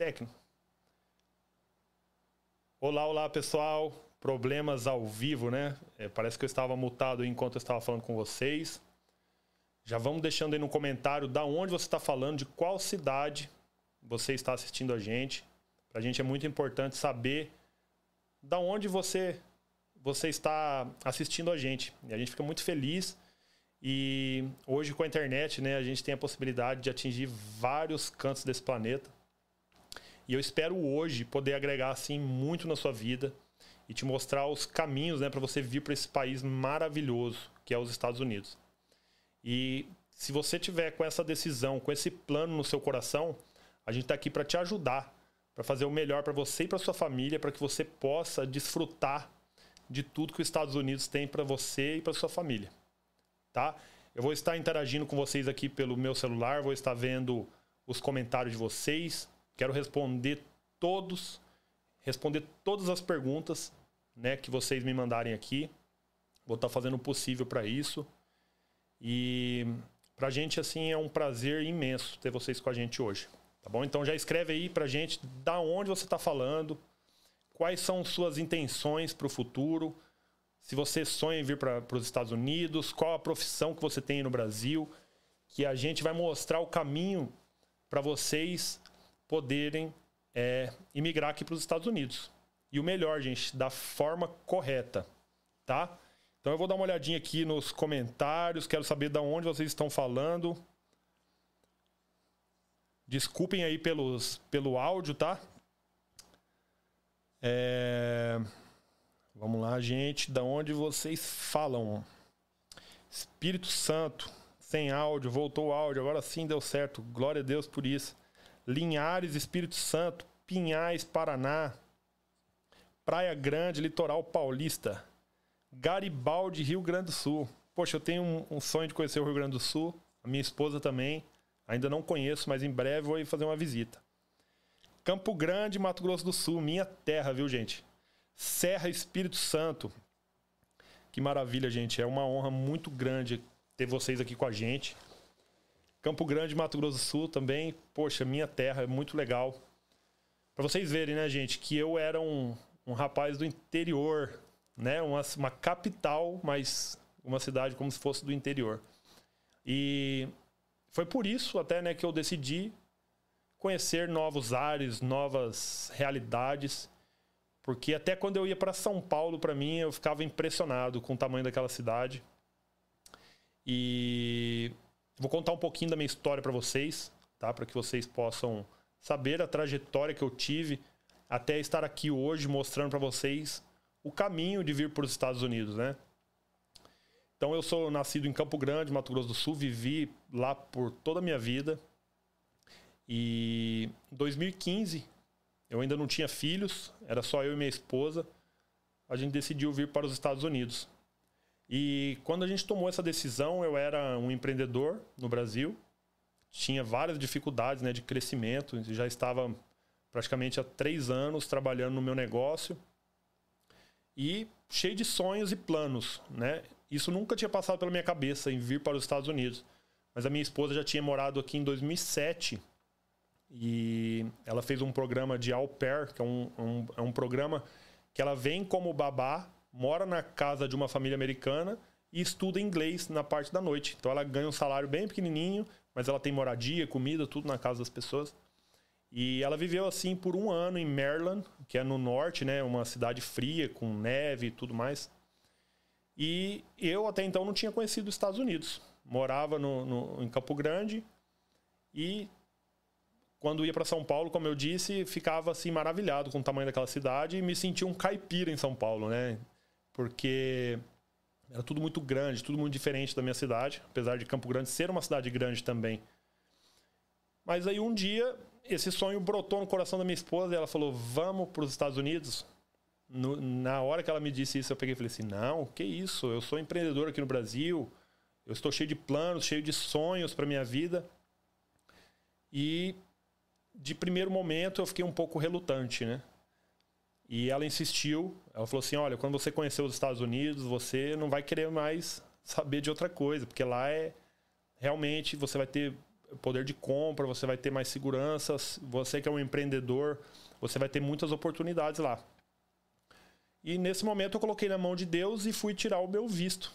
técnico. Olá, olá pessoal. Problemas ao vivo, né? É, parece que eu estava mutado enquanto eu estava falando com vocês. Já vamos deixando aí no comentário da onde você está falando, de qual cidade você está assistindo a gente. Para a gente é muito importante saber da onde você você está assistindo a gente. E a gente fica muito feliz. E hoje com a internet, né, a gente tem a possibilidade de atingir vários cantos desse planeta. E eu espero hoje poder agregar assim muito na sua vida e te mostrar os caminhos, né, para você vir para esse país maravilhoso que é os Estados Unidos. E se você tiver com essa decisão, com esse plano no seu coração, a gente está aqui para te ajudar, para fazer o melhor para você e para sua família, para que você possa desfrutar de tudo que os Estados Unidos tem para você e para sua família, tá? Eu vou estar interagindo com vocês aqui pelo meu celular, vou estar vendo os comentários de vocês, quero responder todos, responder todas as perguntas, né, que vocês me mandarem aqui. Vou estar fazendo o possível para isso. E pra gente assim é um prazer imenso ter vocês com a gente hoje, tá bom? Então já escreve aí pra gente da onde você está falando, quais são suas intenções para o futuro, se você sonha em vir para os Estados Unidos, qual a profissão que você tem no Brasil, que a gente vai mostrar o caminho para vocês poderem é, imigrar aqui para os Estados Unidos. E o melhor, gente, da forma correta, tá? Então eu vou dar uma olhadinha aqui nos comentários, quero saber de onde vocês estão falando. Desculpem aí pelos, pelo áudio, tá? É... Vamos lá, gente. Da onde vocês falam? Espírito Santo, sem áudio, voltou o áudio, agora sim deu certo. Glória a Deus por isso. Linhares, Espírito Santo, Pinhais, Paraná. Praia Grande, Litoral Paulista. Garibaldi, Rio Grande do Sul. Poxa, eu tenho um, um sonho de conhecer o Rio Grande do Sul. A minha esposa também. Ainda não conheço, mas em breve vou ir fazer uma visita. Campo Grande, Mato Grosso do Sul, minha terra, viu, gente? Serra Espírito Santo. Que maravilha, gente. É uma honra muito grande ter vocês aqui com a gente. Campo Grande, Mato Grosso do Sul também. Poxa, minha terra, é muito legal. Para vocês verem, né, gente, que eu era um, um rapaz do interior, né? Uma, uma capital, mas uma cidade como se fosse do interior. E foi por isso até, né, que eu decidi conhecer novos ares, novas realidades. Porque até quando eu ia para São Paulo, para mim, eu ficava impressionado com o tamanho daquela cidade. E vou contar um pouquinho da minha história para vocês, tá? Para que vocês possam saber a trajetória que eu tive até estar aqui hoje mostrando para vocês o caminho de vir para os Estados Unidos, né? Então eu sou nascido em Campo Grande, Mato Grosso do Sul, vivi lá por toda a minha vida. E em 2015, eu ainda não tinha filhos, era só eu e minha esposa. A gente decidiu vir para os Estados Unidos. E quando a gente tomou essa decisão, eu era um empreendedor no Brasil, tinha várias dificuldades né, de crescimento, já estava praticamente há três anos trabalhando no meu negócio e cheio de sonhos e planos, né? Isso nunca tinha passado pela minha cabeça em vir para os Estados Unidos. Mas a minha esposa já tinha morado aqui em 2007 e ela fez um programa de au pair, que é um, um, é um programa que ela vem como babá, mora na casa de uma família americana e estuda inglês na parte da noite. Então ela ganha um salário bem pequenininho, mas ela tem moradia, comida, tudo na casa das pessoas. E ela viveu assim por um ano em Maryland, que é no norte, né? Uma cidade fria, com neve e tudo mais. E eu até então não tinha conhecido os Estados Unidos. Morava no, no em Campo Grande e quando ia para São Paulo, como eu disse, ficava assim maravilhado com o tamanho daquela cidade e me sentia um caipira em São Paulo, né? Porque era tudo muito grande, tudo muito diferente da minha cidade, apesar de Campo Grande ser uma cidade grande também. Mas aí um dia esse sonho brotou no coração da minha esposa e ela falou: "Vamos para os Estados Unidos". No, na hora que ela me disse isso, eu peguei e falei assim: "Não, que isso? Eu sou empreendedor aqui no Brasil. Eu estou cheio de planos, cheio de sonhos para minha vida". E de primeiro momento eu fiquei um pouco relutante, né? E ela insistiu, ela falou assim: olha, quando você conhecer os Estados Unidos, você não vai querer mais saber de outra coisa, porque lá é realmente você vai ter poder de compra, você vai ter mais segurança. Você que é um empreendedor, você vai ter muitas oportunidades lá. E nesse momento eu coloquei na mão de Deus e fui tirar o meu visto.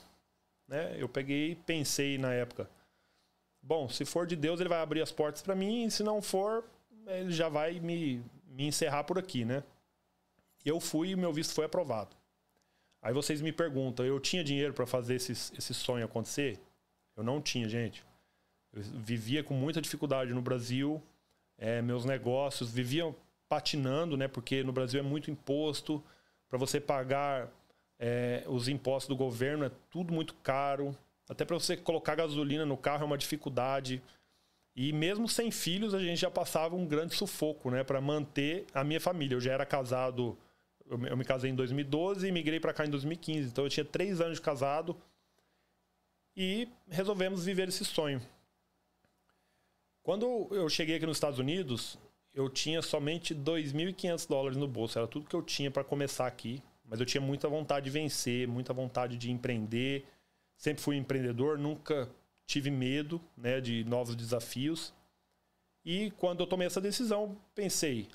Né? Eu peguei, pensei na época, bom, se for de Deus ele vai abrir as portas para mim, e se não for, ele já vai me, me encerrar por aqui, né? Eu fui e meu visto foi aprovado. Aí vocês me perguntam, eu tinha dinheiro para fazer esse, esse sonho acontecer? Eu não tinha, gente. Eu vivia com muita dificuldade no Brasil, é, meus negócios viviam patinando, né? Porque no Brasil é muito imposto. Para você pagar é, os impostos do governo é tudo muito caro. Até para você colocar gasolina no carro é uma dificuldade. E mesmo sem filhos, a gente já passava um grande sufoco, né? Para manter a minha família. Eu já era casado eu me casei em 2012 e migrei para cá em 2015. Então eu tinha três anos de casado e resolvemos viver esse sonho. Quando eu cheguei aqui nos Estados Unidos, eu tinha somente 2.500 dólares no bolso. Era tudo que eu tinha para começar aqui. Mas eu tinha muita vontade de vencer, muita vontade de empreender. Sempre fui empreendedor, nunca tive medo né, de novos desafios. E quando eu tomei essa decisão, pensei: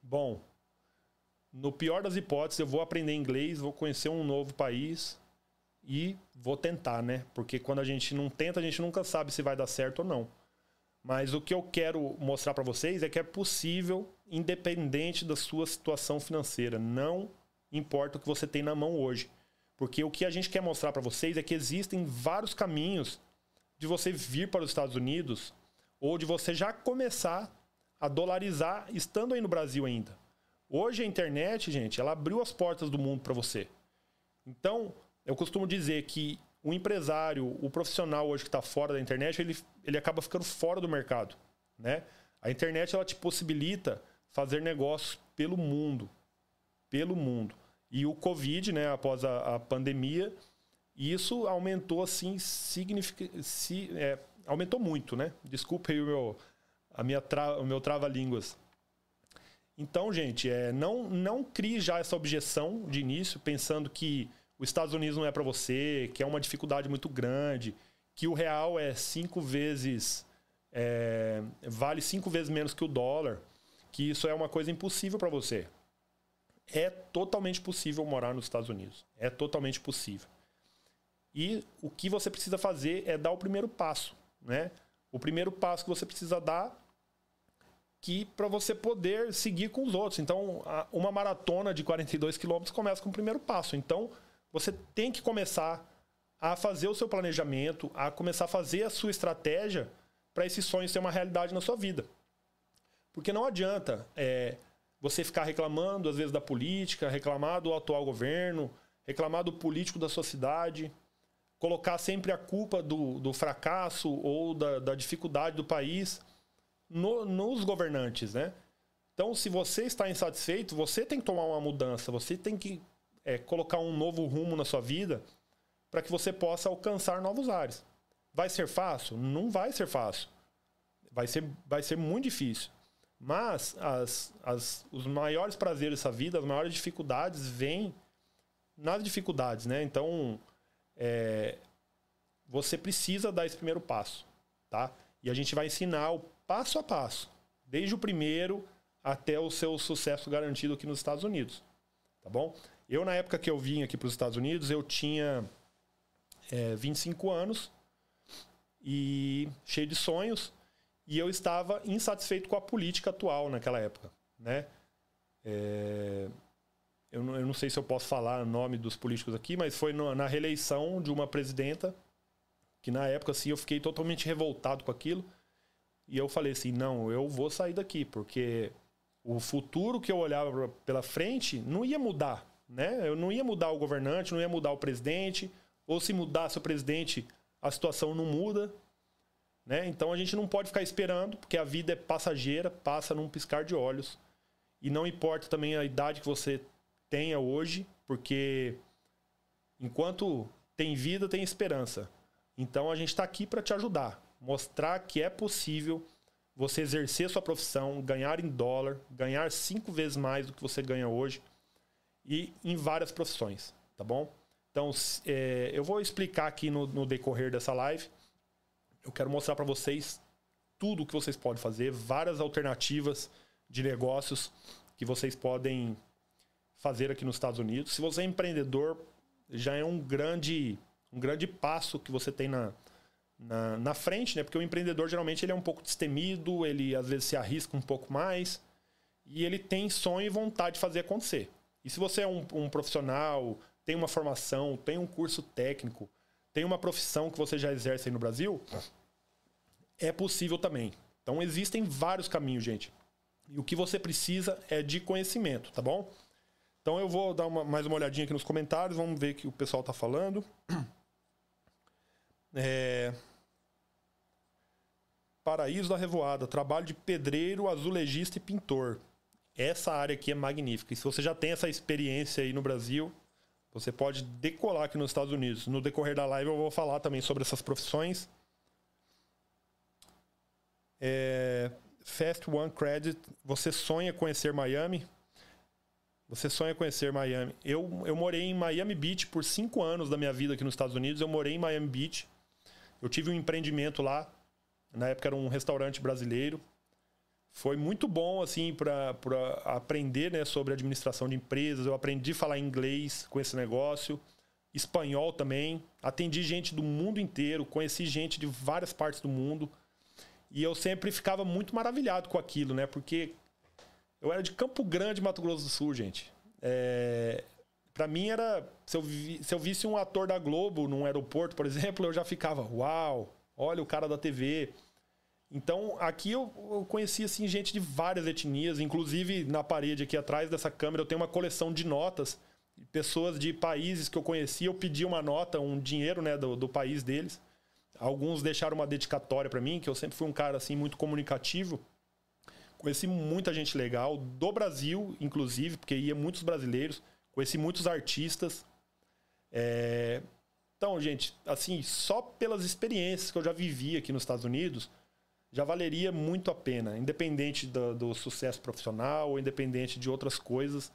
bom, no pior das hipóteses, eu vou aprender inglês, vou conhecer um novo país e vou tentar, né? Porque quando a gente não tenta, a gente nunca sabe se vai dar certo ou não. Mas o que eu quero mostrar para vocês é que é possível, independente da sua situação financeira. Não importa o que você tem na mão hoje. Porque o que a gente quer mostrar para vocês é que existem vários caminhos de você vir para os Estados Unidos ou de você já começar a dolarizar estando aí no Brasil ainda. Hoje a internet, gente, ela abriu as portas do mundo para você. Então, eu costumo dizer que o empresário, o profissional hoje que está fora da internet, ele, ele acaba ficando fora do mercado, né? A internet ela te possibilita fazer negócios pelo mundo, pelo mundo. E o Covid, né, após a, a pandemia, isso aumentou assim significa, é, aumentou muito, né? Desculpa aí o meu a minha tra, o meu trava línguas. Então, gente, é, não, não crie já essa objeção de início, pensando que os Estados Unidos não é para você, que é uma dificuldade muito grande, que o real é cinco vezes. É, vale cinco vezes menos que o dólar, que isso é uma coisa impossível para você. É totalmente possível morar nos Estados Unidos. É totalmente possível. E o que você precisa fazer é dar o primeiro passo, né? O primeiro passo que você precisa dar que para você poder seguir com os outros. Então, uma maratona de 42 quilômetros começa com o primeiro passo. Então, você tem que começar a fazer o seu planejamento, a começar a fazer a sua estratégia para esse sonho ser uma realidade na sua vida. Porque não adianta é, você ficar reclamando, às vezes, da política, reclamar do atual governo, reclamar do político da sua cidade, colocar sempre a culpa do, do fracasso ou da, da dificuldade do país no, nos governantes, né? Então, se você está insatisfeito, você tem que tomar uma mudança, você tem que é, colocar um novo rumo na sua vida para que você possa alcançar novos ares. Vai ser fácil? Não vai ser fácil. Vai ser, vai ser muito difícil. Mas as, as, os maiores prazeres dessa vida, as maiores dificuldades vêm nas dificuldades, né? Então, é, você precisa dar esse primeiro passo, tá? E a gente vai ensinar o passo a passo, desde o primeiro até o seu sucesso garantido aqui nos Estados Unidos. Tá bom? Eu, na época que eu vim aqui para os Estados Unidos, eu tinha é, 25 anos e cheio de sonhos, e eu estava insatisfeito com a política atual naquela época. Né? É, eu, não, eu não sei se eu posso falar o nome dos políticos aqui, mas foi no, na reeleição de uma presidenta que na época assim eu fiquei totalmente revoltado com aquilo e eu falei assim: não, eu vou sair daqui, porque o futuro que eu olhava pela frente não ia mudar. Né? Eu não ia mudar o governante, não ia mudar o presidente, ou se mudasse o presidente, a situação não muda. Né? Então a gente não pode ficar esperando, porque a vida é passageira, passa num piscar de olhos. E não importa também a idade que você tenha hoje, porque enquanto tem vida, tem esperança. Então a gente está aqui para te ajudar mostrar que é possível você exercer sua profissão, ganhar em dólar, ganhar cinco vezes mais do que você ganha hoje e em várias profissões, tá bom? Então, é, eu vou explicar aqui no, no, decorrer dessa live. Eu quero mostrar para vocês tudo que vocês podem fazer, várias alternativas de negócios que vocês podem fazer aqui nos Estados Unidos. Se você é empreendedor, já é um grande, um grande passo que você tem na, na, na frente, né? Porque o empreendedor geralmente ele é um pouco destemido, ele às vezes se arrisca um pouco mais e ele tem sonho e vontade de fazer acontecer. E se você é um, um profissional, tem uma formação, tem um curso técnico, tem uma profissão que você já exerce aí no Brasil, é possível também. Então existem vários caminhos, gente. E o que você precisa é de conhecimento, tá bom? Então eu vou dar uma, mais uma olhadinha aqui nos comentários, vamos ver o que o pessoal está falando. É... Paraíso da Revoada, trabalho de pedreiro, azulejista e pintor. Essa área aqui é magnífica. E se você já tem essa experiência aí no Brasil, você pode decolar aqui nos Estados Unidos. No decorrer da live eu vou falar também sobre essas profissões. É... Fast One Credit, você sonha conhecer Miami? Você sonha conhecer Miami? Eu, eu morei em Miami Beach por cinco anos da minha vida aqui nos Estados Unidos. Eu morei em Miami Beach. Eu tive um empreendimento lá na época era um restaurante brasileiro. Foi muito bom, assim, para aprender né, sobre administração de empresas. Eu aprendi a falar inglês com esse negócio, espanhol também. Atendi gente do mundo inteiro, conheci gente de várias partes do mundo. E eu sempre ficava muito maravilhado com aquilo, né? Porque eu era de Campo Grande, Mato Grosso do Sul, gente. É... Para mim era. Se eu, vi... se eu visse um ator da Globo num aeroporto, por exemplo, eu já ficava, uau, olha o cara da TV. Então, aqui eu, eu conheci assim, gente de várias etnias, inclusive na parede aqui atrás dessa câmera eu tenho uma coleção de notas. Pessoas de países que eu conheci, eu pedi uma nota, um dinheiro né, do, do país deles. Alguns deixaram uma dedicatória para mim, que eu sempre fui um cara assim muito comunicativo. Conheci muita gente legal, do Brasil, inclusive, porque ia muitos brasileiros. Conheci muitos artistas. É... Então, gente, assim, só pelas experiências que eu já vivi aqui nos Estados Unidos, já valeria muito a pena, independente do, do sucesso profissional ou independente de outras coisas.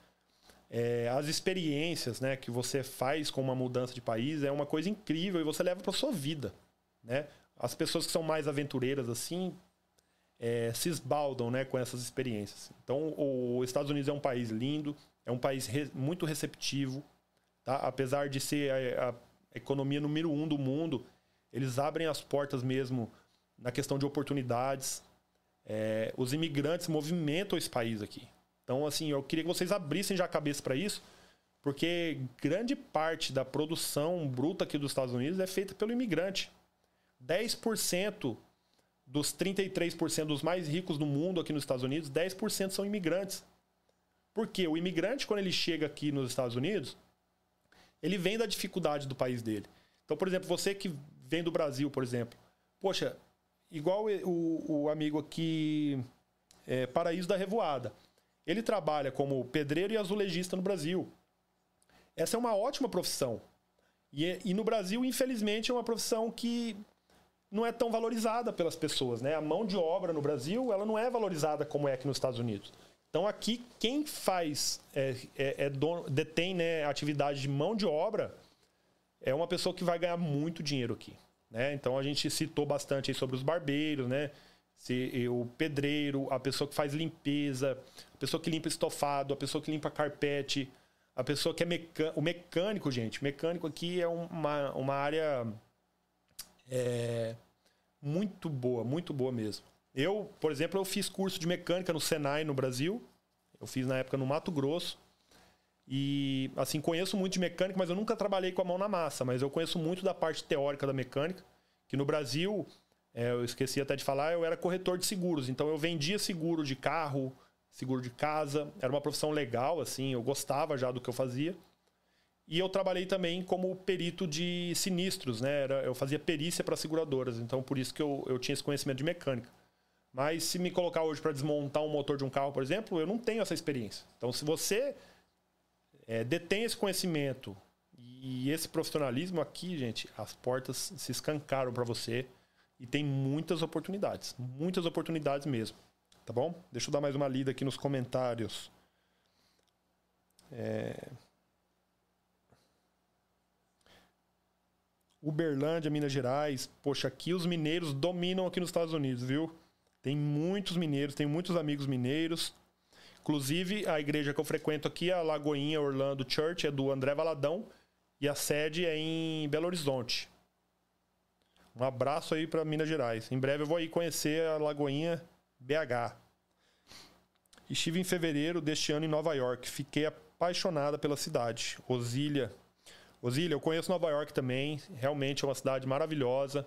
É, as experiências né, que você faz com uma mudança de país é uma coisa incrível e você leva para sua vida. Né? As pessoas que são mais aventureiras assim é, se esbaldam né, com essas experiências. Então, os Estados Unidos é um país lindo, é um país re, muito receptivo. Tá? Apesar de ser a, a economia número um do mundo, eles abrem as portas mesmo na questão de oportunidades. É, os imigrantes movimentam esse país aqui. Então, assim, eu queria que vocês abrissem já a cabeça para isso, porque grande parte da produção bruta aqui dos Estados Unidos é feita pelo imigrante. 10% dos 33% dos mais ricos do mundo aqui nos Estados Unidos, 10% são imigrantes. Porque o imigrante, quando ele chega aqui nos Estados Unidos, ele vem da dificuldade do país dele. Então, por exemplo, você que vem do Brasil, por exemplo, poxa, igual o, o amigo aqui, é, Paraíso da Revoada, ele trabalha como pedreiro e azulejista no Brasil. Essa é uma ótima profissão. E, e no Brasil, infelizmente, é uma profissão que não é tão valorizada pelas pessoas, né? A mão de obra no Brasil, ela não é valorizada como é aqui nos Estados Unidos. Então aqui quem faz é, é, é dono, detém né, atividade de mão de obra é uma pessoa que vai ganhar muito dinheiro aqui. Né? Então a gente citou bastante sobre os barbeiros, né? Se, o pedreiro, a pessoa que faz limpeza, a pessoa que limpa estofado, a pessoa que limpa carpete, a pessoa que é mecânico. O mecânico, gente, mecânico aqui é uma, uma área é, muito boa, muito boa mesmo. Eu, por exemplo, eu fiz curso de mecânica no Senai no Brasil. Eu fiz na época no Mato Grosso. E, assim, conheço muito de mecânica, mas eu nunca trabalhei com a mão na massa. Mas eu conheço muito da parte teórica da mecânica. Que no Brasil, é, eu esqueci até de falar, eu era corretor de seguros. Então eu vendia seguro de carro, seguro de casa. Era uma profissão legal, assim, eu gostava já do que eu fazia. E eu trabalhei também como perito de sinistros, né? Era, eu fazia perícia para seguradoras, então por isso que eu, eu tinha esse conhecimento de mecânica. Mas se me colocar hoje para desmontar um motor de um carro, por exemplo, eu não tenho essa experiência. Então, se você é, detém esse conhecimento e esse profissionalismo aqui, gente, as portas se escancaram para você e tem muitas oportunidades, muitas oportunidades mesmo. Tá bom? Deixa eu dar mais uma lida aqui nos comentários. É... Uberlândia, Minas Gerais. Poxa, aqui os mineiros dominam aqui nos Estados Unidos, viu? Tem muitos mineiros, tem muitos amigos mineiros. Inclusive, a igreja que eu frequento aqui, a Lagoinha Orlando Church, é do André Valadão. E a sede é em Belo Horizonte. Um abraço aí para Minas Gerais. Em breve eu vou aí conhecer a Lagoinha BH. Estive em fevereiro deste ano em Nova York. Fiquei apaixonada pela cidade. Osília. Osília, eu conheço Nova York também. Realmente é uma cidade maravilhosa.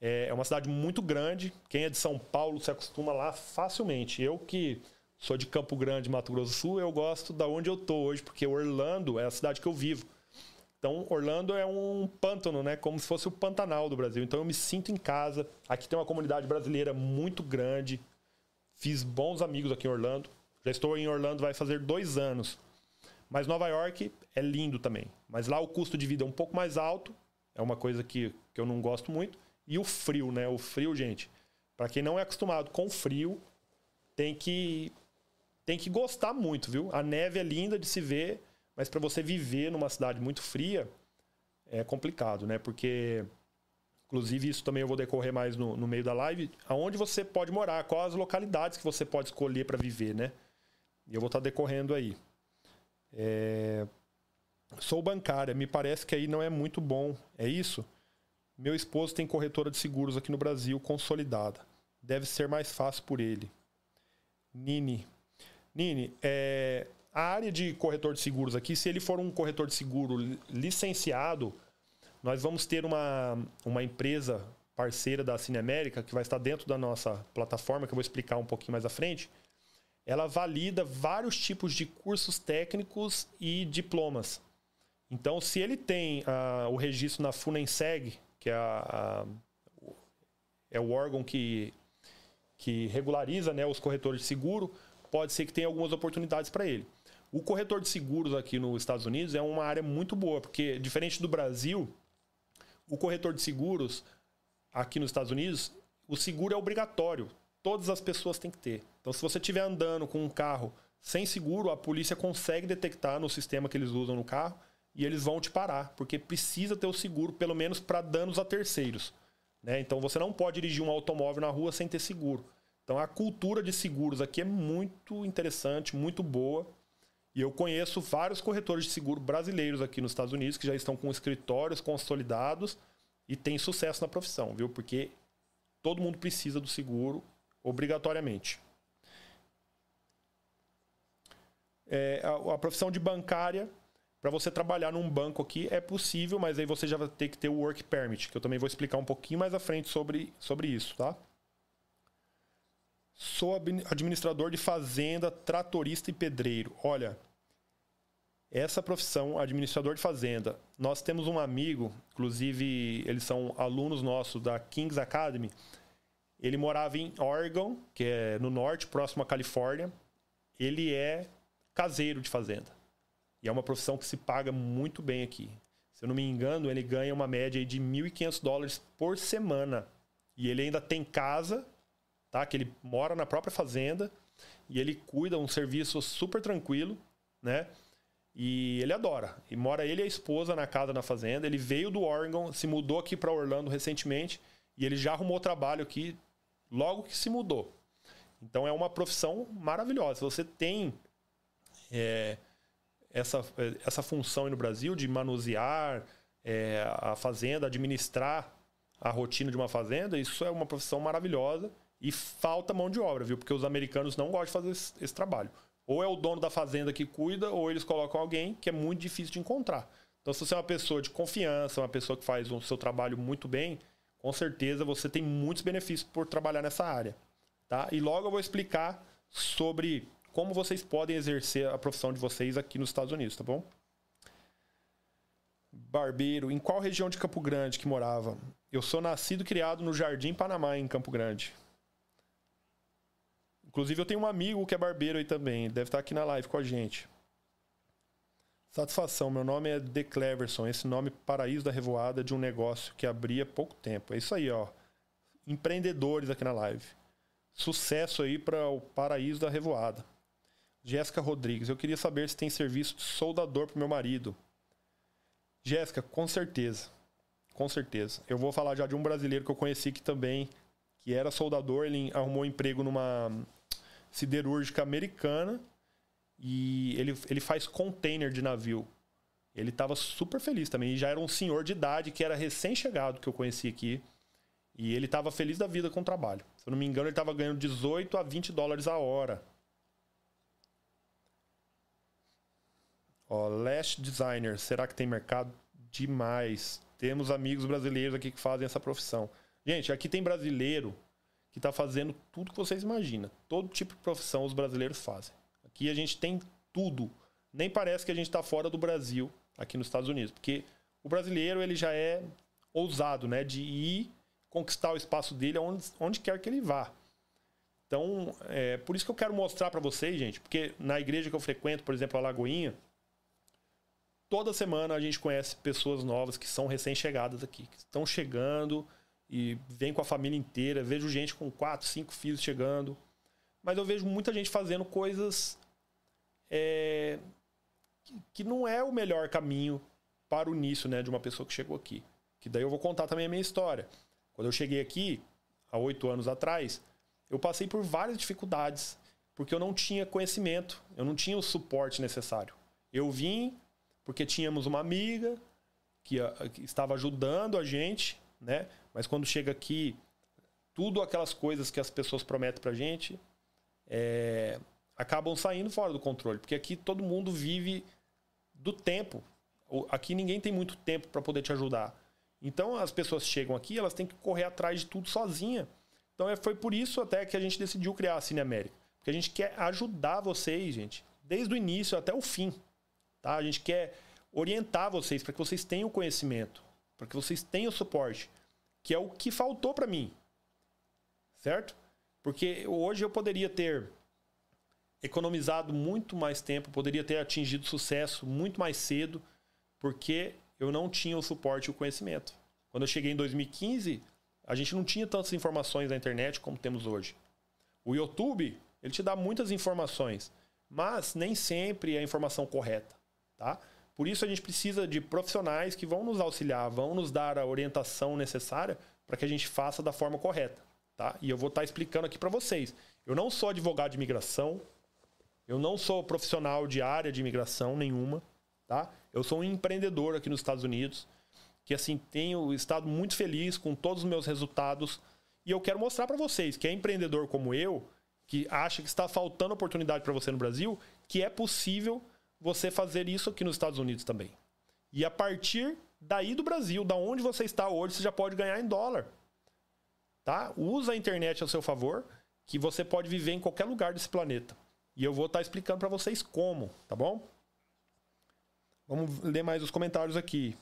É, é uma cidade muito grande. Quem é de São Paulo se acostuma lá facilmente. Eu que sou de Campo Grande, Mato Grosso do Sul, eu gosto da onde eu tô hoje, porque Orlando é a cidade que eu vivo. Então, Orlando é um pântano, né? Como se fosse o Pantanal do Brasil. Então, eu me sinto em casa. Aqui tem uma comunidade brasileira muito grande. Fiz bons amigos aqui em Orlando. Já estou em Orlando, vai fazer dois anos. Mas Nova York é lindo também. Mas lá o custo de vida é um pouco mais alto. É uma coisa que, que eu não gosto muito. E o frio, né? O frio, gente. Para quem não é acostumado com frio, tem que tem que gostar muito, viu? A neve é linda de se ver mas para você viver numa cidade muito fria, é complicado, né? Porque, inclusive, isso também eu vou decorrer mais no, no meio da live. Aonde você pode morar, quais as localidades que você pode escolher para viver, né? E eu vou estar tá decorrendo aí. É... Sou bancária, me parece que aí não é muito bom. É isso? Meu esposo tem corretora de seguros aqui no Brasil consolidada. Deve ser mais fácil por ele. Nini. Nini, é, a área de corretor de seguros aqui, se ele for um corretor de seguro licenciado, nós vamos ter uma, uma empresa parceira da Cine América, que vai estar dentro da nossa plataforma, que eu vou explicar um pouquinho mais à frente. Ela valida vários tipos de cursos técnicos e diplomas. Então, se ele tem uh, o registro na FUNENSEG, que é, a, a, é o órgão que, que regulariza né, os corretores de seguro, pode ser que tenha algumas oportunidades para ele. O corretor de seguros aqui nos Estados Unidos é uma área muito boa, porque diferente do Brasil, o corretor de seguros aqui nos Estados Unidos, o seguro é obrigatório. Todas as pessoas têm que ter. Então, se você estiver andando com um carro sem seguro, a polícia consegue detectar no sistema que eles usam no carro e eles vão te parar, porque precisa ter o seguro, pelo menos para danos a terceiros. Né? Então, você não pode dirigir um automóvel na rua sem ter seguro. Então, a cultura de seguros aqui é muito interessante, muito boa. E eu conheço vários corretores de seguro brasileiros aqui nos Estados Unidos que já estão com escritórios consolidados e têm sucesso na profissão, viu? Porque todo mundo precisa do seguro obrigatoriamente. É, a, a profissão de bancária, para você trabalhar num banco aqui, é possível, mas aí você já vai ter que ter o work permit, que eu também vou explicar um pouquinho mais à frente sobre, sobre isso, tá? Sou administrador de fazenda, tratorista e pedreiro. Olha, essa profissão, administrador de fazenda, nós temos um amigo, inclusive eles são alunos nossos da Kings Academy. Ele morava em Oregon, que é no norte, próximo à Califórnia. Ele é caseiro de fazenda. E é uma profissão que se paga muito bem aqui. Se eu não me engano, ele ganha uma média de 1.500 dólares por semana. E ele ainda tem casa tá? Que ele mora na própria fazenda e ele cuida um serviço super tranquilo, né? E ele adora. E mora ele e a esposa na casa na fazenda. Ele veio do Oregon, se mudou aqui para Orlando recentemente e ele já arrumou trabalho aqui logo que se mudou. Então é uma profissão maravilhosa. Você tem é, essa, essa função no Brasil de manusear é, a fazenda, administrar a rotina de uma fazenda, isso é uma profissão maravilhosa e falta mão de obra, viu? Porque os americanos não gostam de fazer esse, esse, trabalho. Ou é o dono da fazenda que cuida, ou eles colocam alguém que é muito difícil de encontrar. Então, se você é uma pessoa de confiança, uma pessoa que faz o seu trabalho muito bem, com certeza você tem muitos benefícios por trabalhar nessa área. Tá? E logo eu vou explicar sobre como vocês podem exercer a profissão de vocês aqui nos Estados Unidos, tá bom? Barbeiro, em qual região de Campo Grande que morava? Eu sou nascido e criado no Jardim Panamá, em Campo Grande. Inclusive, eu tenho um amigo que é barbeiro aí também. Deve estar aqui na live com a gente. Satisfação. Meu nome é The Cleverson. Esse nome paraíso da revoada de um negócio que abria pouco tempo. É isso aí, ó. Empreendedores aqui na live. Sucesso aí para o paraíso da revoada. Jéssica Rodrigues. Eu queria saber se tem serviço de soldador para meu marido. Jéssica, com certeza. Com certeza. Eu vou falar já de um brasileiro que eu conheci que também que era soldador, ele arrumou um emprego numa siderúrgica americana e ele, ele faz container de navio. Ele estava super feliz também. E já era um senhor de idade que era recém-chegado que eu conheci aqui. E ele estava feliz da vida com o trabalho. Se eu não me engano, ele estava ganhando 18 a 20 dólares a hora. Ó, Lash Designer, será que tem mercado? Demais. Temos amigos brasileiros aqui que fazem essa profissão. Gente, aqui tem brasileiro que está fazendo tudo que vocês imaginam. Todo tipo de profissão os brasileiros fazem. Aqui a gente tem tudo. Nem parece que a gente está fora do Brasil, aqui nos Estados Unidos. Porque o brasileiro ele já é ousado, né? De ir conquistar o espaço dele onde, onde quer que ele vá. Então, é por isso que eu quero mostrar para vocês, gente, porque na igreja que eu frequento, por exemplo, a Lagoinha, toda semana a gente conhece pessoas novas que são recém-chegadas aqui, que estão chegando e vêm com a família inteira. Vejo gente com quatro, cinco filhos chegando. Mas eu vejo muita gente fazendo coisas é, que não é o melhor caminho para o início né, de uma pessoa que chegou aqui. Que daí eu vou contar também a minha história. Quando eu cheguei aqui, há oito anos atrás, eu passei por várias dificuldades, porque eu não tinha conhecimento, eu não tinha o suporte necessário. Eu vim porque tínhamos uma amiga que, que estava ajudando a gente, né? Mas quando chega aqui, tudo aquelas coisas que as pessoas prometem pra gente é, acabam saindo fora do controle, porque aqui todo mundo vive do tempo. Aqui ninguém tem muito tempo para poder te ajudar. Então as pessoas chegam aqui, elas têm que correr atrás de tudo sozinha. Então é, foi por isso até que a gente decidiu criar a Cine América. Porque a gente quer ajudar vocês, gente, desde o início até o fim. Tá? A gente quer orientar vocês para que vocês tenham conhecimento, para que vocês tenham suporte, que é o que faltou para mim. Certo? Porque hoje eu poderia ter economizado muito mais tempo, poderia ter atingido sucesso muito mais cedo, porque eu não tinha o suporte e o conhecimento. Quando eu cheguei em 2015, a gente não tinha tantas informações na internet como temos hoje. O YouTube, ele te dá muitas informações, mas nem sempre é a informação correta, tá? Por isso a gente precisa de profissionais que vão nos auxiliar, vão nos dar a orientação necessária para que a gente faça da forma correta, tá? E eu vou estar tá explicando aqui para vocês. Eu não sou advogado de imigração, eu não sou profissional de área de imigração nenhuma, tá? Eu sou um empreendedor aqui nos Estados Unidos, que assim tenho estado muito feliz com todos os meus resultados e eu quero mostrar para vocês que é empreendedor como eu, que acha que está faltando oportunidade para você no Brasil, que é possível você fazer isso aqui nos Estados Unidos também. E a partir daí do Brasil, da onde você está hoje, você já pode ganhar em dólar. Tá? Usa a internet a seu favor, que você pode viver em qualquer lugar desse planeta. E eu vou estar explicando para vocês como, tá bom? Vamos ler mais os comentários aqui.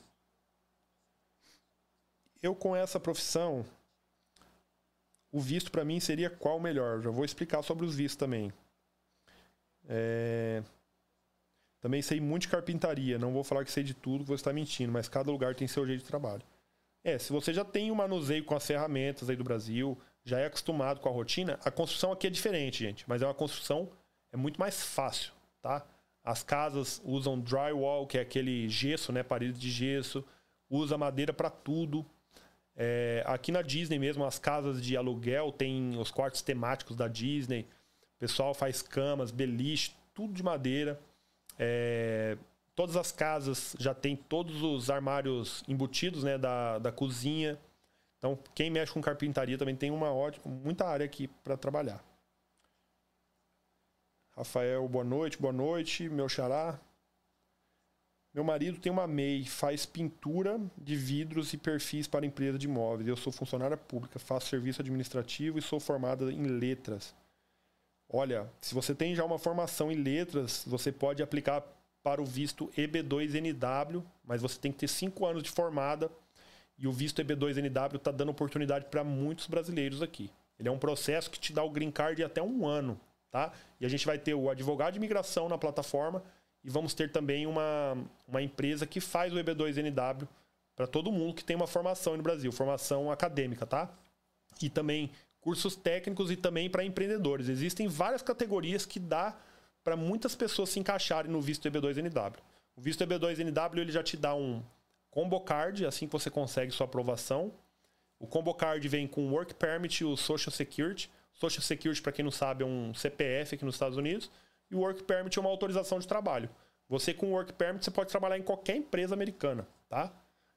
Eu com essa profissão, o visto para mim seria qual melhor? Já vou explicar sobre os vistos também. É... Também sei muito de carpintaria. Não vou falar que sei de tudo, vou estar mentindo, mas cada lugar tem seu jeito de trabalho. É, se você já tem um manuseio com as ferramentas aí do Brasil, já é acostumado com a rotina, a construção aqui é diferente, gente. Mas é uma construção é muito mais fácil, tá? As casas usam drywall, que é aquele gesso, né? Parede de gesso. Usa madeira para tudo. É, aqui na Disney mesmo, as casas de aluguel tem os quartos temáticos da Disney. O pessoal faz camas, beliche, tudo de madeira. É, todas as casas já tem todos os armários embutidos né, da, da cozinha. Então, quem mexe com carpintaria também tem uma ótima, muita área aqui para trabalhar. Rafael, boa noite, boa noite, meu xará. Meu marido tem uma MEI, faz pintura de vidros e perfis para empresa de imóveis. Eu sou funcionária pública, faço serviço administrativo e sou formada em letras. Olha, se você tem já uma formação em letras, você pode aplicar para o visto EB2NW, mas você tem que ter cinco anos de formada e o visto EB2NW está dando oportunidade para muitos brasileiros aqui. Ele é um processo que te dá o green card até um ano tá? E a gente vai ter o advogado de imigração na plataforma e vamos ter também uma, uma empresa que faz o EB2NW para todo mundo que tem uma formação no Brasil, formação acadêmica, tá? E também cursos técnicos e também para empreendedores. Existem várias categorias que dá para muitas pessoas se encaixarem no visto EB2NW. O visto EB2NW ele já te dá um combo card, assim que você consegue sua aprovação. O Combo Card vem com o Work Permit e o Social Security. Social Security, para quem não sabe, é um CPF aqui nos Estados Unidos. E o Work Permit é uma autorização de trabalho. Você com o Work Permit, você pode trabalhar em qualquer empresa americana, tá?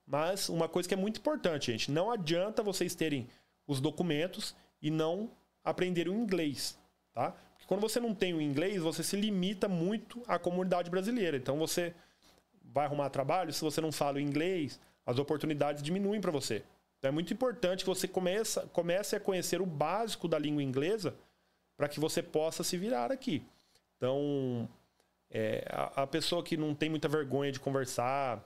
Mas uma coisa que é muito importante, gente, não adianta vocês terem os documentos e não aprenderem o inglês, tá? Porque quando você não tem o inglês, você se limita muito à comunidade brasileira. Então você vai arrumar trabalho, se você não fala o inglês, as oportunidades diminuem para você. Então é muito importante que você comece, comece a conhecer o básico da língua inglesa para que você possa se virar aqui. Então, é, a, a pessoa que não tem muita vergonha de conversar,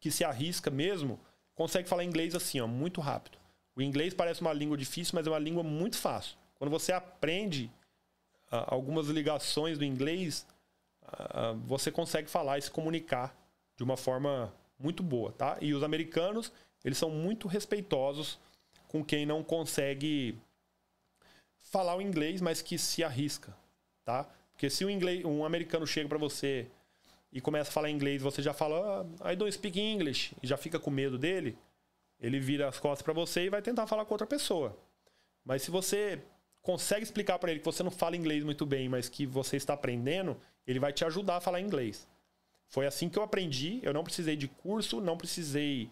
que se arrisca mesmo, consegue falar inglês assim, ó, muito rápido. O inglês parece uma língua difícil, mas é uma língua muito fácil. Quando você aprende uh, algumas ligações do inglês, uh, você consegue falar e se comunicar de uma forma muito boa, tá? E os americanos, eles são muito respeitosos com quem não consegue falar o inglês, mas que se arrisca, tá? Porque se um, inglês, um americano chega para você e começa a falar inglês, você já fala, ah, I don't speak English, e já fica com medo dele, ele vira as costas para você e vai tentar falar com outra pessoa. Mas se você consegue explicar para ele que você não fala inglês muito bem, mas que você está aprendendo, ele vai te ajudar a falar inglês. Foi assim que eu aprendi. Eu não precisei de curso, não precisei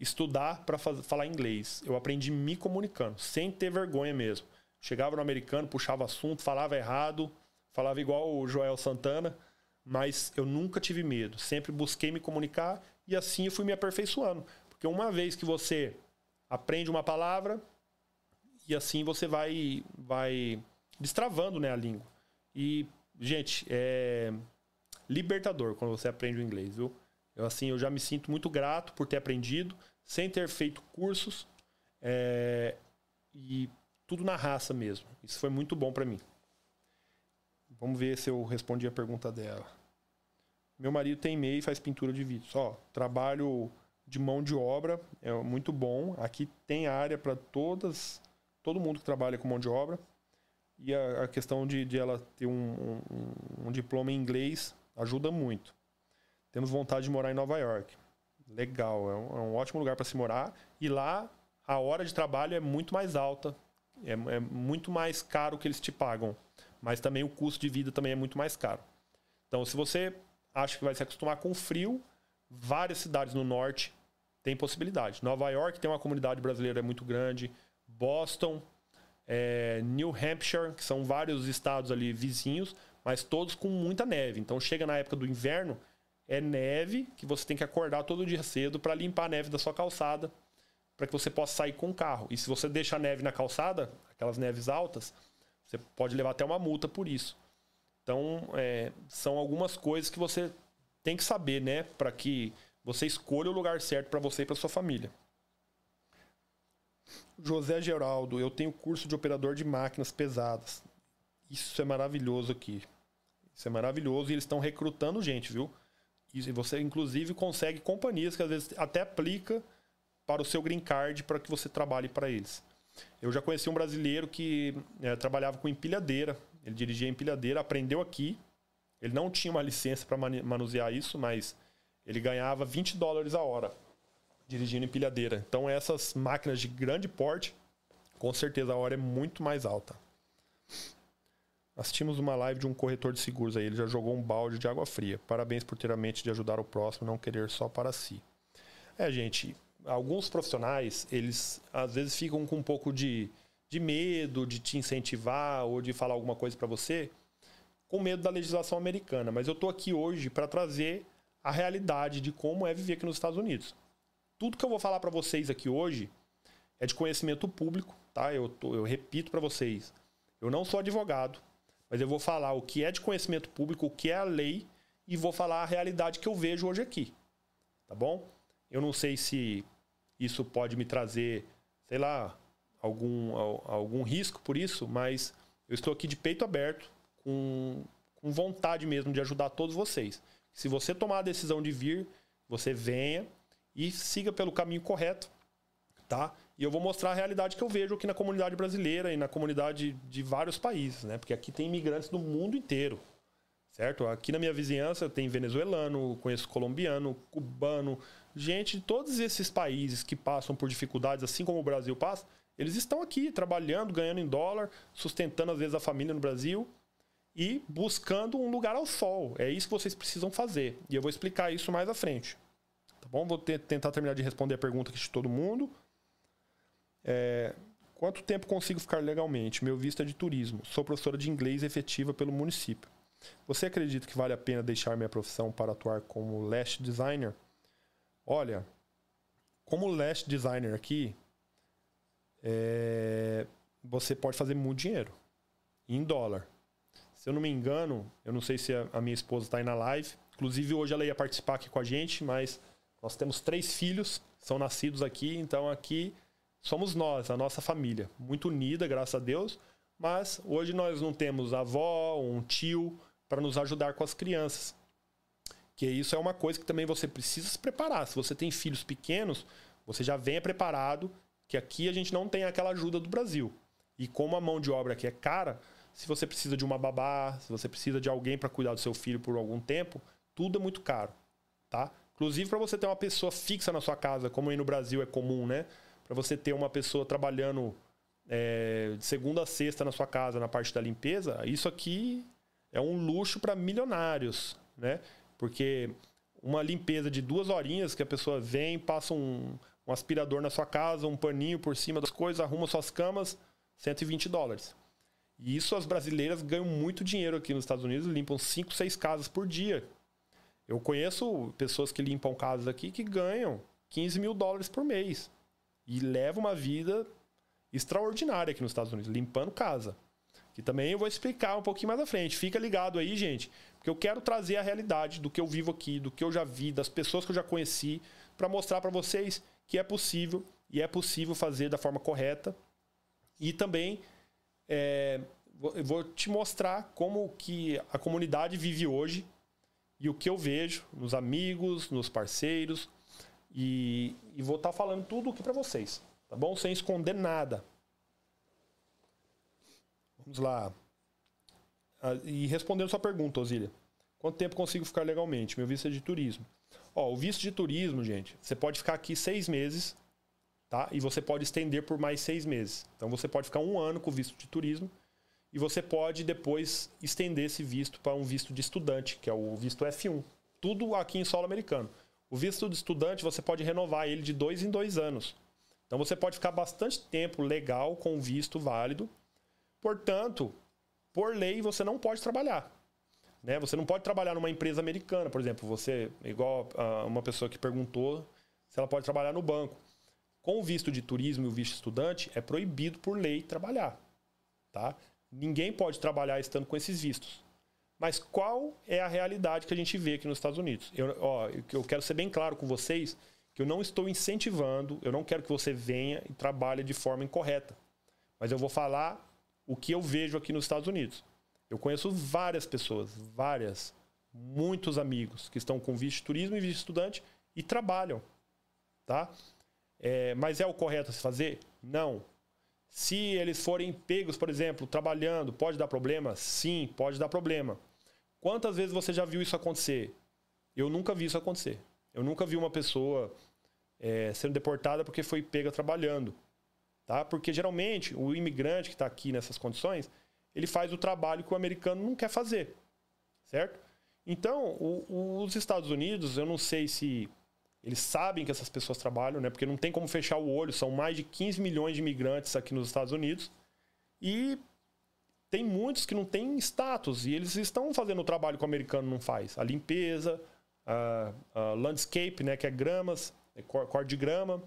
estudar para falar inglês. Eu aprendi me comunicando, sem ter vergonha mesmo. Chegava no americano, puxava assunto, falava errado, falava igual o Joel Santana, mas eu nunca tive medo. Sempre busquei me comunicar e assim eu fui me aperfeiçoando. Porque uma vez que você aprende uma palavra, e assim você vai, vai destravando né, a língua. E, gente, é libertador quando você aprende o inglês, viu? Eu, assim, eu já me sinto muito grato por ter aprendido, sem ter feito cursos, é, e tudo na raça mesmo. Isso foi muito bom para mim. Vamos ver se eu respondi a pergunta dela. Meu marido tem MEI e faz pintura de vidro. Só trabalho de mão de obra, é muito bom. Aqui tem área para todas, todo mundo que trabalha com mão de obra. E a, a questão de, de, ela ter um, um, um, diploma em inglês ajuda muito. Temos vontade de morar em Nova York. Legal, é um, é um ótimo lugar para se morar. E lá a hora de trabalho é muito mais alta, é, é muito mais caro que eles te pagam. Mas também o custo de vida também é muito mais caro. Então, se você acha que vai se acostumar com frio, várias cidades no norte tem possibilidade. Nova York tem uma comunidade brasileira muito grande, Boston, é, New Hampshire, que são vários estados ali vizinhos, mas todos com muita neve. Então chega na época do inverno, é neve que você tem que acordar todo dia cedo para limpar a neve da sua calçada, para que você possa sair com o carro. E se você deixa a neve na calçada, aquelas neves altas, você pode levar até uma multa por isso. Então, é, são algumas coisas que você tem que saber, né, para que você escolha o lugar certo para você e para sua família. José Geraldo, eu tenho curso de operador de máquinas pesadas. Isso é maravilhoso aqui. Isso é maravilhoso e eles estão recrutando gente, viu? E você, inclusive, consegue companhias que às vezes até aplica para o seu green card para que você trabalhe para eles. Eu já conheci um brasileiro que é, trabalhava com empilhadeira. Ele dirigia empilhadeira, aprendeu aqui. Ele não tinha uma licença para manusear isso, mas ele ganhava 20 dólares a hora dirigindo empilhadeira. Então essas máquinas de grande porte, com certeza a hora é muito mais alta. Assistimos uma live de um corretor de seguros aí, ele já jogou um balde de água fria. Parabéns por ter a mente de ajudar o próximo, não querer só para si. É, gente, alguns profissionais, eles às vezes ficam com um pouco de, de medo de te incentivar ou de falar alguma coisa para você, com medo da legislação americana. Mas eu tô aqui hoje para trazer a realidade de como é viver aqui nos Estados Unidos. Tudo que eu vou falar para vocês aqui hoje é de conhecimento público, tá? Eu, tô, eu repito para vocês, eu não sou advogado, mas eu vou falar o que é de conhecimento público, o que é a lei e vou falar a realidade que eu vejo hoje aqui, tá bom? Eu não sei se isso pode me trazer, sei lá, algum, algum risco por isso, mas eu estou aqui de peito aberto, com, com vontade mesmo de ajudar todos vocês. Se você tomar a decisão de vir, você venha e siga pelo caminho correto, tá? E eu vou mostrar a realidade que eu vejo aqui na comunidade brasileira e na comunidade de vários países, né? Porque aqui tem imigrantes do mundo inteiro, certo? Aqui na minha vizinhança tem venezuelano, conheço colombiano, cubano, gente de todos esses países que passam por dificuldades, assim como o Brasil passa, eles estão aqui trabalhando, ganhando em dólar, sustentando às vezes a família no Brasil e buscando um lugar ao sol. É isso que vocês precisam fazer. E eu vou explicar isso mais à frente. Tá bom? Vou tentar terminar de responder a pergunta aqui de todo mundo. É, quanto tempo consigo ficar legalmente? Meu visto é de turismo. Sou professora de inglês efetiva pelo município. Você acredita que vale a pena deixar minha profissão para atuar como lash designer? Olha, como lash designer aqui, é, você pode fazer muito dinheiro em dólar. Se eu não me engano, eu não sei se a, minha esposa está aí na live. Inclusive, hoje ela ia participar aqui com a gente, mas nós temos três filhos, são nascidos aqui, então aqui somos nós, a nossa família. Muito unida, graças a Deus. Mas hoje nós não temos avó, um tio para nos ajudar com as crianças. Que isso é uma coisa que também você precisa se preparar. Se você tem filhos pequenos, você já venha preparado que aqui a gente não tem aquela ajuda do Brasil. E como a mão de obra aqui é cara, se você precisa de uma babá, se você precisa de alguém para cuidar do seu filho por algum tempo, tudo é muito caro, tá? Inclusive para você ter uma pessoa fixa na sua casa, como aí no Brasil é comum, né? Para você ter uma pessoa trabalhando é, de segunda a sexta na sua casa na parte da limpeza, isso aqui é um luxo para milionários, né? Porque uma limpeza de duas horinhas que a pessoa vem, passa um, um aspirador na sua casa, um paninho por cima das coisas, arruma suas camas, 120 dólares. E isso as brasileiras ganham muito dinheiro aqui nos Estados Unidos, limpam 5, 6 casas por dia. Eu conheço pessoas que limpam casas aqui que ganham 15 mil dólares por mês. E levam uma vida extraordinária aqui nos Estados Unidos, limpando casa. Que também eu vou explicar um pouquinho mais à frente. Fica ligado aí, gente, porque eu quero trazer a realidade do que eu vivo aqui, do que eu já vi, das pessoas que eu já conheci, para mostrar para vocês que é possível e é possível fazer da forma correta. E também é, vou te mostrar como que a comunidade vive hoje e o que eu vejo nos amigos, nos parceiros e, e vou estar tá falando tudo aqui para vocês, tá bom? Sem esconder nada. Vamos lá. Ah, e respondendo sua pergunta, Osília. Quanto tempo consigo ficar legalmente? Meu visto é de turismo. Ó, o visto de turismo, gente, você pode ficar aqui seis meses, tá? E você pode estender por mais seis meses. Então você pode ficar um ano com visto de turismo e você pode depois estender esse visto para um visto de estudante, que é o visto F1. Tudo aqui em solo americano. O visto de estudante você pode renovar ele de dois em dois anos. Então você pode ficar bastante tempo legal com visto válido. Portanto, por lei você não pode trabalhar. Né? Você não pode trabalhar numa empresa americana, por exemplo. Você, igual uma pessoa que perguntou se ela pode trabalhar no banco. Com o visto de turismo e o visto estudante, é proibido por lei trabalhar. Tá? Ninguém pode trabalhar estando com esses vistos. Mas qual é a realidade que a gente vê aqui nos Estados Unidos? Eu, ó, eu quero ser bem claro com vocês que eu não estou incentivando, eu não quero que você venha e trabalhe de forma incorreta. Mas eu vou falar o que eu vejo aqui nos Estados Unidos. Eu conheço várias pessoas, várias, muitos amigos que estão com visto de turismo e visto de estudante e trabalham, tá? É, mas é o correto a se fazer? Não. Se eles forem pegos, por exemplo, trabalhando, pode dar problema? Sim, pode dar problema. Quantas vezes você já viu isso acontecer? Eu nunca vi isso acontecer. Eu nunca vi uma pessoa é, sendo deportada porque foi pega trabalhando. Tá? Porque geralmente o imigrante que está aqui nessas condições, ele faz o trabalho que o americano não quer fazer, certo? Então, o, os Estados Unidos, eu não sei se eles sabem que essas pessoas trabalham, né? Porque não tem como fechar o olho, são mais de 15 milhões de imigrantes aqui nos Estados Unidos. E tem muitos que não têm status e eles estão fazendo o trabalho que o americano não faz. A limpeza, a, a landscape, né, que é gramas, é cor de grama.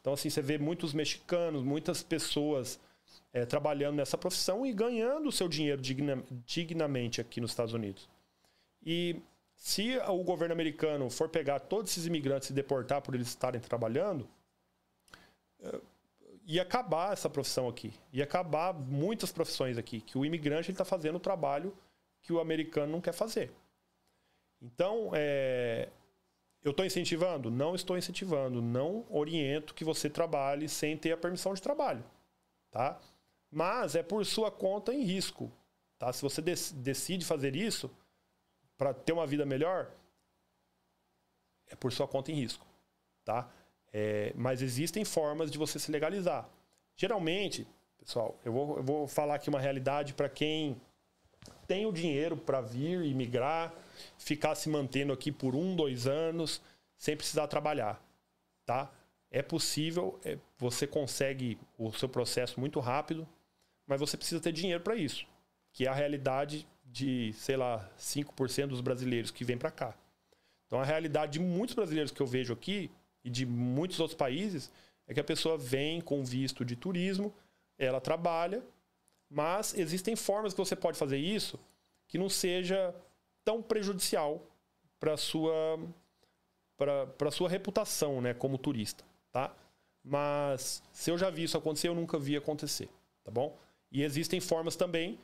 Então, assim, você vê muitos mexicanos, muitas pessoas é, trabalhando nessa profissão e ganhando o seu dinheiro digna, dignamente aqui nos Estados Unidos. E se o governo americano for pegar todos esses imigrantes e deportar por eles estarem trabalhando, é, ia acabar essa profissão aqui. Ia acabar muitas profissões aqui, que o imigrante está fazendo o trabalho que o americano não quer fazer. Então, é, eu estou incentivando? Não estou incentivando. Não oriento que você trabalhe sem ter a permissão de trabalho. Tá? Mas é por sua conta em risco. Tá? Se você decide fazer isso para ter uma vida melhor, é por sua conta em risco. tá? É, mas existem formas de você se legalizar. Geralmente, pessoal, eu vou, eu vou falar aqui uma realidade para quem tem o dinheiro para vir e migrar, ficar se mantendo aqui por um, dois anos, sem precisar trabalhar, tá? É possível, é, você consegue o seu processo muito rápido, mas você precisa ter dinheiro para isso, que é a realidade de, sei lá, 5% dos brasileiros que vêm para cá. Então a realidade de muitos brasileiros que eu vejo aqui e de muitos outros países é que a pessoa vem com visto de turismo, ela trabalha, mas existem formas que você pode fazer isso que não seja tão prejudicial para sua para sua reputação, né, como turista, tá? Mas se eu já vi isso acontecer, eu nunca vi acontecer, tá bom? E existem formas também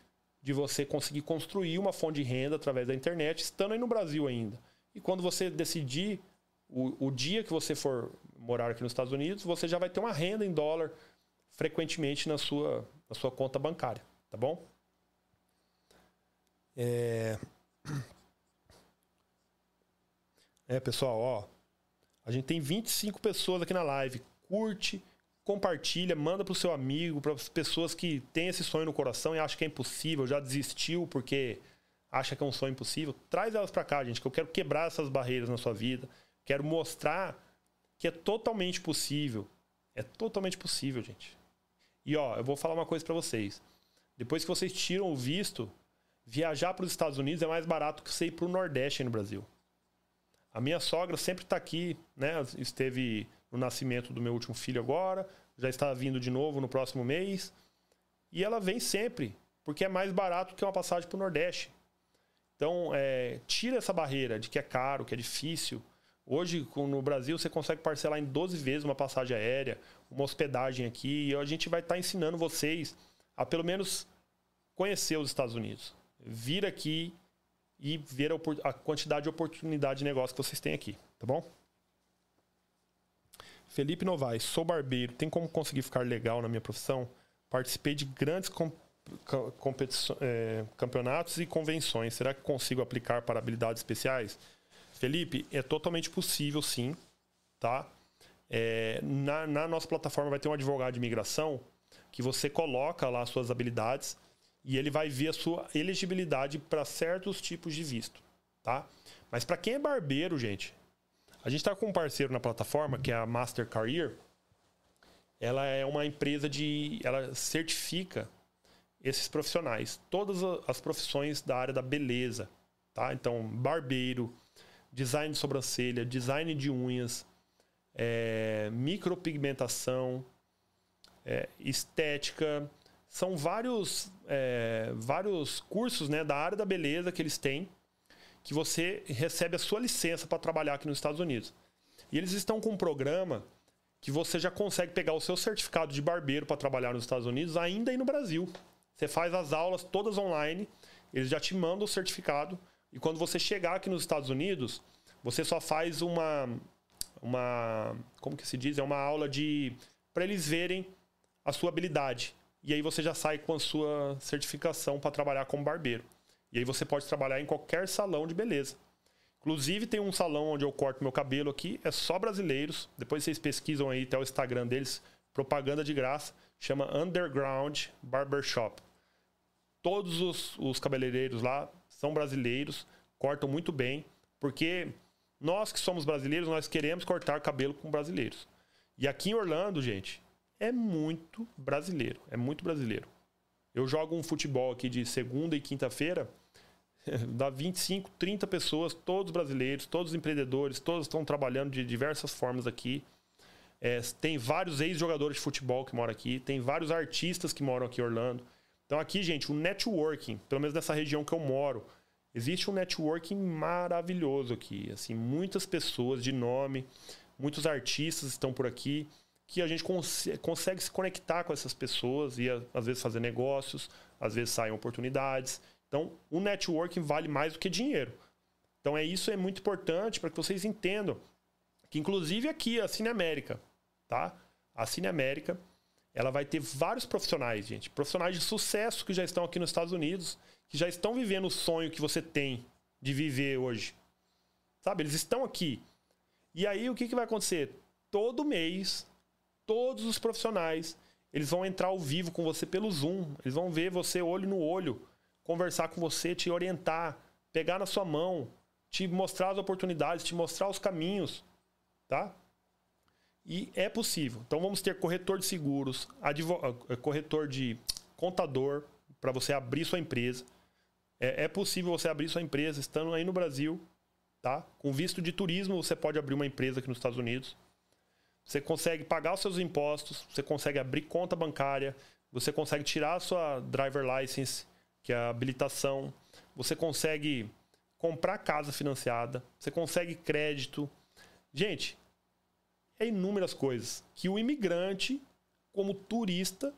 de você conseguir construir uma fonte de renda através da internet, estando aí no Brasil ainda. E quando você decidir o, o dia que você for morar aqui nos Estados Unidos, você já vai ter uma renda em dólar frequentemente na sua, na sua conta bancária, tá bom? É... é, pessoal, ó. A gente tem 25 pessoas aqui na live. Curte, compartilha, manda pro seu amigo, para as pessoas que têm esse sonho no coração e acham que é impossível, já desistiu porque acha que é um sonho impossível. Traz elas para cá, gente, que eu quero quebrar essas barreiras na sua vida. Quero mostrar que é totalmente possível. É totalmente possível, gente. E ó, eu vou falar uma coisa para vocês. Depois que vocês tiram o visto, viajar para os Estados Unidos é mais barato que você ir para o Nordeste no Brasil. A minha sogra sempre está aqui, né? Esteve no nascimento do meu último filho agora, já está vindo de novo no próximo mês. E ela vem sempre, porque é mais barato que uma passagem para o Nordeste. Então, é, tira essa barreira de que é caro, que é difícil. Hoje, no Brasil, você consegue parcelar em 12 vezes uma passagem aérea, uma hospedagem aqui, e a gente vai estar tá ensinando vocês a pelo menos conhecer os Estados Unidos. Vir aqui e ver a, a quantidade de oportunidade de negócio que vocês têm aqui, tá bom? Felipe Novaes, sou barbeiro, tem como conseguir ficar legal na minha profissão? Participei de grandes com, é, campeonatos e convenções. Será que consigo aplicar para habilidades especiais? Felipe, é totalmente possível sim, tá? É, na, na, nossa plataforma vai ter um advogado de imigração que você coloca lá suas habilidades e ele vai ver a sua elegibilidade para certos tipos de visto, tá? Mas para quem é barbeiro, gente, a gente está com um parceiro na plataforma que é a Master Career. Ela é uma empresa de, ela certifica esses profissionais, todas as profissões da área da beleza, tá? Então, barbeiro, design de sobrancelha, design de unhas, é, micropigmentação, é, estética. São vários, é, vários cursos né, da área da beleza que eles têm que você recebe a sua licença para trabalhar aqui nos Estados Unidos. E eles estão com um programa que você já consegue pegar o seu certificado de barbeiro para trabalhar nos Estados Unidos ainda aí no Brasil. Você faz as aulas todas online, eles já te mandam o certificado e quando você chegar aqui nos Estados Unidos, você só faz uma uma como que se diz? É uma aula de para eles verem a sua habilidade. E aí você já sai com a sua certificação para trabalhar como barbeiro. E aí você pode trabalhar em qualquer salão de beleza. Inclusive tem um salão onde eu corto meu cabelo aqui, é só brasileiros. Depois vocês pesquisam aí até o Instagram deles, propaganda de graça, chama Underground Barbershop. Todos os, os cabeleireiros lá são brasileiros, cortam muito bem, porque nós que somos brasileiros, nós queremos cortar cabelo com brasileiros. E aqui em Orlando, gente, é muito brasileiro, é muito brasileiro. Eu jogo um futebol aqui de segunda e quinta-feira, dá 25, 30 pessoas, todos brasileiros, todos empreendedores, todos estão trabalhando de diversas formas aqui. É, tem vários ex-jogadores de futebol que moram aqui, tem vários artistas que moram aqui em Orlando. Então aqui, gente, o networking, pelo menos nessa região que eu moro, existe um networking maravilhoso aqui. Assim, muitas pessoas de nome, muitos artistas estão por aqui, que a gente cons consegue se conectar com essas pessoas e às vezes fazer negócios, às vezes saem oportunidades. Então, o networking vale mais do que dinheiro. Então, é isso é muito importante para que vocês entendam que inclusive aqui a Cine América, tá? A Cine América ela vai ter vários profissionais, gente. Profissionais de sucesso que já estão aqui nos Estados Unidos, que já estão vivendo o sonho que você tem de viver hoje. Sabe? Eles estão aqui. E aí, o que, que vai acontecer? todo mês, todos os profissionais, eles vão entrar ao vivo com você pelo Zoom. Eles vão ver você olho no olho, conversar com você, te orientar, pegar na sua mão, te mostrar as oportunidades, te mostrar os caminhos, tá? E é possível. Então vamos ter corretor de seguros, eh, corretor de contador para você abrir sua empresa. É, é, possível você abrir sua empresa estando aí no Brasil, tá? Com visto de turismo você pode abrir uma empresa aqui nos Estados Unidos. Você consegue pagar os seus impostos, você consegue abrir conta bancária, você consegue tirar a sua driver license, que é a habilitação, você consegue comprar casa financiada, você consegue crédito. Gente, é inúmeras coisas que o imigrante, como turista,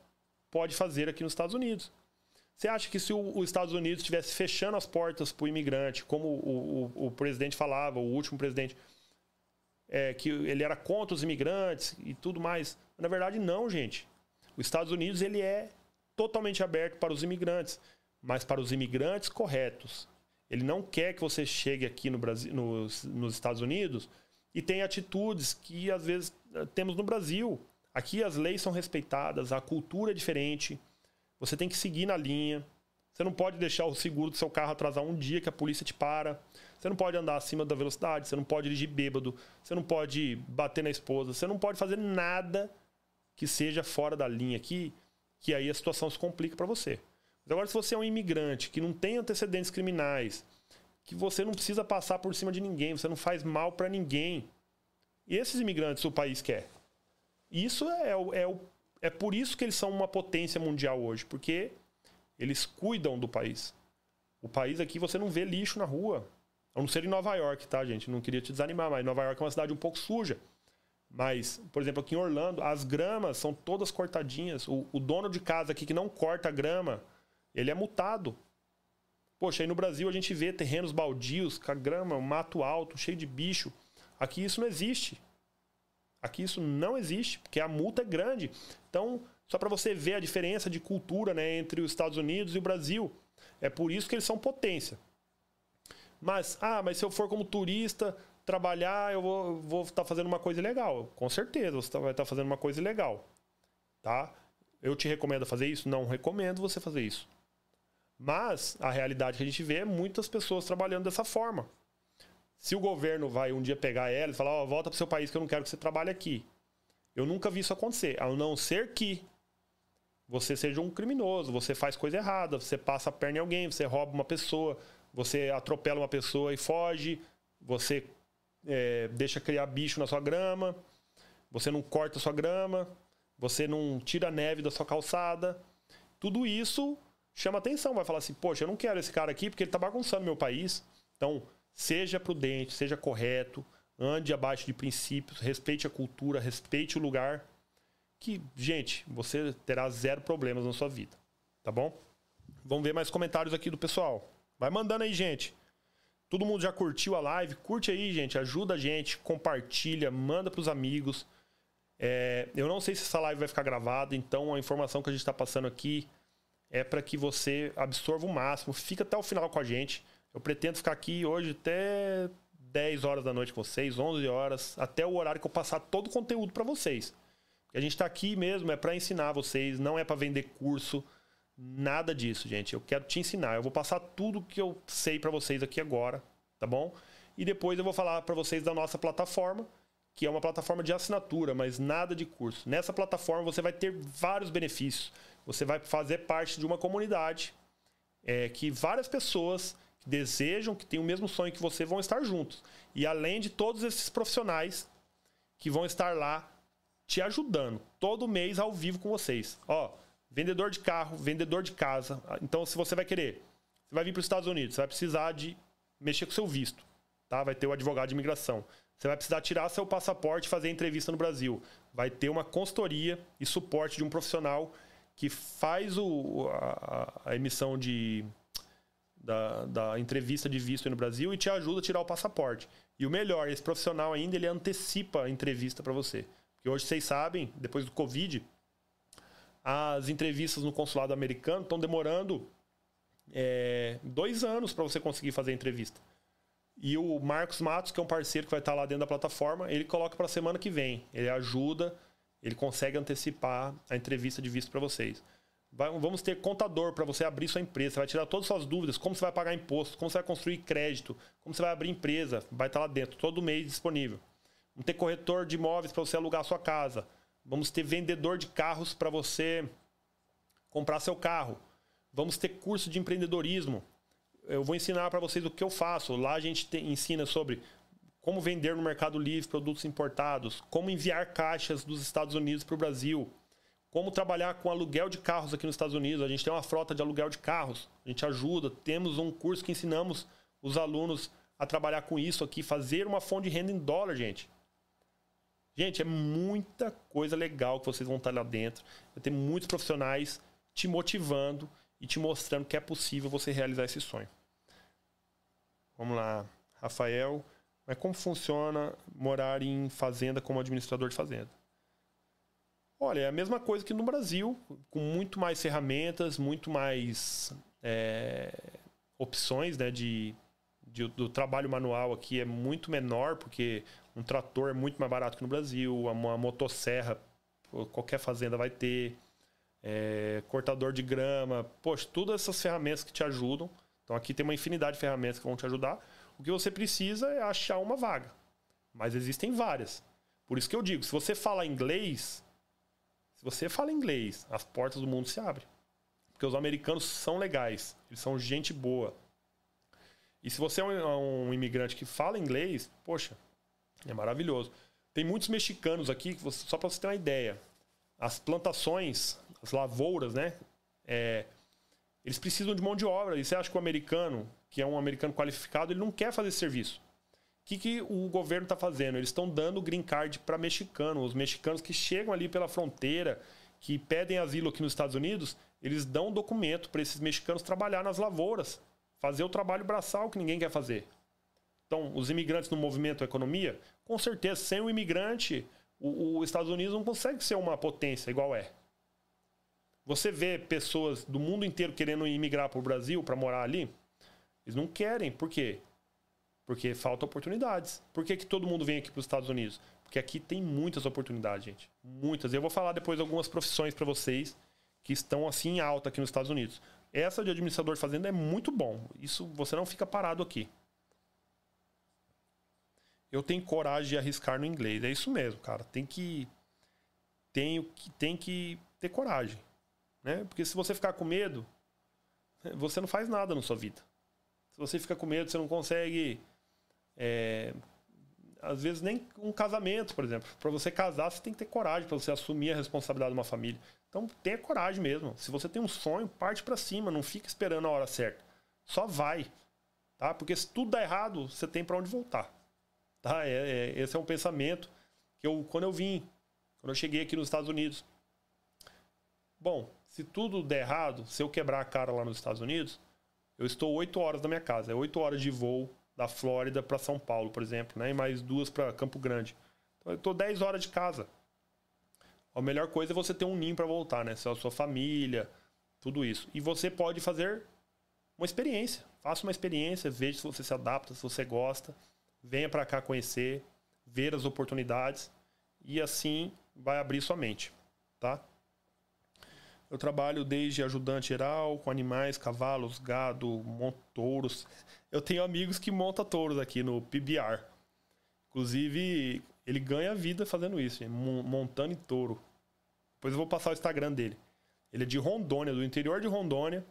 pode fazer aqui nos Estados Unidos. Você acha que se os Estados Unidos estivesse fechando as portas para o imigrante, como o, o, o, presidente falava, o último presidente, é, que ele era contra os imigrantes e tudo mais? Na verdade, não, gente. Os Estados Unidos ele é totalmente aberto para os imigrantes, mas para os imigrantes corretos. Ele não quer que você chegue aqui no Brasil, nos, nos Estados Unidos e tenha atitudes que às vezes temos no Brasil. Aqui as leis são respeitadas, a cultura é diferente. Você tem que seguir na linha. Você não pode deixar o seguro do seu carro atrasar um dia que a polícia te para. Você não pode andar acima da velocidade, você não pode dirigir bêbado, você não pode bater na esposa, você não pode fazer nada que seja fora da linha aqui, que aí a situação se complica para você. Mas agora, se você é um imigrante que não tem antecedentes criminais, que você não precisa passar por cima de ninguém, você não faz mal para ninguém, e esses imigrantes o país quer. Isso é, é, é, é por isso que eles são uma potência mundial hoje, porque eles cuidam do país. O país aqui você não vê lixo na rua. A não ser em Nova York, tá, gente? Não queria te desanimar, mas Nova York é uma cidade um pouco suja. Mas, por exemplo, aqui em Orlando, as gramas são todas cortadinhas. O, o dono de casa aqui que não corta a grama, ele é multado. Poxa, aí no Brasil a gente vê terrenos baldios, com grama, um mato alto, cheio de bicho. Aqui isso não existe. Aqui isso não existe, porque a multa é grande. Então, só para você ver a diferença de cultura né, entre os Estados Unidos e o Brasil. É por isso que eles são potência. Mas, ah, mas se eu for como turista trabalhar, eu vou, vou estar tá fazendo uma coisa legal. Com certeza, você tá, vai estar tá fazendo uma coisa legal. Tá? Eu te recomendo fazer isso? Não recomendo você fazer isso. Mas a realidade que a gente vê é muitas pessoas trabalhando dessa forma. Se o governo vai um dia pegar ela e falar, ó, oh, volta para o seu país que eu não quero que você trabalhe aqui. Eu nunca vi isso acontecer, a não ser que você seja um criminoso, você faz coisa errada, você passa a perna em alguém, você rouba uma pessoa, você atropela uma pessoa e foge, você é, deixa criar bicho na sua grama, você não corta a sua grama, você não tira a neve da sua calçada. Tudo isso chama atenção, vai falar assim: poxa, eu não quero esse cara aqui porque ele está bagunçando meu país. Então, seja prudente, seja correto, ande abaixo de princípios, respeite a cultura, respeite o lugar. Que, gente, você terá zero problemas na sua vida. Tá bom? Vamos ver mais comentários aqui do pessoal. Vai mandando aí, gente. Todo mundo já curtiu a live? Curte aí, gente. Ajuda a gente, compartilha, manda para os amigos. É, eu não sei se essa live vai ficar gravada, então a informação que a gente está passando aqui é para que você absorva o máximo. Fica até o final com a gente. Eu pretendo ficar aqui hoje até 10 horas da noite com vocês, 11 horas, até o horário que eu passar todo o conteúdo para vocês. A gente está aqui mesmo é para ensinar vocês, não é para vender curso. Nada disso, gente. Eu quero te ensinar. Eu vou passar tudo que eu sei para vocês aqui agora, tá bom? E depois eu vou falar para vocês da nossa plataforma, que é uma plataforma de assinatura, mas nada de curso. Nessa plataforma você vai ter vários benefícios. Você vai fazer parte de uma comunidade é, que várias pessoas que desejam, que têm o mesmo sonho que você, vão estar juntos. E além de todos esses profissionais que vão estar lá te ajudando todo mês ao vivo com vocês. Ó, vendedor de carro, vendedor de casa. Então, se você vai querer, você vai vir para os Estados Unidos, você vai precisar de mexer com seu visto, tá? Vai ter o advogado de imigração. Você vai precisar tirar seu passaporte e fazer entrevista no Brasil. Vai ter uma consultoria e suporte de um profissional que faz o, a, a emissão de, da, da, entrevista de visto no Brasil e te ajuda a tirar o passaporte. E o melhor, esse profissional ainda ele antecipa a entrevista para você. Porque hoje vocês sabem, depois do Covid, as entrevistas no consulado americano estão demorando é, dois anos para você conseguir fazer a entrevista. E o Marcos Matos, que é um parceiro que vai estar lá dentro da plataforma, ele coloca para a semana que vem. Ele ajuda, ele consegue antecipar a entrevista de visto para vocês. Vai, vamos ter contador para você abrir sua empresa. Você vai tirar todas as suas dúvidas, como você vai pagar imposto, como você vai construir crédito, como você vai abrir empresa. Vai estar lá dentro, todo mês disponível. Vamos ter corretor de imóveis para você alugar sua casa. Vamos ter vendedor de carros para você comprar seu carro. Vamos ter curso de empreendedorismo eu vou ensinar para vocês o que eu faço. Lá a gente te, ensina sobre como vender no Mercado Livre produtos importados, como enviar caixas dos Estados Unidos para o Brasil, como trabalhar com aluguel de carros aqui nos Estados Unidos. A gente tem uma frota de aluguel de carros, a gente ajuda. Temos um curso que ensinamos os alunos a trabalhar com isso aqui, fazer uma fonte de renda em dólar, gente. Gente, é muita coisa legal que vocês vão estar lá dentro. Vai ter muitos profissionais te motivando e te mostrando que é possível você realizar esse sonho. Vamos lá, Rafael. Mas como funciona morar em fazenda como administrador de fazenda? Olha, é a mesma coisa que no Brasil, com muito mais ferramentas, muito mais é, opções né, de, de, do trabalho manual aqui é muito menor, porque um trator é muito mais barato que no Brasil, uma motosserra qualquer fazenda vai ter, é, cortador de grama, poxa, todas essas ferramentas que te ajudam então aqui tem uma infinidade de ferramentas que vão te ajudar. O que você precisa é achar uma vaga. Mas existem várias. Por isso que eu digo, se você fala inglês, se você fala inglês, as portas do mundo se abrem. Porque os americanos são legais, eles são gente boa. E se você é um, um imigrante que fala inglês, poxa, é maravilhoso. Tem muitos mexicanos aqui, só para você ter uma ideia. As plantações, as lavouras, né? É, eles precisam de mão de obra. E você acha que o americano, que é um americano qualificado, ele não quer fazer esse serviço? O que, que o governo está fazendo? Eles estão dando green card para mexicanos. Os mexicanos que chegam ali pela fronteira, que pedem asilo aqui nos Estados Unidos, eles dão um documento para esses mexicanos trabalhar nas lavouras, fazer o trabalho braçal que ninguém quer fazer. Então, os imigrantes no movimento economia, com certeza, sem o imigrante, os Estados Unidos não consegue ser uma potência igual é. Você vê pessoas do mundo inteiro querendo imigrar para o Brasil para morar ali? Eles não querem. Por quê? Porque falta oportunidades. Por que, que todo mundo vem aqui para os Estados Unidos? Porque aqui tem muitas oportunidades, gente. Muitas. Eu vou falar depois algumas profissões para vocês que estão assim em alta aqui nos Estados Unidos. Essa de administrador de fazenda é muito bom. Isso você não fica parado aqui. Eu tenho coragem de arriscar no inglês. É isso mesmo, cara. Tem que tenho que tem que ter coragem. Né? Porque se você ficar com medo, você não faz nada na sua vida. Se você fica com medo, você não consegue. É, às vezes nem um casamento, por exemplo. Para você casar, você tem que ter coragem para você assumir a responsabilidade de uma família. Então tenha coragem mesmo. Se você tem um sonho, parte para cima, não fica esperando a hora certa. Só vai, tá? Porque se tudo dá errado, você tem para onde voltar, tá? É, é, esse é um pensamento que eu quando eu vim, quando eu cheguei aqui nos Estados Unidos. Bom, se tudo der errado, se eu quebrar a cara lá nos Estados Unidos, eu estou 8 horas da minha casa. É 8 horas de voo da Flórida para São Paulo, por exemplo, né? E mais duas para Campo Grande. Então eu estou 10 horas de casa. A melhor coisa é você ter um ninho para voltar, né? A sua família, tudo isso. E você pode fazer uma experiência. Faça uma experiência, veja se você se adapta, se você gosta. Venha para cá conhecer, ver as oportunidades e assim vai abrir sua mente, tá? Eu trabalho desde ajudante geral, com animais, cavalos, gado, monto touros. Eu tenho amigos que montam touros aqui no PBR. Inclusive, ele ganha vida fazendo isso, montando em touro. Depois eu vou passar o Instagram dele. Ele é de Rondônia, do interior de Rondônia.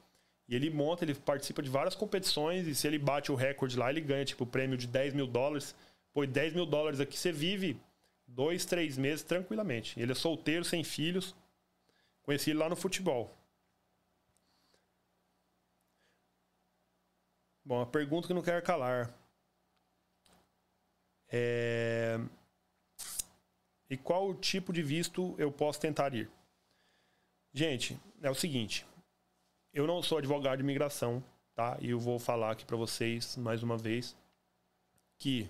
E ele monta, ele participa de várias competições. E se ele bate o recorde lá, ele ganha tipo o prêmio de 10 mil dólares. Pô, 10 mil dólares aqui você vive dois, três meses tranquilamente. Ele é solteiro, sem filhos. Conheci ele lá no futebol. Bom, a pergunta que não quero calar. É... E qual tipo de visto eu posso tentar ir? Gente, é o seguinte. Eu não sou advogado de imigração, tá? E eu vou falar aqui para vocês mais uma vez que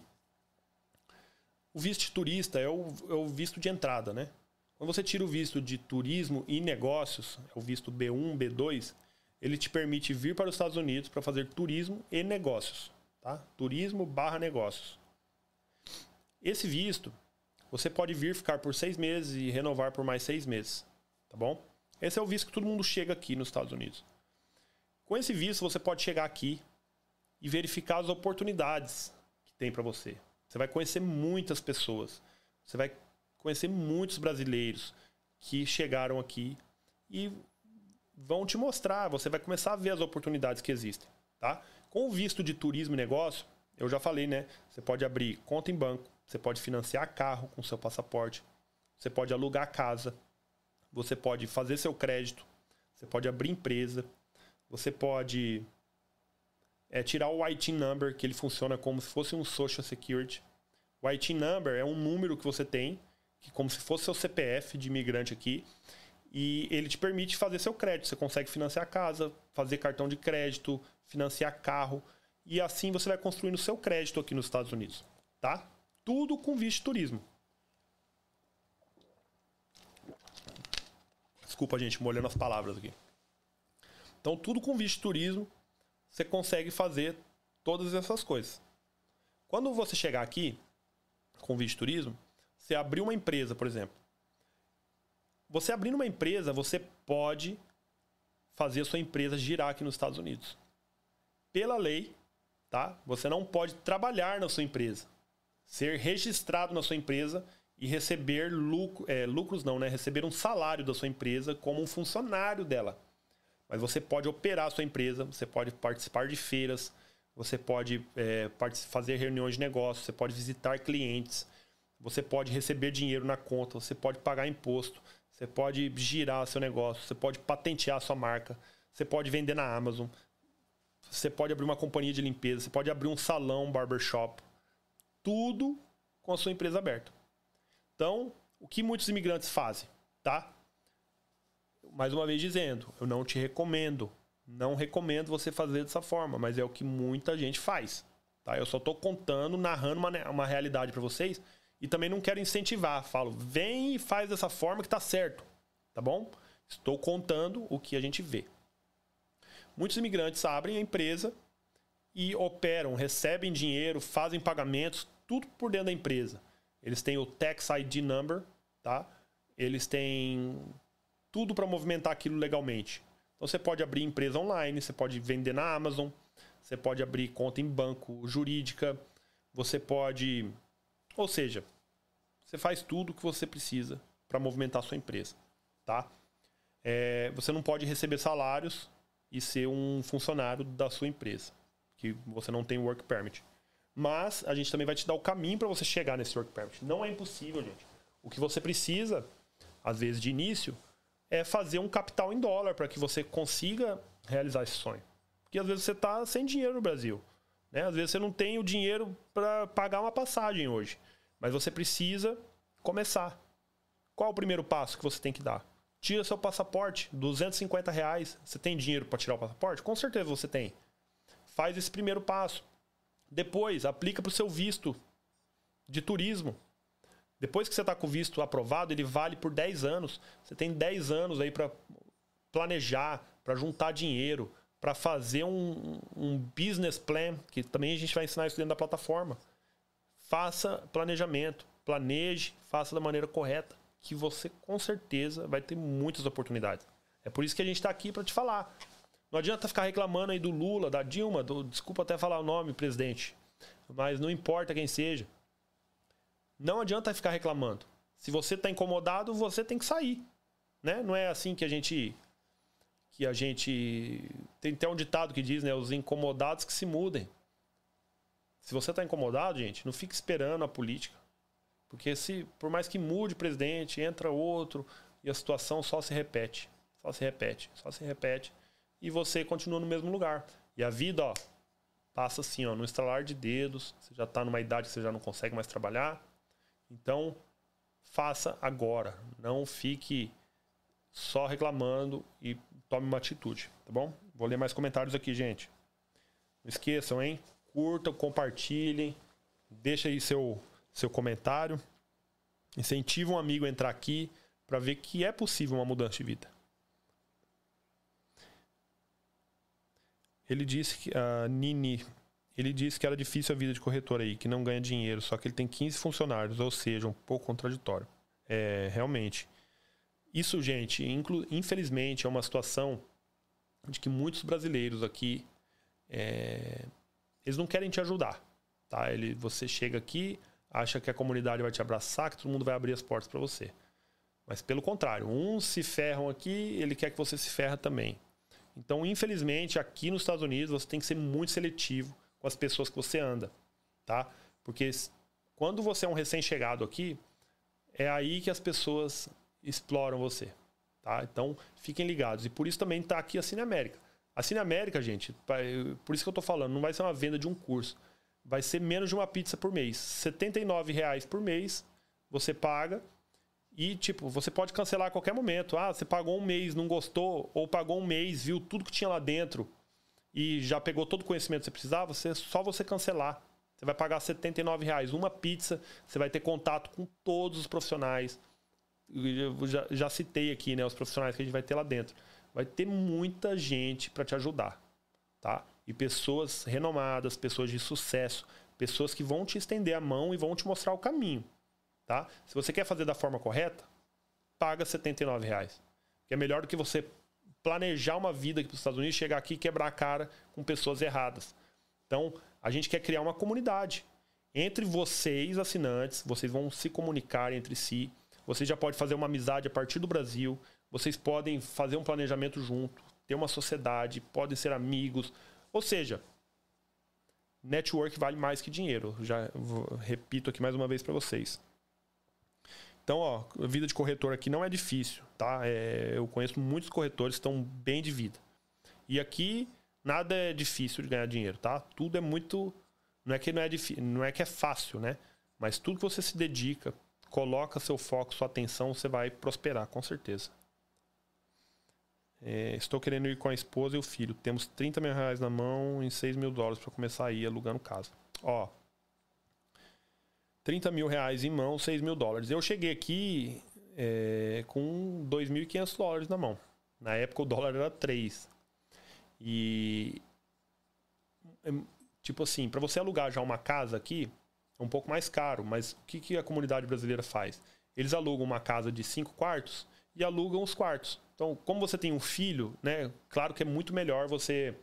o visto de turista é o, é o visto de entrada, né? Quando você tira o visto de turismo e negócios, o visto B1, B2, ele te permite vir para os Estados Unidos para fazer turismo e negócios. tá? Turismo barra negócios. Esse visto, você pode vir ficar por seis meses e renovar por mais seis meses, tá bom? Esse é o visto que todo mundo chega aqui nos Estados Unidos. Com esse visto, você pode chegar aqui e verificar as oportunidades que tem para você. Você vai conhecer muitas pessoas. Você vai conhecer muitos brasileiros que chegaram aqui e vão te mostrar. Você vai começar a ver as oportunidades que existem, tá? Com o visto de turismo e negócio, eu já falei, né? Você pode abrir conta em banco, você pode financiar carro com seu passaporte, você pode alugar casa, você pode fazer seu crédito, você pode abrir empresa, você pode é, tirar o IT number, que ele funciona como se fosse um social security. O IT number é um número que você tem, que como se fosse seu CPF de imigrante aqui, e ele te permite fazer seu crédito. Você consegue financiar casa, fazer cartão de crédito, financiar carro, e assim você vai construindo seu crédito aqui nos Estados Unidos, tá? Tudo com visto turismo. Desculpa, gente, molhando as palavras aqui. Então, tudo com visto turismo, você consegue fazer todas essas coisas. Quando você chegar aqui com visto turismo, você abrir uma empresa, por exemplo. Você abrindo uma empresa, você pode fazer a sua empresa girar aqui nos Estados Unidos. Pela lei, tá? Você não pode trabalhar na sua empresa, ser registrado na sua empresa e receber lucro, é, lucros não, né? Receber um salário da sua empresa como um funcionário dela. Mas você pode operar a sua empresa, você pode participar de feiras, você pode é, fazer reuniões de negócio, você pode visitar clientes, você pode receber dinheiro na conta, você pode pagar imposto, você pode girar seu negócio, você pode patentear sua marca, você pode vender na Amazon, você pode abrir uma companhia de limpeza, você pode abrir um salão, um barbershop. Tudo com a sua empresa aberta. Então, o que muitos imigrantes fazem, tá? Mais uma vez dizendo, eu não te recomendo, não recomendo você fazer dessa forma, mas é o que muita gente faz, tá? Eu só estou contando, narrando uma, uma realidade para vocês e também não quero incentivar, falo, vem e faz dessa forma que tá certo, tá bom? Estou contando o que a gente vê. Muitos imigrantes abrem a empresa e operam, recebem dinheiro, fazem pagamentos, tudo por dentro da empresa. Eles têm o Tax ID Number, tá? Eles têm tudo para movimentar aquilo legalmente. Então você pode abrir empresa online, você pode vender na Amazon, você pode abrir conta em banco jurídica, você pode. Ou seja, você faz tudo o que você precisa para movimentar a sua empresa, tá? É, você não pode receber salários e ser um funcionário da sua empresa, que você não tem work permit. Mas a gente também vai te dar o caminho para você chegar nesse work permit. Não é impossível, gente. O que você precisa, às vezes de início, é fazer um capital em dólar para que você consiga realizar esse sonho. Porque às vezes você está sem dinheiro no Brasil. Né? Às vezes você não tem o dinheiro para pagar uma passagem hoje. Mas você precisa começar. Qual o primeiro passo que você tem que dar? Tira seu passaporte, 250 reais. Você tem dinheiro para tirar o passaporte? Com certeza você tem. Faz esse primeiro passo. Depois, aplica para o seu visto de turismo. Depois que você está com o visto aprovado, ele vale por 10 anos. Você tem 10 anos aí para planejar, para juntar dinheiro, para fazer um, um business plan, que também a gente vai ensinar isso dentro da plataforma. Faça planejamento, planeje, faça da maneira correta, que você com certeza vai ter muitas oportunidades. É por isso que a gente está aqui para te falar. Não adianta ficar reclamando aí do Lula, da Dilma, do, desculpa até falar o nome, presidente, mas não importa quem seja. Não adianta ficar reclamando. Se você está incomodado, você tem que sair, né? Não é assim que a gente que a gente tem até um ditado que diz, né, os incomodados que se mudem. Se você está incomodado, gente, não fique esperando a política. Porque se por mais que mude o presidente, entra outro e a situação só se repete, só se repete, só se repete e você continua no mesmo lugar. E a vida, ó, passa assim, ó, no estralar de dedos. Você já está numa idade que você já não consegue mais trabalhar. Então, faça agora. Não fique só reclamando e tome uma atitude, tá bom? Vou ler mais comentários aqui, gente. Não esqueçam, hein? Curtam, compartilhem, deixa aí seu seu comentário. Incentive um amigo a entrar aqui para ver que é possível uma mudança de vida. Ele disse que a Nini, ele disse que era difícil a vida de corretor aí, que não ganha dinheiro, só que ele tem 15 funcionários, ou seja, um pouco contraditório. É, realmente. Isso, gente, infelizmente, é uma situação de que muitos brasileiros aqui é, eles não querem te ajudar, tá? Ele, você chega aqui, acha que a comunidade vai te abraçar, que todo mundo vai abrir as portas para você. Mas pelo contrário, uns se ferram aqui, ele quer que você se ferra também. Então, infelizmente, aqui nos Estados Unidos você tem que ser muito seletivo com as pessoas que você anda, tá? Porque quando você é um recém-chegado aqui, é aí que as pessoas exploram você, tá? Então, fiquem ligados. E por isso também está aqui a Cine América. A Cine América, gente, por isso que eu estou falando, não vai ser uma venda de um curso. Vai ser menos de uma pizza por mês. R$ reais por mês você paga e, tipo, você pode cancelar a qualquer momento. Ah, você pagou um mês, não gostou, ou pagou um mês, viu tudo que tinha lá dentro e já pegou todo o conhecimento que você precisava, você, só você cancelar. Você vai pagar R$ reais uma pizza, você vai ter contato com todos os profissionais. Eu já, já citei aqui, né, os profissionais que a gente vai ter lá dentro. Vai ter muita gente para te ajudar, tá? E pessoas renomadas, pessoas de sucesso, pessoas que vão te estender a mão e vão te mostrar o caminho. Tá? Se você quer fazer da forma correta, paga R$ reais. Que é melhor do que você planejar uma vida aqui para os Estados Unidos, chegar aqui e quebrar a cara com pessoas erradas. Então, a gente quer criar uma comunidade. Entre vocês, assinantes, vocês vão se comunicar entre si. Você já pode fazer uma amizade a partir do Brasil. Vocês podem fazer um planejamento junto, ter uma sociedade, podem ser amigos. Ou seja, network vale mais que dinheiro. Já repito aqui mais uma vez para vocês. Então, ó, vida de corretor aqui não é difícil, tá? É, eu conheço muitos corretores que estão bem de vida. E aqui nada é difícil de ganhar dinheiro, tá? Tudo é muito, não é que não é difícil, não é que é fácil, né? Mas tudo que você se dedica, coloca seu foco, sua atenção, você vai prosperar, com certeza. É, estou querendo ir com a esposa e o filho. Temos 30 mil reais na mão e 6 mil dólares para começar a ir alugando casa. Ó, 30 mil reais em mão, 6 mil dólares. Eu cheguei aqui é, com 2.500 dólares na mão. Na época o dólar era 3. E. É, tipo assim, para você alugar já uma casa aqui, é um pouco mais caro, mas o que, que a comunidade brasileira faz? Eles alugam uma casa de 5 quartos e alugam os quartos. Então, como você tem um filho, né? Claro que é muito melhor você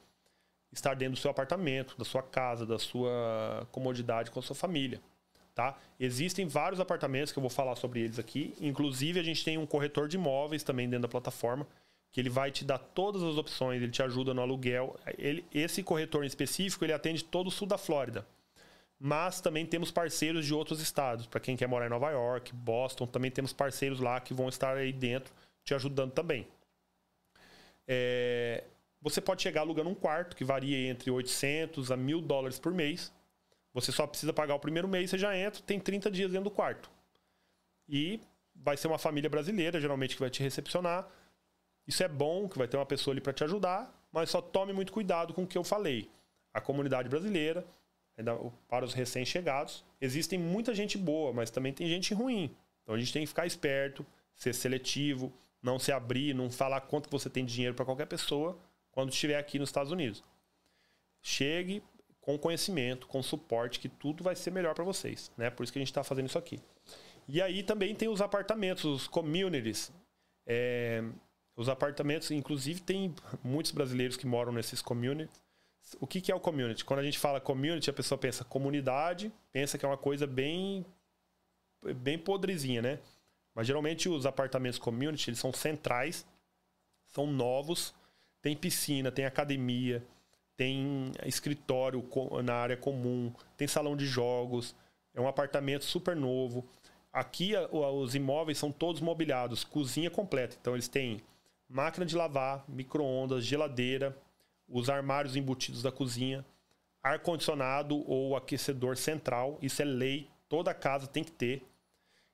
estar dentro do seu apartamento, da sua casa, da sua comodidade com a sua família. Tá? Existem vários apartamentos que eu vou falar sobre eles aqui. Inclusive, a gente tem um corretor de imóveis também dentro da plataforma, que ele vai te dar todas as opções, ele te ajuda no aluguel. Ele, esse corretor em específico, ele atende todo o sul da Flórida. Mas também temos parceiros de outros estados. Para quem quer morar em Nova York, Boston, também temos parceiros lá que vão estar aí dentro te ajudando também. É, você pode chegar alugando um quarto que varia entre 800 a 1.000 dólares por mês você só precisa pagar o primeiro mês, você já entra, tem 30 dias dentro do quarto. E vai ser uma família brasileira, geralmente, que vai te recepcionar. Isso é bom, que vai ter uma pessoa ali para te ajudar, mas só tome muito cuidado com o que eu falei. A comunidade brasileira, para os recém-chegados, existem muita gente boa, mas também tem gente ruim. Então a gente tem que ficar esperto, ser seletivo, não se abrir, não falar quanto você tem de dinheiro para qualquer pessoa quando estiver aqui nos Estados Unidos. Chegue, com conhecimento, com suporte, que tudo vai ser melhor para vocês, né? Por isso que a gente está fazendo isso aqui. E aí também tem os apartamentos, os communities. É, os apartamentos, inclusive, tem muitos brasileiros que moram nesses communities. O que, que é o community? Quando a gente fala community, a pessoa pensa comunidade, pensa que é uma coisa bem, bem podrezinha, né? Mas geralmente os apartamentos community, eles são centrais, são novos, tem piscina, tem academia, tem escritório na área comum, tem salão de jogos, é um apartamento super novo. Aqui os imóveis são todos mobiliados, cozinha completa. Então eles têm máquina de lavar, micro-ondas, geladeira, os armários embutidos da cozinha, ar-condicionado ou aquecedor central. Isso é lei, toda casa tem que ter.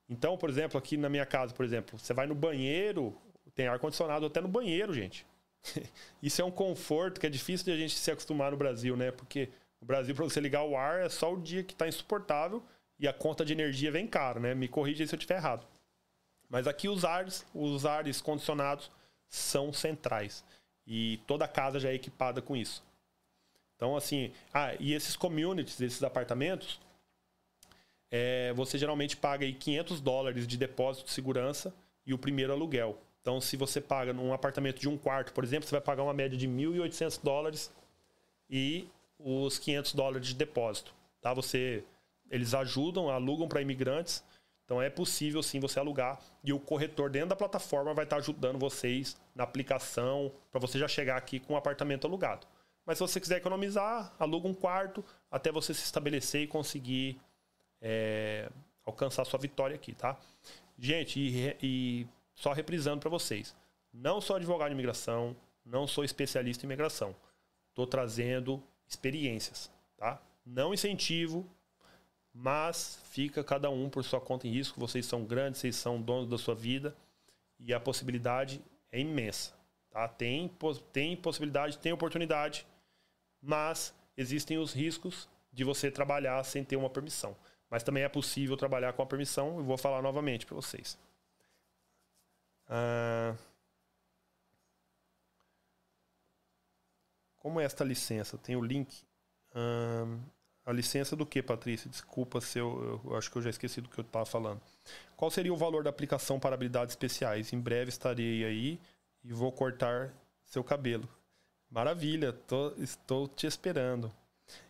Então, por exemplo, aqui na minha casa, por exemplo, você vai no banheiro, tem ar-condicionado até no banheiro, gente. Isso é um conforto que é difícil de a gente se acostumar no Brasil, né? Porque no Brasil, para você ligar o ar, é só o dia que está insuportável e a conta de energia vem caro, né? Me corrija se eu estiver errado. Mas aqui os ares, os ares condicionados são centrais. E toda casa já é equipada com isso. Então, assim, ah, e esses communities, esses apartamentos, é, você geralmente paga aí 500 dólares de depósito de segurança e o primeiro aluguel. Então, se você paga num apartamento de um quarto, por exemplo, você vai pagar uma média de 1.800 dólares e os 500 dólares de depósito. Tá? Você, eles ajudam, alugam para imigrantes. Então, é possível sim você alugar e o corretor dentro da plataforma vai estar ajudando vocês na aplicação para você já chegar aqui com um apartamento alugado. Mas se você quiser economizar, aluga um quarto até você se estabelecer e conseguir é, alcançar sua vitória aqui, tá? Gente, e, e só reprisando para vocês, não sou advogado de imigração, não sou especialista em imigração. Estou trazendo experiências, tá? Não incentivo, mas fica cada um por sua conta em risco. Vocês são grandes, vocês são donos da sua vida e a possibilidade é imensa, tá? Tem, tem possibilidade, tem oportunidade, mas existem os riscos de você trabalhar sem ter uma permissão. Mas também é possível trabalhar com a permissão. Eu vou falar novamente para vocês. Ah, como é esta licença? Tem o link. Ah, a licença do que, Patrícia? Desculpa se eu, eu, acho que eu já esqueci do que eu estava falando. Qual seria o valor da aplicação para habilidades especiais? Em breve estarei aí e vou cortar seu cabelo. Maravilha, tô, estou te esperando.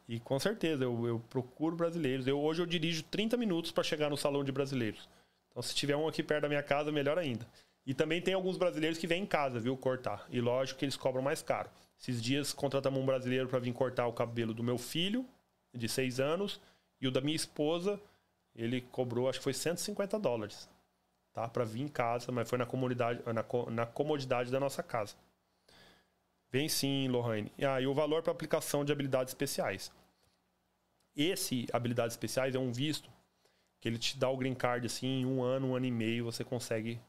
E com certeza, eu, eu procuro brasileiros. Eu, hoje eu dirijo 30 minutos para chegar no salão de brasileiros. Então, se tiver um aqui perto da minha casa, melhor ainda. E também tem alguns brasileiros que vêm em casa, viu, cortar. E lógico que eles cobram mais caro. Esses dias contratamos um brasileiro para vir cortar o cabelo do meu filho, de 6 anos, e o da minha esposa, ele cobrou, acho que foi 150 dólares, tá? Para vir em casa, mas foi na comunidade, na, na comodidade da nossa casa. Vem sim, Lohane. Ah, e o valor para aplicação de habilidades especiais. Esse habilidades especiais é um visto que ele te dá o green card assim em um ano, um ano e meio você consegue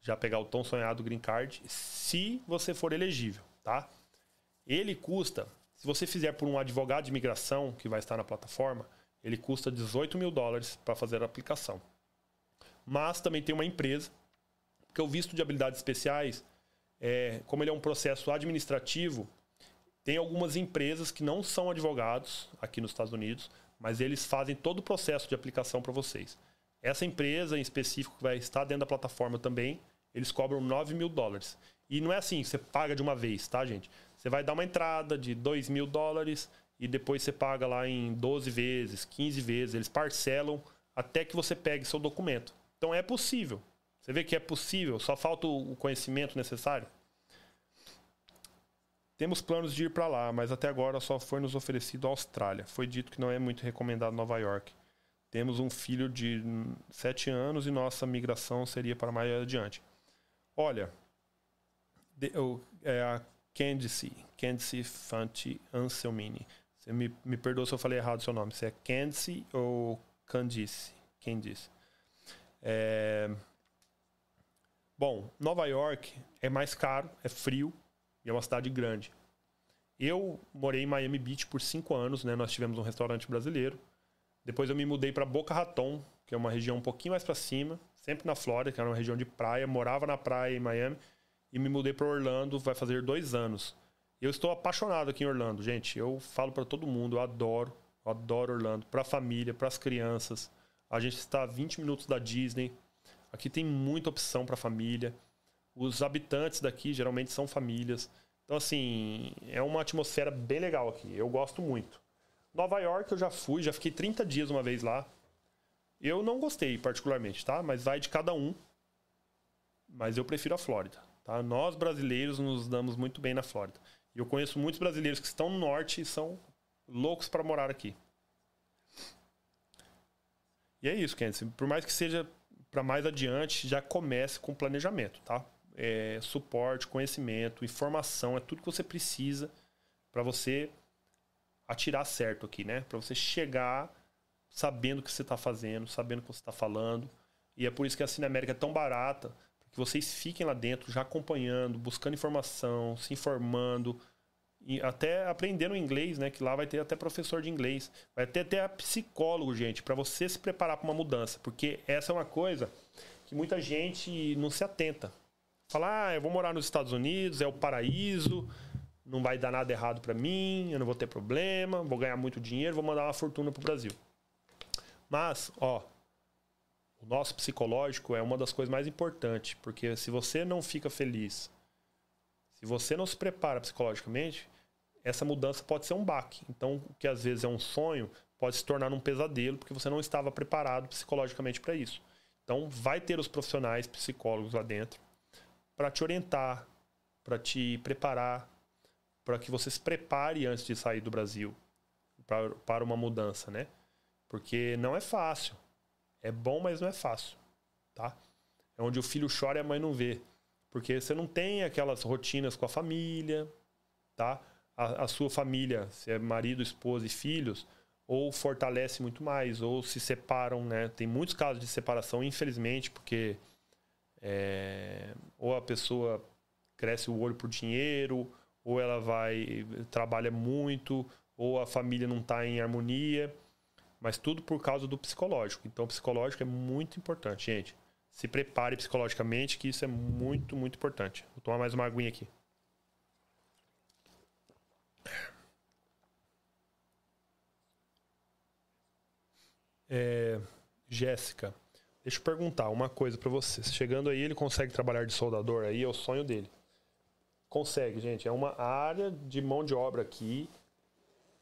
já pegar o tão sonhado green card, se você for elegível, tá? Ele custa, se você fizer por um advogado de imigração que vai estar na plataforma, ele custa 18 mil dólares para fazer a aplicação. Mas também tem uma empresa, porque o visto de habilidades especiais, é, como ele é um processo administrativo, tem algumas empresas que não são advogados aqui nos Estados Unidos, mas eles fazem todo o processo de aplicação para vocês. Essa empresa em específico que vai estar dentro da plataforma também, eles cobram 9 mil dólares. E não é assim, você paga de uma vez, tá, gente? Você vai dar uma entrada de 2 mil dólares e depois você paga lá em 12 vezes, 15 vezes. Eles parcelam até que você pegue seu documento. Então é possível. Você vê que é possível, só falta o conhecimento necessário. Temos planos de ir para lá, mas até agora só foi nos oferecido a Austrália. Foi dito que não é muito recomendado Nova York. Temos um filho de 7 anos e nossa migração seria para mais adiante. Olha, de, eu, é a Candice, Candice Fanti Anselmini. Você me, me perdoa se eu falei errado o seu nome. Se é Candice ou Candice? Candice. É... Bom, Nova York é mais caro, é frio, e é uma cidade grande. Eu morei em Miami Beach por cinco anos, né? Nós tivemos um restaurante brasileiro. Depois eu me mudei para Boca Raton, que é uma região um pouquinho mais para cima, sempre na Flórida, que era uma região de praia. Morava na praia em Miami e me mudei para Orlando, vai fazer dois anos. Eu estou apaixonado aqui em Orlando, gente. Eu falo para todo mundo, eu adoro, eu adoro Orlando, para a família, para as crianças. A gente está a 20 minutos da Disney. Aqui tem muita opção para família. Os habitantes daqui geralmente são famílias. Então, assim, é uma atmosfera bem legal aqui. Eu gosto muito. Nova York eu já fui, já fiquei 30 dias uma vez lá. Eu não gostei particularmente, tá? Mas vai de cada um. Mas eu prefiro a Flórida, tá? Nós brasileiros nos damos muito bem na Flórida. E eu conheço muitos brasileiros que estão no norte e são loucos para morar aqui. E é isso, Kenzie. Por mais que seja para mais adiante, já comece com planejamento, tá? é, suporte, conhecimento, informação, é tudo que você precisa para você atirar certo aqui, né? Para você chegar sabendo o que você está fazendo, sabendo o que você está falando. E é por isso que a Cine América é tão barata, que vocês fiquem lá dentro, já acompanhando, buscando informação, se informando, e até aprendendo inglês, né? Que lá vai ter até professor de inglês, vai ter até psicólogo, gente, para você se preparar para uma mudança, porque essa é uma coisa que muita gente não se atenta. Falar, ah, eu vou morar nos Estados Unidos, é o paraíso. não vai dar nada errado para mim, eu não vou ter problema, vou ganhar muito dinheiro, vou mandar uma fortuna pro Brasil. Mas, ó, o nosso psicológico é uma das coisas mais importantes, porque se você não fica feliz, se você não se prepara psicologicamente, essa mudança pode ser um baque. Então, o que às vezes é um sonho pode se tornar um pesadelo, porque você não estava preparado psicologicamente para isso. Então, vai ter os profissionais psicólogos lá dentro para te orientar, para te preparar, para que você se prepare antes de sair do Brasil para, uma mudança, né? Porque não é fácil. É bom, mas não é fácil, tá? É onde o filho chora e a mãe não vê. Porque você não tem aquelas rotinas com a família, tá? A, a sua família, se é marido, esposa e filhos, ou fortalece muito mais, ou se separam, né? Tem muitos casos de separação, infelizmente, porque é, ou a pessoa cresce o olho por dinheiro, ou ela vai trabalha muito, ou a família não está em harmonia. Mas tudo por causa do psicológico. Então, o psicológico é muito importante, gente. Se prepare psicologicamente, que isso é muito, muito importante. Vou tomar mais uma aguinha aqui. É, Jéssica, deixa eu perguntar uma coisa para você. Chegando aí, ele consegue trabalhar de soldador aí? É o sonho dele. Consegue, gente. É uma área de mão de obra aqui.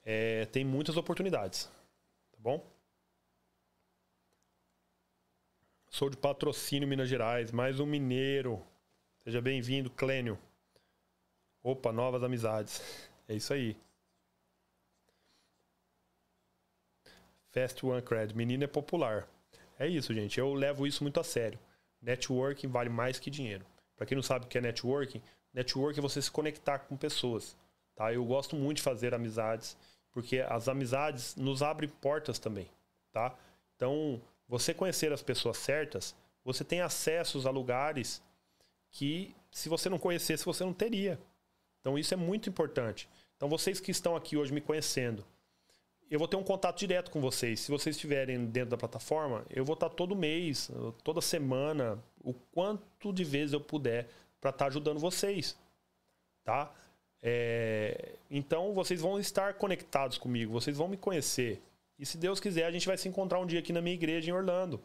É, tem muitas oportunidades bom? Sou de patrocínio Minas Gerais, mais um mineiro. Seja bem-vindo, Clênio. Opa, novas amizades. É isso aí. Fast One Cred. Menino é popular. É isso, gente. Eu levo isso muito a sério. Networking vale mais que dinheiro. Para quem não sabe o que é networking, networking é você se conectar com pessoas. Tá? Eu gosto muito de fazer amizades porque as amizades nos abrem portas também, tá? Então, você conhecer as pessoas certas, você tem acessos a lugares que se você não conhecesse, você não teria. Então, isso é muito importante. Então, vocês que estão aqui hoje me conhecendo, eu vou ter um contato direto com vocês. Se vocês estiverem dentro da plataforma, eu vou estar todo mês, toda semana, o quanto de vezes eu puder para estar ajudando vocês, tá? É, então vocês vão estar conectados comigo, vocês vão me conhecer. E se Deus quiser, a gente vai se encontrar um dia aqui na minha igreja em Orlando.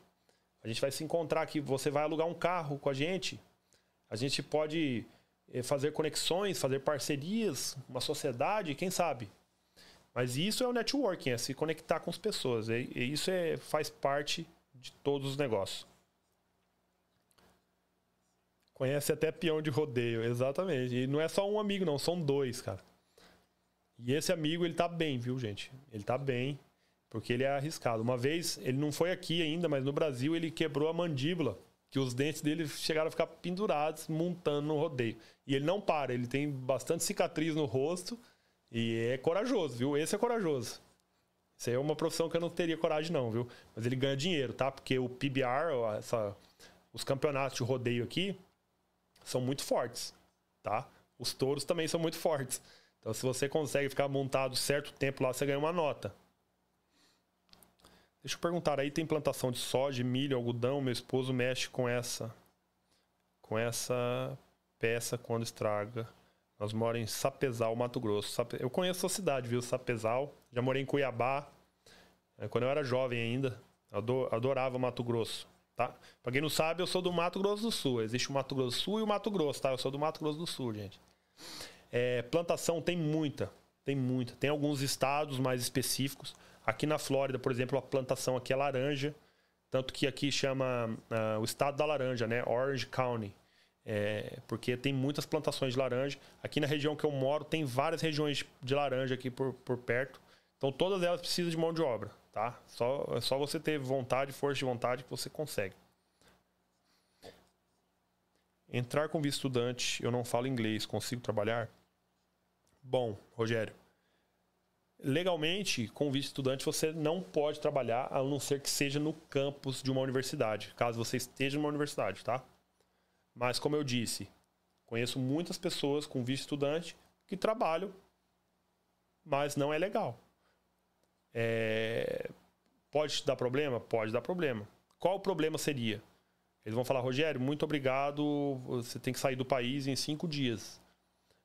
A gente vai se encontrar aqui, você vai alugar um carro com a gente. A gente pode é, fazer conexões, fazer parcerias, uma sociedade, quem sabe. Mas isso é o networking, é se conectar com as pessoas. E, isso é, faz parte de todos os negócios. Conhece até peão de rodeio, exatamente. E não é só um amigo, não, são dois, cara. E esse amigo, ele tá bem, viu, gente? Ele tá bem, porque ele é arriscado. Uma vez, ele não foi aqui ainda, mas no Brasil, ele quebrou a mandíbula, que os dentes dele chegaram a ficar pendurados, montando no rodeio. E ele não para, ele tem bastante cicatriz no rosto e é corajoso, viu? Esse é corajoso. Isso aí é uma profissão que eu não teria coragem, não, viu? Mas ele ganha dinheiro, tá? Porque o PBR, essa, os campeonatos de rodeio aqui, são muito fortes, tá? Os touros também são muito fortes. Então, se você consegue ficar montado certo tempo lá, você ganha uma nota. Deixa eu perguntar aí, tem plantação de soja, milho, algodão? Meu esposo mexe com essa com essa peça quando estraga. Nós moramos em Sapezal, Mato Grosso. Eu conheço a cidade, viu? Sapezal. Já morei em Cuiabá. É, quando eu era jovem ainda. Adorava Mato Grosso tá? Pra quem não sabe, eu sou do Mato Grosso do Sul. Existe o Mato Grosso do Sul e o Mato Grosso, tá? Eu sou do Mato Grosso do Sul, gente. É, plantação tem muita, tem muita. Tem alguns estados mais específicos. Aqui na Flórida, por exemplo, a plantação aqui é laranja. Tanto que aqui chama uh, o estado da laranja, né? Orange County. É, porque tem muitas plantações de laranja. Aqui na região que eu moro, tem várias regiões de laranja aqui por, por perto. Então todas elas precisam de mão de obra tá? Só, é só você ter vontade, força de vontade que você consegue. Entrar com visto estudante, eu não falo inglês, consigo trabalhar? Bom, Rogério, legalmente, com visto estudante, você não pode trabalhar a não ser que seja no campus de uma universidade, caso você esteja numa universidade, tá? Mas, como eu disse, conheço muitas pessoas com visto estudante que trabalham, mas não é legal. É... Pode dar problema? Pode dar problema. Qual o problema seria? Eles vão falar, Rogério, muito obrigado, você tem que sair do país em cinco dias.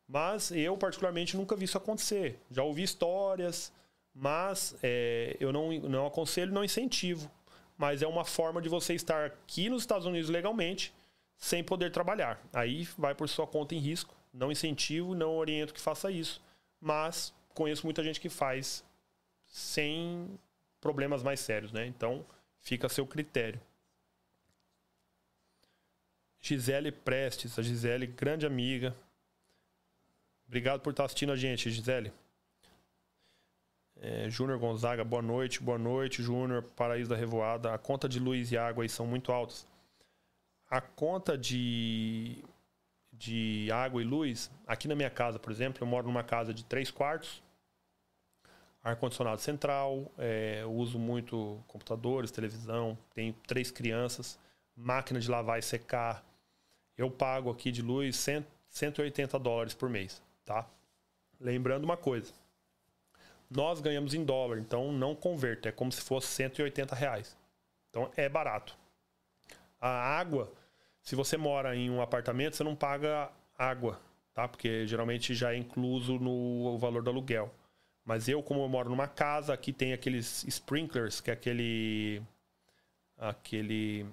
Mas eu, particularmente, nunca vi isso acontecer. Já ouvi histórias, mas é, eu não, não aconselho, não incentivo. Mas é uma forma de você estar aqui nos Estados Unidos legalmente, sem poder trabalhar. Aí vai por sua conta em risco. Não incentivo, não oriento que faça isso. Mas conheço muita gente que faz sem problemas mais sérios, né? Então, fica a seu critério. Gisele Prestes, a Gisele, grande amiga. Obrigado por estar assistindo a gente, Gisele. É, Júnior Gonzaga, boa noite, boa noite, Júnior, Paraíso da Revoada. A conta de luz e água aí são muito altas. A conta de, de água e luz, aqui na minha casa, por exemplo, eu moro numa casa de três quartos, ar-condicionado central, é, uso muito computadores, televisão, tenho três crianças, máquina de lavar e secar. Eu pago aqui de luz 100, 180 dólares por mês, tá? Lembrando uma coisa, nós ganhamos em dólar, então não converta, é como se fosse 180 reais. Então é barato. A água, se você mora em um apartamento, você não paga água, tá? Porque geralmente já é incluso no valor do aluguel. Mas eu, como eu moro numa casa, aqui tem aqueles sprinklers, que é aquele. aquele.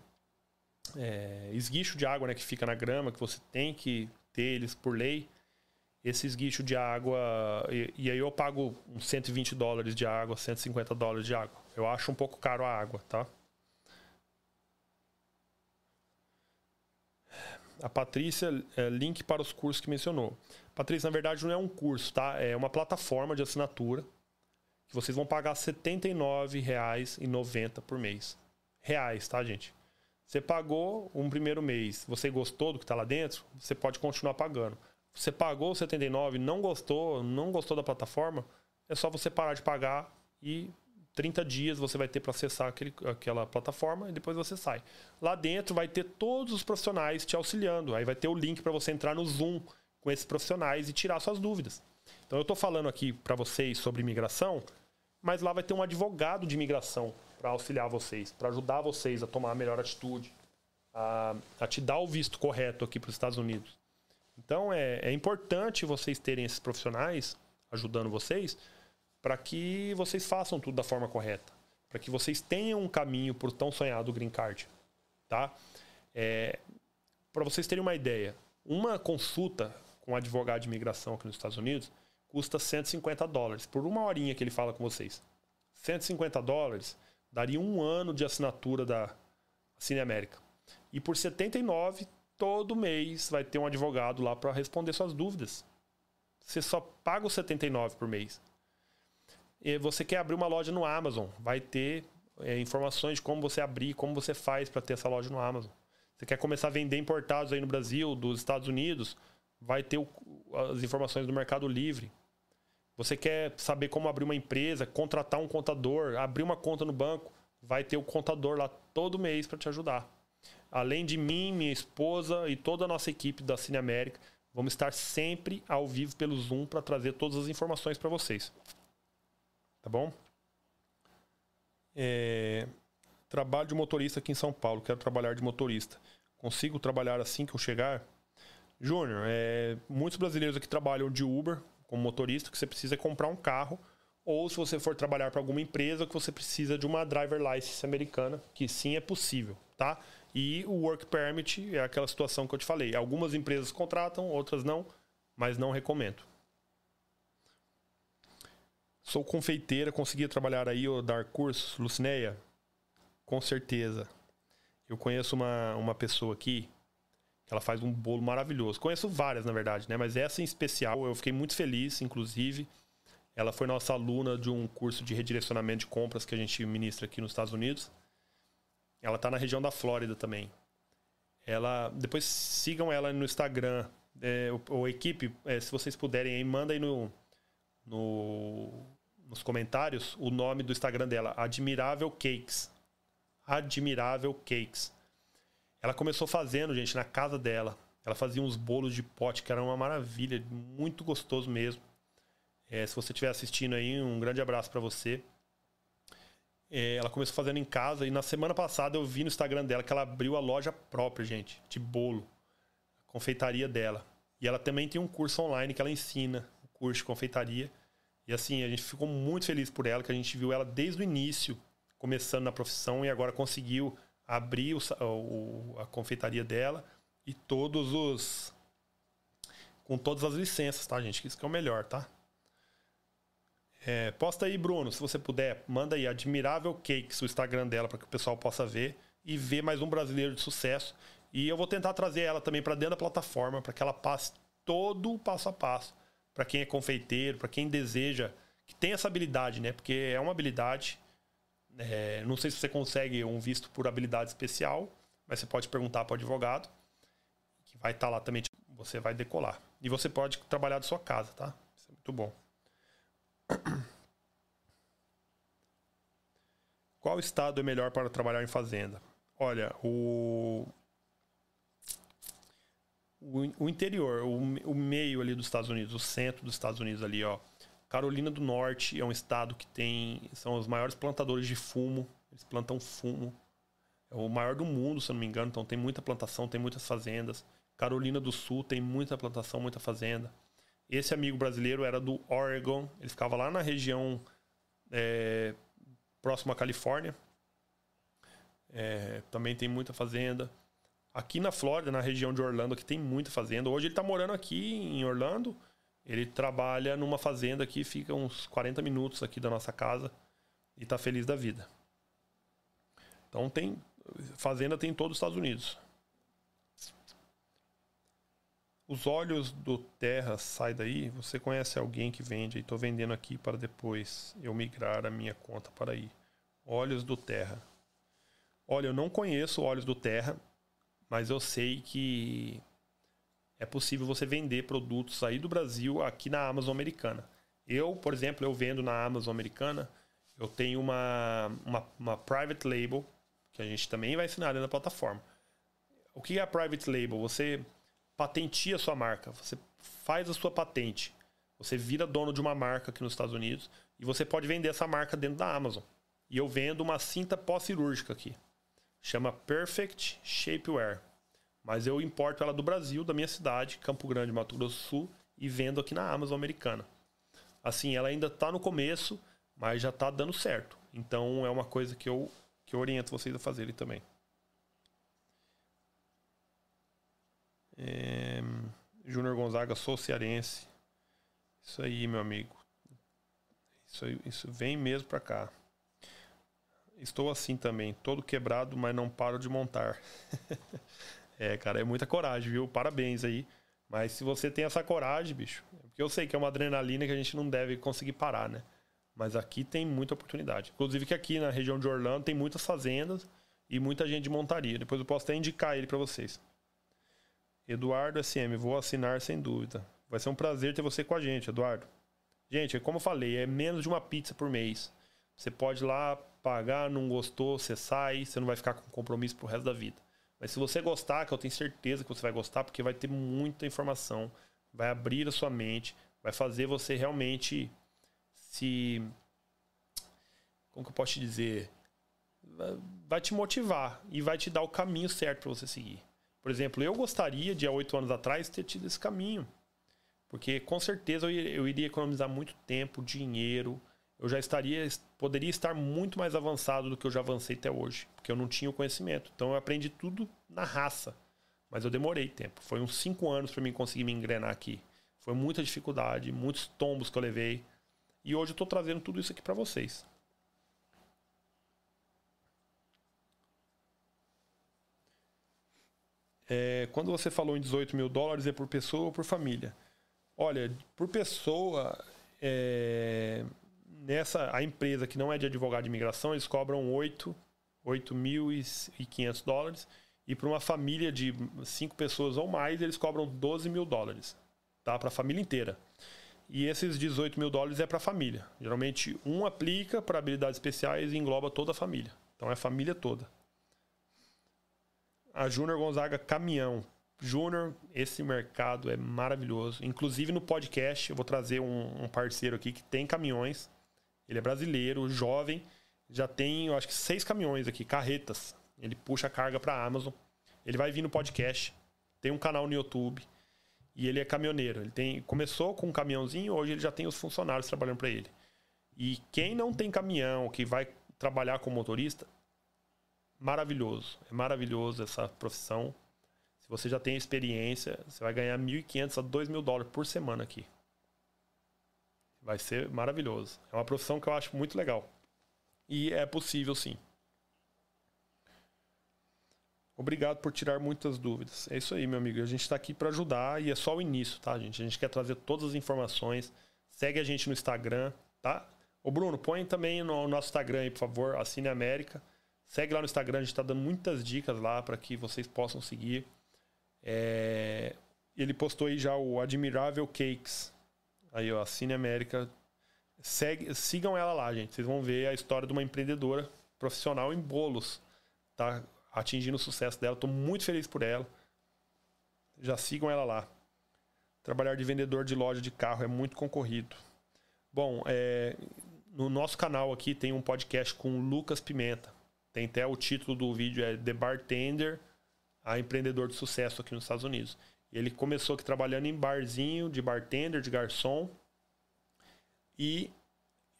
É, esguicho de água né, que fica na grama, que você tem que ter eles por lei. Esse esguicho de água. E, e aí eu pago uns 120 dólares de água, 150 dólares de água. Eu acho um pouco caro a água, tá? A Patrícia, é, link para os cursos que mencionou. Patrícia, na verdade não é um curso, tá? É uma plataforma de assinatura que vocês vão pagar R$ 79,90 por mês. Reais, tá, gente? Você pagou um primeiro mês, você gostou do que está lá dentro, você pode continuar pagando. Você pagou 79, não gostou, não gostou da plataforma, é só você parar de pagar e 30 dias você vai ter para acessar aquele, aquela plataforma e depois você sai. Lá dentro vai ter todos os profissionais te auxiliando. Aí vai ter o link para você entrar no Zoom com esses profissionais e tirar suas dúvidas. Então eu estou falando aqui para vocês sobre imigração, mas lá vai ter um advogado de imigração para auxiliar vocês, para ajudar vocês a tomar a melhor atitude, a, a te dar o visto correto aqui para os Estados Unidos. Então é, é importante vocês terem esses profissionais ajudando vocês para que vocês façam tudo da forma correta, para que vocês tenham um caminho por tão sonhado green card, tá? É, para vocês terem uma ideia, uma consulta com um advogado de imigração aqui nos Estados Unidos custa 150 dólares por uma horinha que ele fala com vocês. 150 dólares daria um ano de assinatura da Cine América. E por 79 todo mês vai ter um advogado lá para responder suas dúvidas. Você só paga os 79 por mês você quer abrir uma loja no Amazon, vai ter é, informações de como você abrir, como você faz para ter essa loja no Amazon. Você quer começar a vender importados aí no Brasil, dos Estados Unidos, vai ter o, as informações do Mercado Livre. Você quer saber como abrir uma empresa, contratar um contador, abrir uma conta no banco, vai ter o contador lá todo mês para te ajudar. Além de mim, minha esposa e toda a nossa equipe da Cine América, vamos estar sempre ao vivo pelo Zoom para trazer todas as informações para vocês. Tá bom? É, trabalho de motorista aqui em São Paulo. Quero trabalhar de motorista. Consigo trabalhar assim que eu chegar? Júnior, é, muitos brasileiros aqui trabalham de Uber como motorista, que você precisa comprar um carro. Ou se você for trabalhar para alguma empresa, que você precisa de uma driver license americana, que sim é possível, tá? E o work permit é aquela situação que eu te falei. Algumas empresas contratam, outras não, mas não recomendo. Sou confeiteira, conseguia trabalhar aí ou dar cursos, Lucinéia? Com certeza. Eu conheço uma, uma pessoa aqui ela faz um bolo maravilhoso. Conheço várias, na verdade, né? Mas essa em especial, eu fiquei muito feliz, inclusive. Ela foi nossa aluna de um curso de redirecionamento de compras que a gente ministra aqui nos Estados Unidos. Ela está na região da Flórida também. Ela, depois sigam ela no Instagram, é, ou, equipe, é, se vocês puderem, aí manda aí no, no, nos comentários o nome do Instagram dela, Admirável Cakes. Admirável Cakes. Ela começou fazendo, gente, na casa dela. Ela fazia uns bolos de pote que era uma maravilha, muito gostoso mesmo. É, se você estiver assistindo aí, um grande abraço para você. É, ela começou fazendo em casa e na semana passada eu vi no Instagram dela que ela abriu a loja própria, gente, de bolo. Confeitaria dela. E ela também tem um curso online que ela ensina, curso de confeitaria. E assim, a gente ficou muito feliz por ela, que a gente viu ela desde o início, começando na profissão, e agora conseguiu abrir o, o, a confeitaria dela e todos os. com todas as licenças, tá, gente? Isso que é o melhor, tá? É, posta aí, Bruno, se você puder, manda aí Admirável Cakes, o Instagram dela, para que o pessoal possa ver e ver mais um brasileiro de sucesso. E eu vou tentar trazer ela também para dentro da plataforma, para que ela passe todo o passo a passo para quem é confeiteiro, para quem deseja, que tem essa habilidade, né? Porque é uma habilidade. É, não sei se você consegue um visto por habilidade especial, mas você pode perguntar para o advogado, que vai estar tá lá também. Você vai decolar. E você pode trabalhar da sua casa, tá? Isso é muito bom. Qual estado é melhor para trabalhar em fazenda? Olha, o o, interior, o, meio ali dos Estados Unidos, o centro dos Estados Unidos ali, ó. Carolina do Norte é um estado que tem são os maiores plantadores de fumo, eles plantam fumo. É o maior do mundo, se eu não me engano, então tem muita plantação, tem muitas fazendas. Carolina do Sul tem muita plantação, muita fazenda. Esse amigo brasileiro era do Oregon, ele ficava lá na região é, próxima à Califórnia. É, também tem muita fazenda. Aqui na Flórida, na região de Orlando, que tem muita fazenda. Hoje ele está morando aqui em Orlando. Ele trabalha numa fazenda que fica uns 40 minutos aqui da nossa casa e está feliz da vida. Então tem fazenda tem em todos os Estados Unidos. Os olhos do terra sai daí. Você conhece alguém que vende? Estou vendendo aqui para depois eu migrar a minha conta para aí. Olhos do terra. Olha, eu não conheço olhos do terra mas eu sei que é possível você vender produtos aí do Brasil aqui na Amazon americana. Eu, por exemplo, eu vendo na Amazon americana, eu tenho uma, uma, uma private label, que a gente também vai ensinar da plataforma. O que é a private label? Você patentia a sua marca, você faz a sua patente, você vira dono de uma marca aqui nos Estados Unidos e você pode vender essa marca dentro da Amazon. E eu vendo uma cinta pós-cirúrgica aqui. Chama Perfect Shapewear. Mas eu importo ela do Brasil, da minha cidade, Campo Grande, Mato Grosso do Sul, e vendo aqui na Amazon americana. Assim, ela ainda está no começo, mas já está dando certo. Então é uma coisa que eu, que eu oriento vocês a fazerem também. É... Júnior Gonzaga, sou cearense. Isso aí, meu amigo. Isso, isso vem mesmo para cá. Estou assim também, todo quebrado, mas não paro de montar. é, cara, é muita coragem, viu? Parabéns aí. Mas se você tem essa coragem, bicho, é porque eu sei que é uma adrenalina que a gente não deve conseguir parar, né? Mas aqui tem muita oportunidade. Inclusive que aqui na região de Orlando tem muitas fazendas e muita gente de montaria. Depois eu posso até indicar ele para vocês. Eduardo SM, vou assinar sem dúvida. Vai ser um prazer ter você com a gente, Eduardo. Gente, como eu falei, é menos de uma pizza por mês. Você pode ir lá pagar, não gostou, você sai, você não vai ficar com compromisso pro resto da vida. Mas se você gostar, que eu tenho certeza que você vai gostar, porque vai ter muita informação, vai abrir a sua mente, vai fazer você realmente se. Como que eu posso te dizer? Vai te motivar e vai te dar o caminho certo para você seguir. Por exemplo, eu gostaria de há oito anos atrás ter tido esse caminho. Porque com certeza eu iria economizar muito tempo, dinheiro, eu já estaria, poderia estar muito mais avançado do que eu já avancei até hoje, porque eu não tinha o conhecimento. Então eu aprendi tudo na raça, mas eu demorei tempo. Foi uns cinco anos para mim conseguir me engrenar aqui. Foi muita dificuldade, muitos tombos que eu levei. E hoje eu estou trazendo tudo isso aqui para vocês. É, quando você falou em 18 mil dólares, é por pessoa ou por família? Olha, por pessoa, é, nessa a empresa que não é de advogado de imigração, eles cobram 8 8.500 dólares. E para uma família de cinco pessoas ou mais, eles cobram 12 mil dólares. Tá? Para a família inteira. E esses 18 mil dólares é para a família. Geralmente, um aplica para habilidades especiais e engloba toda a família. Então, é a família toda. A Júnior Gonzaga Caminhão. Júnior, esse mercado é maravilhoso. Inclusive, no podcast, eu vou trazer um, um parceiro aqui que tem caminhões. Ele é brasileiro, jovem, já tem, eu acho que seis caminhões aqui, carretas. Ele puxa carga para a Amazon. Ele vai vir no podcast, tem um canal no YouTube. e ele é caminhoneiro. Ele tem começou com um caminhãozinho, hoje ele já tem os funcionários trabalhando para ele. E quem não tem caminhão, que vai trabalhar como motorista, maravilhoso. É maravilhoso essa profissão. Se você já tem experiência, você vai ganhar 1.500 a 2.000 dólares por semana aqui. Vai ser maravilhoso. É uma profissão que eu acho muito legal. E é possível sim. Obrigado por tirar muitas dúvidas. É isso aí, meu amigo. A gente está aqui para ajudar e é só o início, tá, gente? A gente quer trazer todas as informações. Segue a gente no Instagram, tá? Ô, Bruno, põe também no nosso Instagram aí, por favor, Assine América. Segue lá no Instagram, a gente está dando muitas dicas lá para que vocês possam seguir. É... Ele postou aí já o Admirável Cakes. Aí, ó, Assine América. Segue, sigam ela lá, gente. Vocês vão ver a história de uma empreendedora profissional em bolos. Tá atingindo o sucesso dela. Estou muito feliz por ela. Já sigam ela lá. Trabalhar de vendedor de loja de carro é muito concorrido. Bom, é, no nosso canal aqui tem um podcast com o Lucas Pimenta. Tem até o título do vídeo é The Bartender, a empreendedor de sucesso aqui nos Estados Unidos. Ele começou aqui trabalhando em barzinho, de bartender, de garçom. E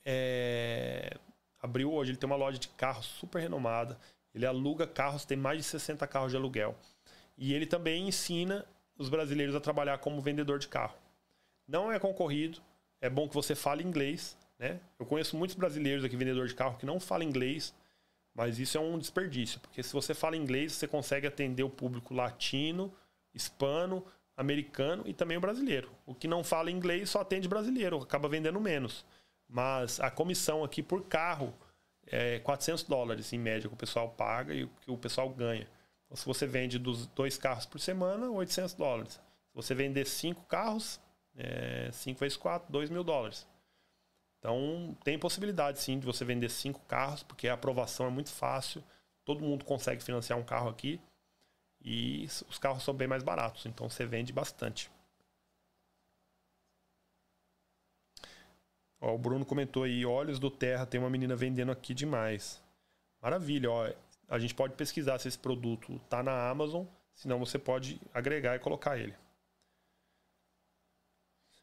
é, abriu hoje, ele tem uma loja de carro super renomada. Ele aluga carros, tem mais de 60 carros de aluguel. E ele também ensina os brasileiros a trabalhar como vendedor de carro. Não é concorrido, é bom que você fale inglês, né? Eu conheço muitos brasileiros aqui, vendedor de carro, que não falam inglês, mas isso é um desperdício, porque se você fala inglês, você consegue atender o público latino, hispano, americano e também o brasileiro. O que não fala inglês só atende brasileiro, acaba vendendo menos. Mas a comissão aqui por carro é 400 dólares em média que o pessoal paga e que o pessoal ganha. Então, se você vende dos dois carros por semana, 800 dólares. Se você vender cinco carros, é 5 vezes 4, 2 mil dólares. Então, tem possibilidade sim de você vender cinco carros, porque a aprovação é muito fácil. Todo mundo consegue financiar um carro aqui. E os carros são bem mais baratos, então você vende bastante. Ó, o Bruno comentou aí, Olhos do Terra, tem uma menina vendendo aqui demais. Maravilha, ó. A gente pode pesquisar se esse produto tá na Amazon, senão você pode agregar e colocar ele.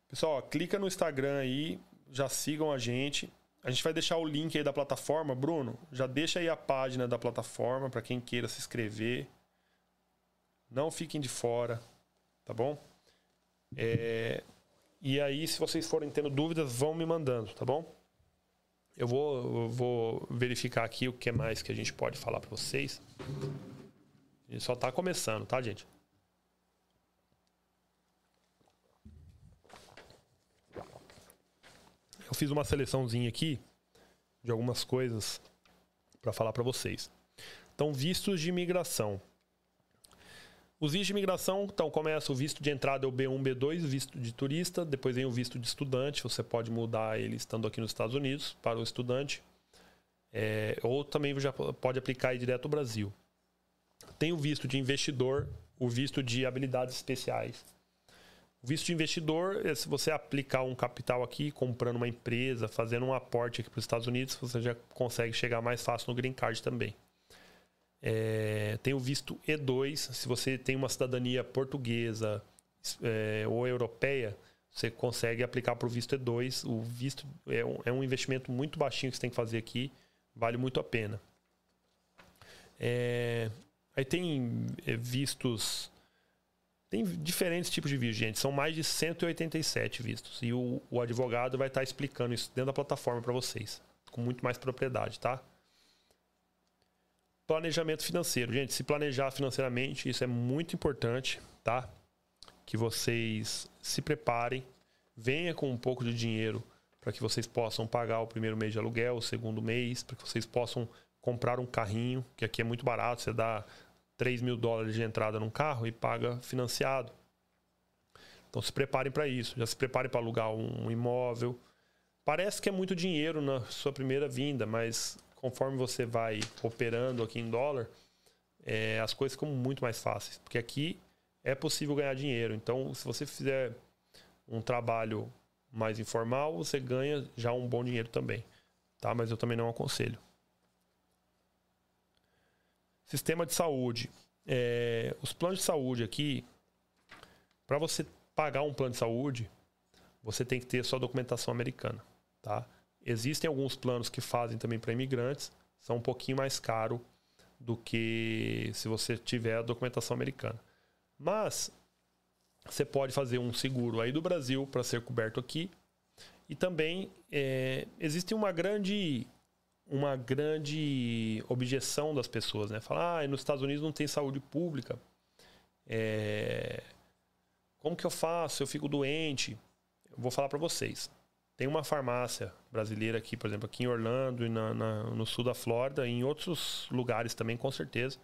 Pessoal, ó, clica no Instagram aí, já sigam a gente. A gente vai deixar o link aí da plataforma, Bruno. Já deixa aí a página da plataforma para quem queira se inscrever. Não fiquem de fora, tá bom? É, e aí, se vocês forem tendo dúvidas, vão me mandando, tá bom? Eu vou, eu vou verificar aqui o que mais que a gente pode falar para vocês. A gente só está começando, tá, gente? Eu fiz uma seleçãozinha aqui de algumas coisas para falar para vocês. Então, vistos de imigração. Os vistos de imigração, então, começa o visto de entrada é o B1, B2, visto de turista, depois vem o visto de estudante, você pode mudar ele estando aqui nos Estados Unidos para o estudante, é, ou também já pode aplicar direto ao Brasil. Tem o visto de investidor, o visto de habilidades especiais. O visto de investidor é se você aplicar um capital aqui, comprando uma empresa, fazendo um aporte aqui para os Estados Unidos, você já consegue chegar mais fácil no green card também. É, tem o visto E2, se você tem uma cidadania portuguesa é, ou europeia, você consegue aplicar para o visto E2. O visto é um, é um, investimento muito baixinho que você tem que fazer aqui, vale muito a pena. É, aí tem é, vistos. Tem diferentes tipos de vistos, gente. São mais de 187 vistos. E o, o advogado vai estar explicando isso dentro da plataforma para vocês, com muito mais propriedade, tá? Planejamento financeiro. Gente, se planejar financeiramente, isso é muito importante, tá? Que vocês se preparem, venha com um pouco de dinheiro para que vocês possam pagar o primeiro mês de aluguel, o segundo mês, para que vocês possam comprar um carrinho, que aqui é muito barato, você dá 3 mil dólares de entrada num carro e paga financiado. Então se preparem para isso, já se preparem para alugar um imóvel. Parece que é muito dinheiro na sua primeira vinda, mas conforme você vai operando aqui em dólar, é, as coisas ficam muito mais fáceis. Porque aqui é possível ganhar dinheiro. Então, se você fizer um trabalho mais informal, você ganha já um bom dinheiro também. Tá? Mas eu também não aconselho. Sistema de saúde. É, os planos de saúde aqui, para você pagar um plano de saúde, você tem que ter sua documentação americana, tá? Existem alguns planos que fazem também para imigrantes, são um pouquinho mais caro do que se você tiver a documentação americana. Mas você pode fazer um seguro aí do Brasil para ser coberto aqui. E também é, existe uma grande uma grande objeção das pessoas, né? Falar, ah, nos Estados Unidos não tem saúde pública. É... Como que eu faço? Eu fico doente. Eu vou falar para vocês. Tem uma farmácia brasileira aqui, por exemplo, aqui em Orlando e na, na, no sul da Flórida, e em outros lugares também, com certeza.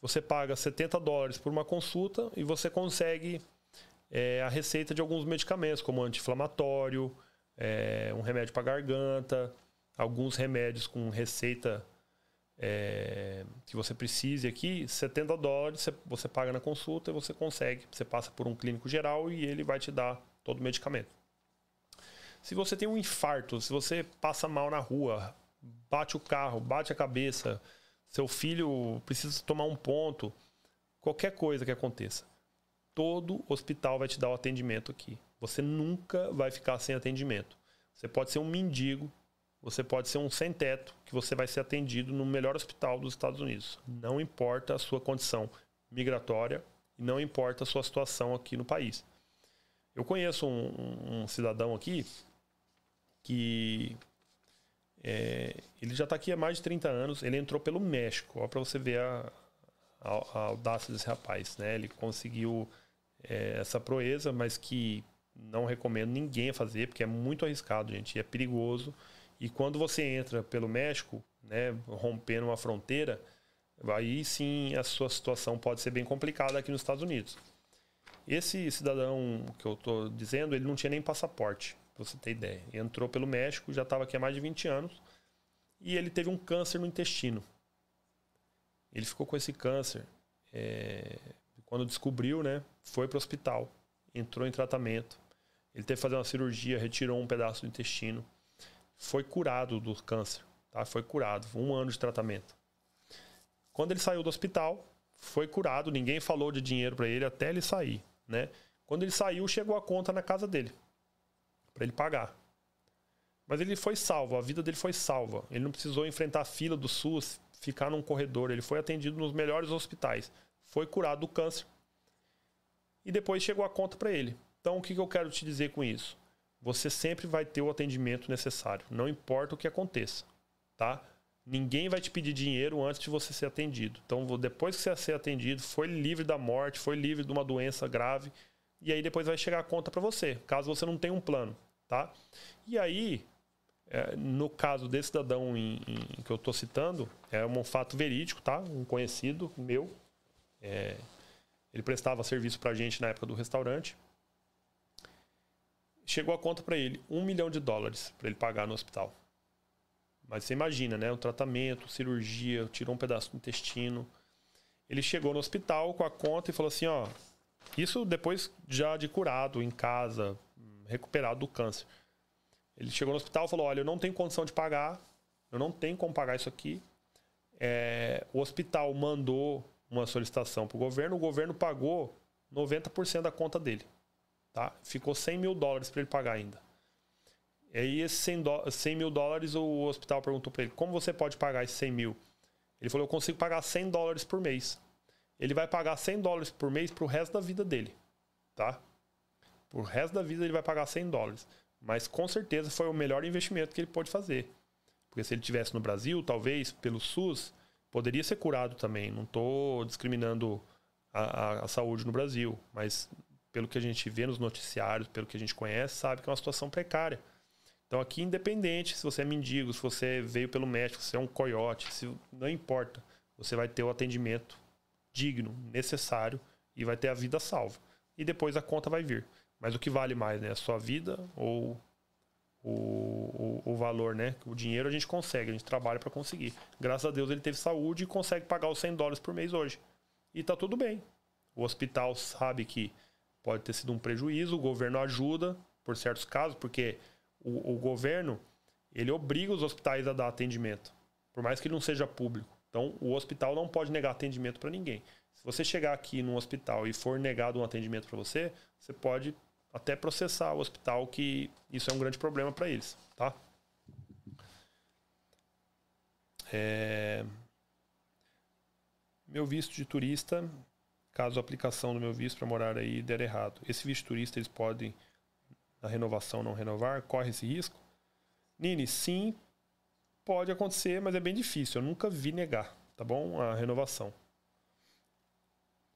Você paga 70 dólares por uma consulta e você consegue é, a receita de alguns medicamentos, como anti-inflamatório, é, um remédio para garganta, alguns remédios com receita é, que você precise aqui, 70 dólares você paga na consulta e você consegue. Você passa por um clínico geral e ele vai te dar todo o medicamento. Se você tem um infarto, se você passa mal na rua, bate o carro, bate a cabeça, seu filho precisa tomar um ponto, qualquer coisa que aconteça, todo hospital vai te dar o atendimento aqui. Você nunca vai ficar sem atendimento. Você pode ser um mendigo, você pode ser um sem teto, que você vai ser atendido no melhor hospital dos Estados Unidos. Não importa a sua condição migratória e não importa a sua situação aqui no país. Eu conheço um, um cidadão aqui que é, ele já está aqui há mais de 30 anos. Ele entrou pelo México. Olha para você ver a, a, a, audácia desse rapaz. Né? Ele conseguiu é, essa proeza, mas que não recomendo ninguém fazer, porque é muito arriscado, gente. É perigoso. E quando você entra pelo México, né, rompendo uma fronteira, aí sim a sua situação pode ser bem complicada aqui nos Estados Unidos. Esse cidadão que eu estou dizendo, ele não tinha nem passaporte, para você ter ideia. Entrou pelo México, já estava aqui há mais de 20 anos, e ele teve um câncer no intestino. Ele ficou com esse câncer. É... Quando descobriu, né, foi para o hospital, entrou em tratamento. Ele teve que fazer uma cirurgia, retirou um pedaço do intestino foi curado do câncer, tá? Foi curado, um ano de tratamento. Quando ele saiu do hospital, foi curado, ninguém falou de dinheiro para ele até ele sair, né? Quando ele saiu, chegou a conta na casa dele para ele pagar. Mas ele foi salvo, a vida dele foi salva. Ele não precisou enfrentar a fila do SUS, ficar num corredor, ele foi atendido nos melhores hospitais, foi curado do câncer. E depois chegou a conta para ele. Então, o que, eu quero te dizer com isso? você sempre vai ter o atendimento necessário, não importa o que aconteça, tá? Ninguém vai te pedir dinheiro antes de você ser atendido. Então, depois que você ser atendido, foi livre da morte, foi livre de uma doença grave, e aí depois vai chegar a conta para você, caso você não tenha um plano, tá? E aí, é, no caso desse cidadão em, em, que eu estou citando, é um fato verídico, tá? Um conhecido meu, é, ele prestava serviço para gente na época do restaurante chegou a conta para ele, um milhão de dólares para ele pagar no hospital. Mas você imagina, né? O tratamento, cirurgia, tirou um pedaço do intestino. Ele chegou no hospital com a conta e falou assim, ó, isso depois já de curado em casa, recuperado do câncer. Ele chegou no hospital e falou, olha, eu não tenho condição de pagar, eu não tenho como pagar isso aqui. É, o hospital mandou uma solicitação para o governo, o governo pagou 90% da conta dele. Tá? Ficou 100 mil dólares para ele pagar ainda. E aí, esses 100, 100 mil dólares, o hospital perguntou para ele: como você pode pagar esses 100 mil? Ele falou: eu consigo pagar 100 dólares por mês. Ele vai pagar 100 dólares por mês para o resto da vida dele. Tá? Por resto da vida ele vai pagar 100 dólares. Mas com certeza foi o melhor investimento que ele pode fazer. Porque se ele tivesse no Brasil, talvez pelo SUS, poderia ser curado também. Não estou discriminando a, a, a, saúde no Brasil, mas pelo que a gente vê nos noticiários, pelo que a gente conhece, sabe que é uma situação precária. Então aqui, independente se você é mendigo, se você veio pelo médico, se é um coiote, se, não importa, você vai ter o atendimento digno, necessário e vai ter a vida salva. E depois a conta vai vir. Mas o que vale mais, né? A sua vida ou o, o, o valor, né? O dinheiro a gente consegue, a gente trabalha para conseguir. Graças a Deus ele teve saúde e consegue pagar os 100 dólares por mês hoje. E tá tudo bem. O hospital sabe que pode ter sido um prejuízo, o governo ajuda por certos casos, porque o, o governo ele obriga os hospitais a dar atendimento, por mais que ele não seja público. Então, o hospital não pode negar atendimento para ninguém. Se você chegar aqui num hospital e for negado um atendimento para você, você pode até processar o hospital, que isso é um grande problema para eles, tá? É... Meu visto de turista, caso a aplicação do meu visto para morar aí der errado. Esse visto de turista eles podem, na renovação, não renovar? Corre esse risco? Nini, sim, pode acontecer, mas é bem difícil. Eu nunca vi negar, tá bom? A renovação.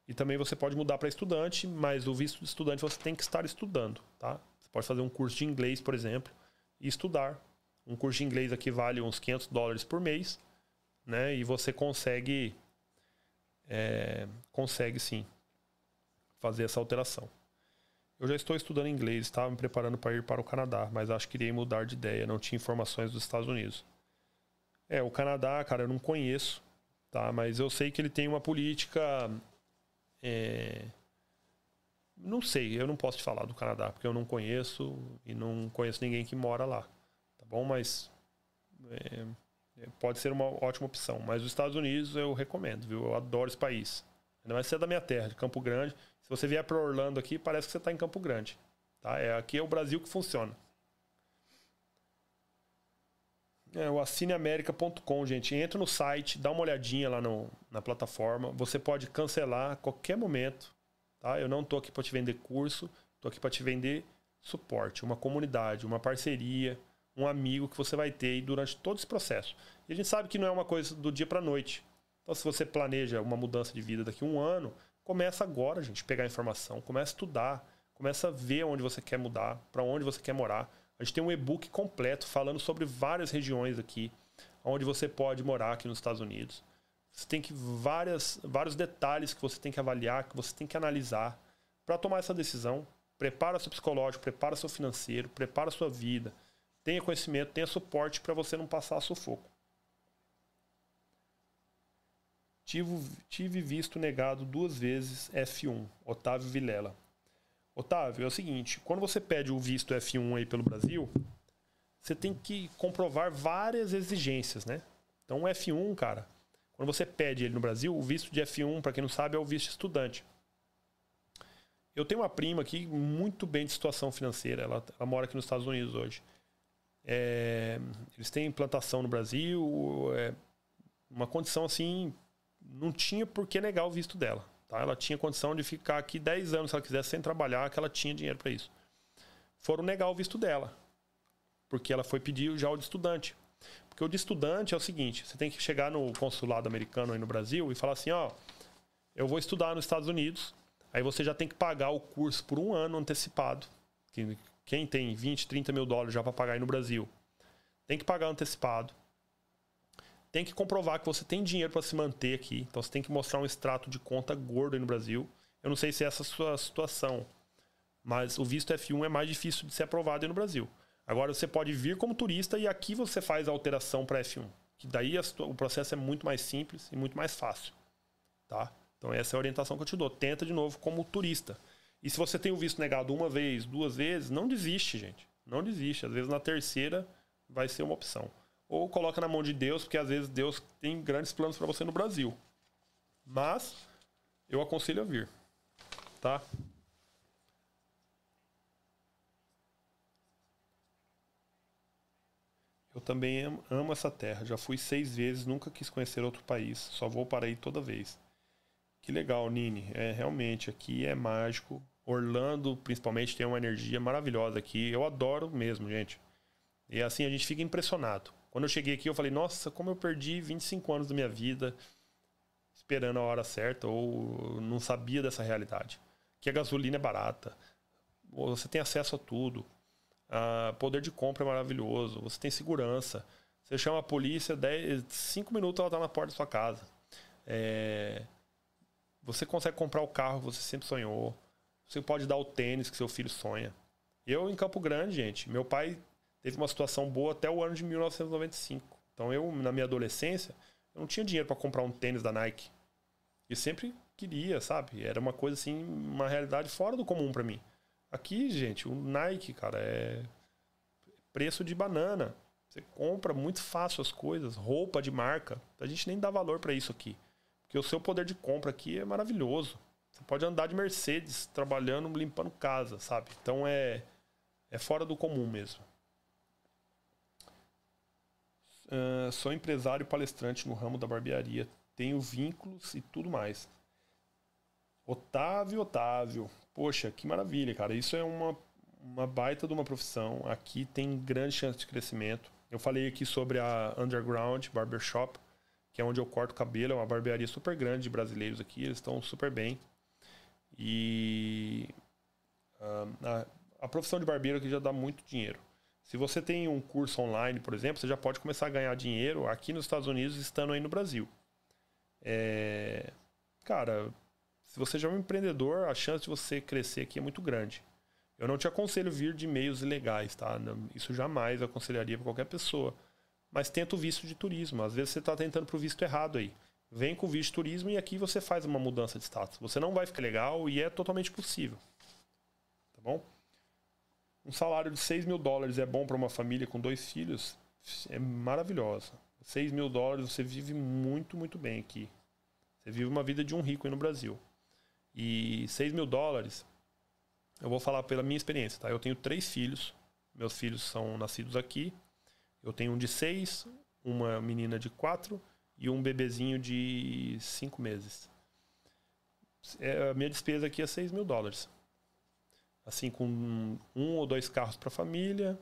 E também você pode mudar para estudante, mas o visto de estudante você tem que estar estudando, tá? Você pode fazer um curso de inglês, por exemplo, e estudar. Um curso de inglês aqui vale uns 500 dólares por mês, né? E você consegue, é, consegue sim, fazer essa alteração. Eu já estou estudando inglês, estava me preparando para ir para o Canadá, mas acho que irei mudar de ideia, não tinha informações dos Estados Unidos. É, o Canadá, cara, eu não conheço, tá? Mas eu sei que ele tem uma política é... Não sei, eu não posso te falar do Canadá, porque eu não conheço e não conheço ninguém que mora lá. Tá bom? Mas é, é, pode ser uma ótima opção. Mas os Estados Unidos eu recomendo, viu? Eu adoro esse país. Ainda mais ser da minha terra, de Campo Grande. Se você vier para Orlando aqui, parece que você está em Campo Grande. Tá? É, aqui é o Brasil que funciona. É, o assineamerica.com, gente. Entra no site, dá uma olhadinha lá no, na plataforma. Você pode cancelar a qualquer momento. Tá? Eu não estou aqui para te vender curso, estou aqui para te vender suporte, uma comunidade, uma parceria, um amigo que você vai ter durante todo esse processo. E a gente sabe que não é uma coisa do dia para noite. Então, se você planeja uma mudança de vida daqui a um ano, começa agora, gente, pegar informação, começa a estudar, começa a ver onde você quer mudar, para onde você quer morar. A gente tem um e-book completo falando sobre várias regiões aqui, onde você pode morar aqui nos Estados Unidos. Você tem que várias, vários detalhes que você tem que avaliar, que você tem que analisar para tomar essa decisão. Prepara seu psicológico, prepara seu financeiro, prepara sua vida. Tenha conhecimento, tenha suporte para você não passar sufoco. Tive, tive visto negado duas vezes F1, Otávio Vilela. Otávio, é o seguinte: quando você pede o visto F1 aí pelo Brasil, você tem que comprovar várias exigências, né? Então, o F1, cara, quando você pede ele no Brasil, o visto de F1, para quem não sabe, é o visto estudante. Eu tenho uma prima aqui muito bem de situação financeira, ela, ela mora aqui nos Estados Unidos hoje. É, eles têm implantação no Brasil, é, uma condição assim, não tinha por que negar o visto dela. Tá? Ela tinha condição de ficar aqui 10 anos se ela quisesse sem trabalhar, que ela tinha dinheiro para isso. Foram negar o visto dela, porque ela foi pedir já o de estudante. Porque o de estudante é o seguinte: você tem que chegar no consulado americano aí no Brasil e falar assim: ó, eu vou estudar nos Estados Unidos, aí você já tem que pagar o curso por um ano antecipado. Quem tem 20, 30 mil dólares já para pagar aí no Brasil, tem que pagar antecipado tem que comprovar que você tem dinheiro para se manter aqui. Então você tem que mostrar um extrato de conta gordo aí no Brasil. Eu não sei se é essa a sua situação, mas o visto F1 é mais difícil de ser aprovado aí no Brasil. Agora você pode vir como turista e aqui você faz a alteração para F1. Que daí o processo é muito mais simples e muito mais fácil. Tá? Então essa é a orientação que eu te dou. Tenta de novo como turista. E se você tem o visto negado uma vez, duas vezes, não desiste, gente. Não desiste. Às vezes na terceira vai ser uma opção ou coloca na mão de Deus, porque às vezes Deus tem grandes planos para você no Brasil. Mas eu aconselho a vir, tá? Eu também amo essa terra. Já fui seis vezes, nunca quis conhecer outro país. Só vou para aí toda vez. Que legal, Nini. É realmente aqui é mágico. Orlando, principalmente, tem uma energia maravilhosa aqui. Eu adoro mesmo, gente. E assim a gente fica impressionado. Quando eu cheguei aqui, eu falei, nossa, como eu perdi 25 anos da minha vida esperando a hora certa ou não sabia dessa realidade. Que a gasolina é barata, você tem acesso a tudo, o poder de compra é maravilhoso, você tem segurança. Você chama a polícia, 10, 5 minutos ela está na porta da sua casa. É, você consegue comprar o carro que você sempre sonhou. Você pode dar o tênis que seu filho sonha. Eu, em Campo Grande, gente, meu pai teve uma situação boa até o ano de 1995. Então eu, na minha adolescência, eu não tinha dinheiro para comprar um tênis da Nike. E sempre queria, sabe? Era uma coisa assim, uma realidade fora do comum para mim. Aqui, gente, o Nike, cara, é preço de banana. Você compra muito fácil as coisas, roupa de marca. A gente nem dá valor para isso aqui. Porque o seu poder de compra aqui é maravilhoso. Você pode andar de Mercedes trabalhando, limpando casa, sabe? Então é, é fora do comum mesmo. Uh, sou empresário palestrante no ramo da barbearia. Tenho vínculos e tudo mais. Otávio, Otávio. Poxa, que maravilha, cara. Isso é uma, uma baita de uma profissão. Aqui tem grande chance de crescimento. Eu falei aqui sobre a Underground Barbershop, que é onde eu corto cabelo. É uma barbearia super grande de brasileiros aqui. Eles estão super bem. E uh, a, a profissão de barbeiro aqui já dá muito dinheiro. Se você tem um curso online, por exemplo, você já pode começar a ganhar dinheiro aqui nos Estados Unidos, estando aí no Brasil. É... Cara, se você já é um empreendedor, a chance de você crescer aqui é muito grande. Eu não te aconselho vir de meios ilegais, tá? Isso jamais eu aconselharia para qualquer pessoa. Mas tenta o visto de turismo. Às vezes você está tentando para o visto errado aí. Vem com o visto de turismo e aqui você faz uma mudança de status. Você não vai ficar legal e é totalmente possível. Tá bom? Um salário de 6 mil dólares é bom para uma família com dois filhos? É maravilhosa. 6 mil dólares você vive muito, muito bem aqui. Você vive uma vida de um rico aí no Brasil. E 6 mil dólares, eu vou falar pela minha experiência, tá? Eu tenho três filhos. Meus filhos são nascidos aqui. Eu tenho um de seis, uma menina de quatro e um bebezinho de cinco meses. É, a minha despesa aqui é 6 mil dólares assim, com um ou dois carros para família,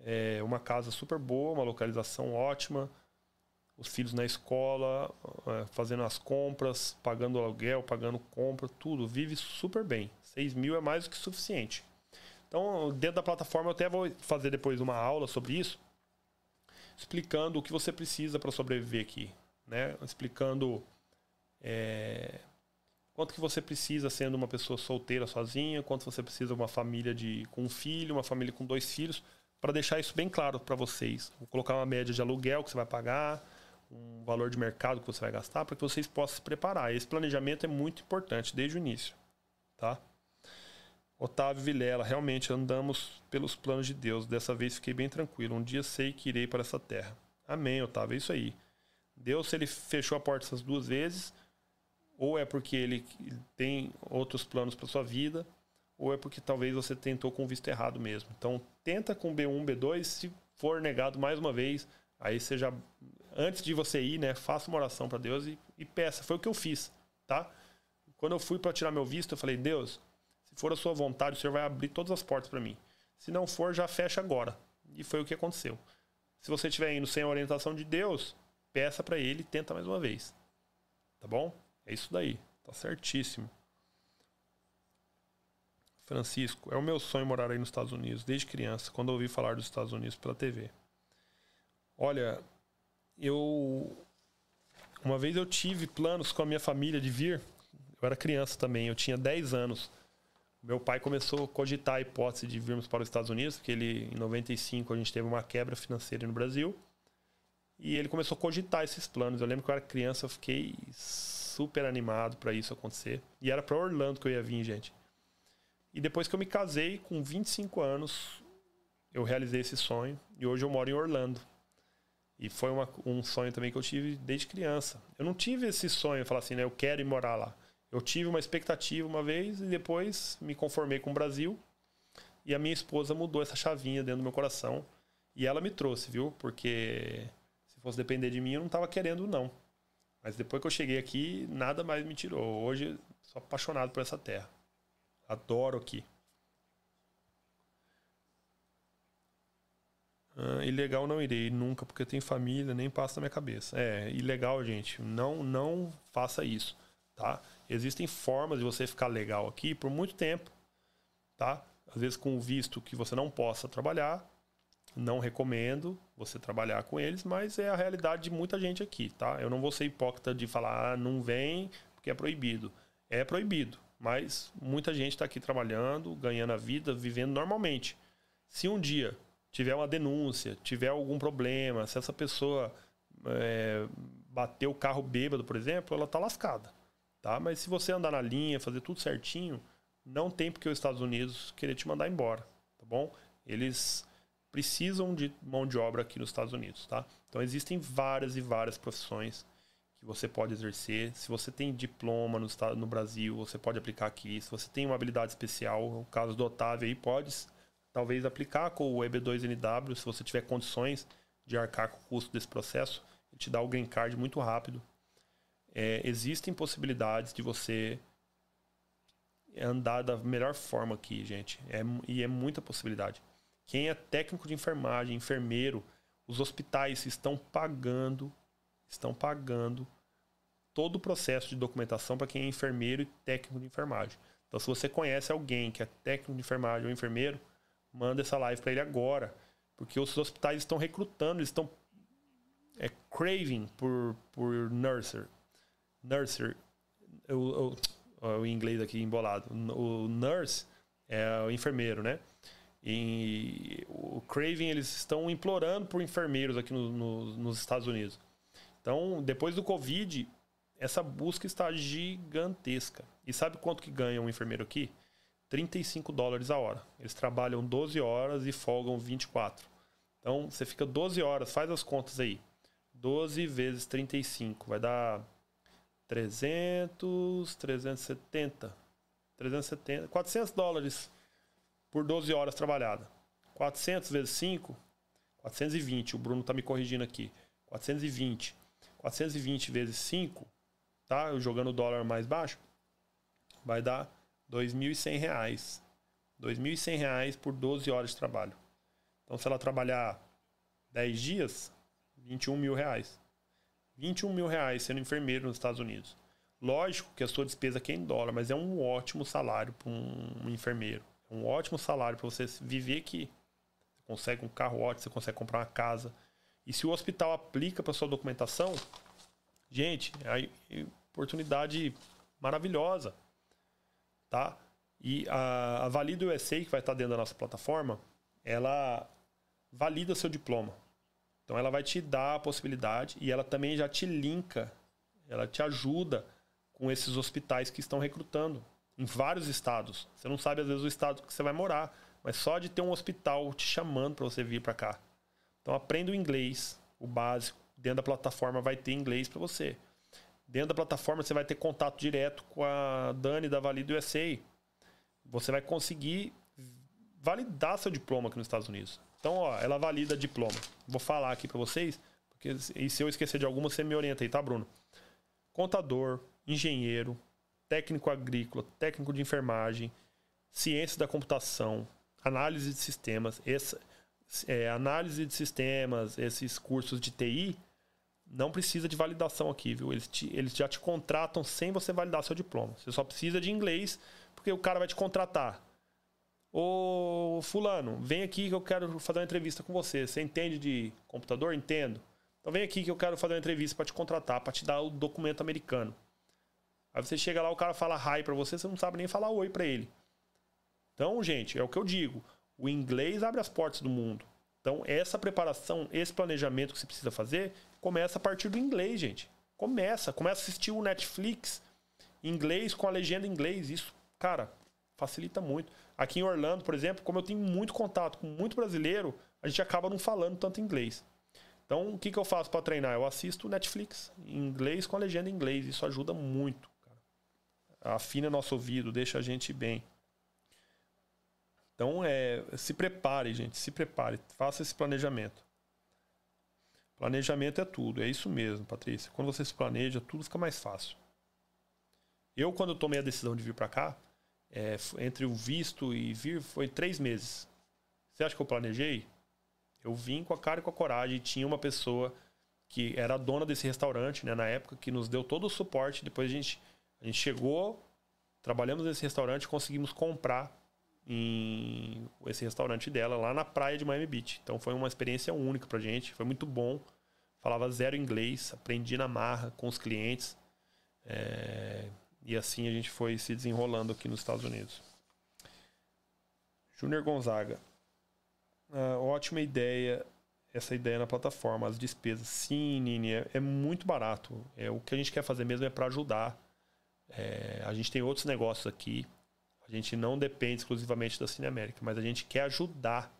é, uma casa super boa, uma localização ótima, os filhos na escola, é, fazendo as compras, pagando aluguel, pagando compra, tudo, vive super bem. 6 mil é mais do que suficiente. Então, dentro da plataforma, eu até vou fazer depois uma aula sobre isso, explicando o que você precisa para sobreviver aqui, né? Explicando é, quanto que você precisa sendo uma pessoa solteira sozinha, quanto você precisa uma família de com um filho, uma família com dois filhos, para deixar isso bem claro para vocês. Vou colocar uma média de aluguel que você vai pagar, um valor de mercado que você vai gastar, para que vocês possam se preparar. Esse planejamento é muito importante desde o início, tá? Otávio Vilela, realmente andamos pelos planos de Deus. Dessa vez fiquei bem tranquilo. Um dia sei que irei para essa terra. Amém, Otávio. É isso aí. Deus, se ele fechou a porta essas duas vezes, ou é porque ele tem outros planos para sua vida, ou é porque talvez você tentou com o visto errado mesmo. Então, tenta com B1, B2, se for negado mais uma vez, aí já antes de você ir, né, faça uma oração para Deus e, e, peça. Foi o que eu fiz, tá? Quando eu fui para tirar meu visto, eu falei: "Deus, se for a sua vontade, o Senhor vai abrir todas as portas para mim. Se não for, já fecha agora". E foi o que aconteceu. Se você estiver indo sem a orientação de Deus, peça para ele e tenta mais uma vez. Tá bom? É isso daí. Tá certíssimo. Francisco, é o meu sonho morar aí nos Estados Unidos, desde criança, quando ouvi falar dos Estados Unidos pela TV. Olha, eu. Uma vez eu tive planos com a minha família de vir. Eu era criança também, eu tinha 10 anos. Meu pai começou a cogitar a hipótese de virmos para os Estados Unidos, porque ele, em 95 a gente teve uma quebra financeira no Brasil. E ele começou a cogitar esses planos. Eu lembro que eu era criança, eu fiquei super animado para isso acontecer. E era para Orlando que eu ia vir, gente. E depois que eu me casei, com 25 anos, eu realizei esse sonho. E hoje eu moro em Orlando. E foi uma, um sonho também que eu tive desde criança. Eu não tive esse sonho, falar assim, né? Eu quero ir morar lá. Eu tive uma expectativa uma vez e depois me conformei com o Brasil. E a minha esposa mudou essa chavinha dentro do meu coração. E ela me trouxe, viu? Porque se fosse depender de mim, eu não estava querendo, não. Mas depois que eu cheguei aqui, nada mais me tirou. Hoje, sou apaixonado por essa terra. Adoro aqui. Ah, ilegal não irei nunca, porque tenho família, nem passa na minha cabeça. É, ilegal, gente. Não, não faça isso, tá? Existem formas de você ficar legal aqui por muito tempo, tá? Às vezes com visto que você não possa trabalhar, não recomendo você trabalhar com eles, mas é a realidade de muita gente aqui, tá? Eu não vou ser hipócrita de falar, ah, não vem porque é proibido. É proibido, mas muita gente está aqui trabalhando, ganhando a vida, vivendo normalmente. Se um dia tiver uma denúncia, tiver algum problema, se essa pessoa é, bater o carro bêbado, por exemplo, ela tá lascada, tá? Mas se você andar na linha, fazer tudo certinho, não tem porque os Estados Unidos querer te mandar embora, tá bom? Eles precisam de mão de obra aqui nos Estados Unidos, tá? Então existem várias e várias profissões que você pode exercer. Se você tem diploma no, no Brasil, você pode aplicar aqui. Se você tem uma habilidade especial, o caso do Otávio aí, pode talvez aplicar com o EB2NW, se você tiver condições de arcar com o custo desse processo, ele te dá o green card muito rápido. É, existem possibilidades de você andar da melhor forma aqui, gente. É, e é muita possibilidade. Quem é técnico de enfermagem, enfermeiro, os hospitais estão pagando, estão pagando todo o processo de documentação para quem é enfermeiro e técnico de enfermagem. Então, se você conhece alguém que é técnico de enfermagem ou enfermeiro, manda essa live para ele agora, porque os hospitais estão recrutando, eles estão é, craving por, por nurser. Nurser. O, o, o inglês aqui embolado. O nurse é o enfermeiro, né? E o craving, eles estão implorando por enfermeiros aqui no, no, nos Estados Unidos. Então, depois do Covid, essa busca está gigantesca. E sabe quanto que ganha um enfermeiro aqui? 35 dólares a hora. Eles trabalham 12 horas e folgam 24. Então, você fica 12 horas, faz as contas aí. 12 vezes 35 vai dar 300, 370, 370, 400 dólares por 12 horas trabalhada. 400 vezes 5, 420. O Bruno tá me corrigindo aqui. 420. 420 vezes 5, tá? Eu jogando o dólar mais baixo, vai dar R$ 2.100. R$ 2.100 por 12 horas de trabalho. Então, se ela trabalhar 10 dias, 21 mil reais. 21 mil reais sendo enfermeiro nos Estados Unidos. Lógico que a sua despesa aqui é em dólar, mas é um ótimo salário para um enfermeiro. É um ótimo salário para você viver aqui. Você consegue um carro ótimo, você consegue comprar uma casa. E se o hospital aplica para sua documentação, gente, é oportunidade maravilhosa, tá? E a, a Valido USA, que vai estar dentro da nossa plataforma, ela valida seu diploma. Então ela vai te dar a possibilidade e ela também já te linka, ela te ajuda com esses hospitais que estão recrutando em vários estados. Você não sabe às vezes o estado que você vai morar, mas só de ter um hospital te chamando para você vir para cá. Então aprenda o inglês, o básico. Dentro da plataforma vai ter inglês para você. Dentro da plataforma você vai ter contato direto com a Dani da Valido USA. Você vai conseguir validar seu diploma aqui nos Estados Unidos. Então, ó, ela valida diploma. Vou falar aqui para vocês, porque e se eu esquecer de alguma, você me orienta aí, tá, Bruno? Contador, engenheiro, técnico agrícola, técnico de enfermagem, ciência da computação, análise de sistemas, essa, é, análise de sistemas, esses cursos de TI, não precisa de validação aqui, viu? Eles, te, eles já te contratam sem você validar seu diploma. Você só precisa de inglês, porque o cara vai te contratar. Ô, Fulano, vem aqui que eu quero fazer uma entrevista com você. Você entende de computador? Entendo. Então vem aqui que eu quero fazer uma entrevista para te contratar, para te dar o documento americano. Aí você chega lá, o cara fala hi para você, você não sabe nem falar oi para ele. Então, gente, é o que eu digo. O inglês abre as portas do mundo. Então, essa preparação, esse planejamento que você precisa fazer, começa a partir do inglês, gente. Começa, começa a assistir o Netflix em inglês com a legenda em inglês. Isso, cara, facilita muito. Aqui em Orlando, por exemplo, como eu tenho muito contato com muito brasileiro, a gente acaba não falando tanto inglês. Então, o que, que eu faço para treinar? Eu assisto Netflix em inglês com a legenda em inglês. Isso ajuda muito afina nosso ouvido, deixa a gente bem. Então, é, se prepare, gente, se prepare, faça esse planejamento. Planejamento é tudo, é isso mesmo, Patrícia. Quando você se planeja, tudo fica mais fácil. Eu, quando tomei a decisão de vir para cá, é, entre o visto e vir, foi três meses. Você acha que eu planejei? Eu vim com a cara e com a coragem. Tinha uma pessoa que era dona desse restaurante, né, na época, que nos deu todo o suporte. Depois a gente a gente chegou, trabalhamos nesse restaurante, conseguimos comprar em esse restaurante dela lá na praia de Miami Beach. Então foi uma experiência única pra gente, foi muito bom. Falava zero inglês, aprendi na marra com os clientes. É... E assim a gente foi se desenrolando aqui nos Estados Unidos. Júnior Gonzaga. Ah, ótima ideia essa ideia na plataforma, as despesas. Sim, Nini, é, é muito barato. É, o que a gente quer fazer mesmo é para ajudar é, a gente tem outros negócios aqui. A gente não depende exclusivamente da Cine América, mas a gente quer ajudar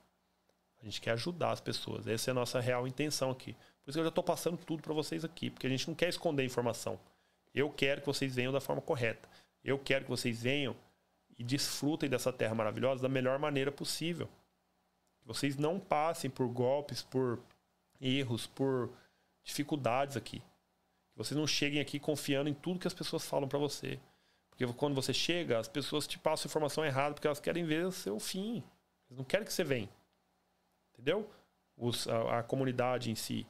A gente quer ajudar as pessoas. Essa é a nossa real intenção aqui. Por isso que eu já estou passando tudo para vocês aqui, porque a gente não quer esconder informação. Eu quero que vocês venham da forma correta. Eu quero que vocês venham e desfrutem dessa terra maravilhosa da melhor maneira possível. Que vocês não passem por golpes, por erros, por dificuldades aqui. Vocês não cheguem aqui confiando em tudo que as pessoas falam para você. Porque quando você chega, as pessoas te passam informação errada porque elas querem ver o seu fim. Eles não querem que você venha. Entendeu? Os, a, a, comunidade em si.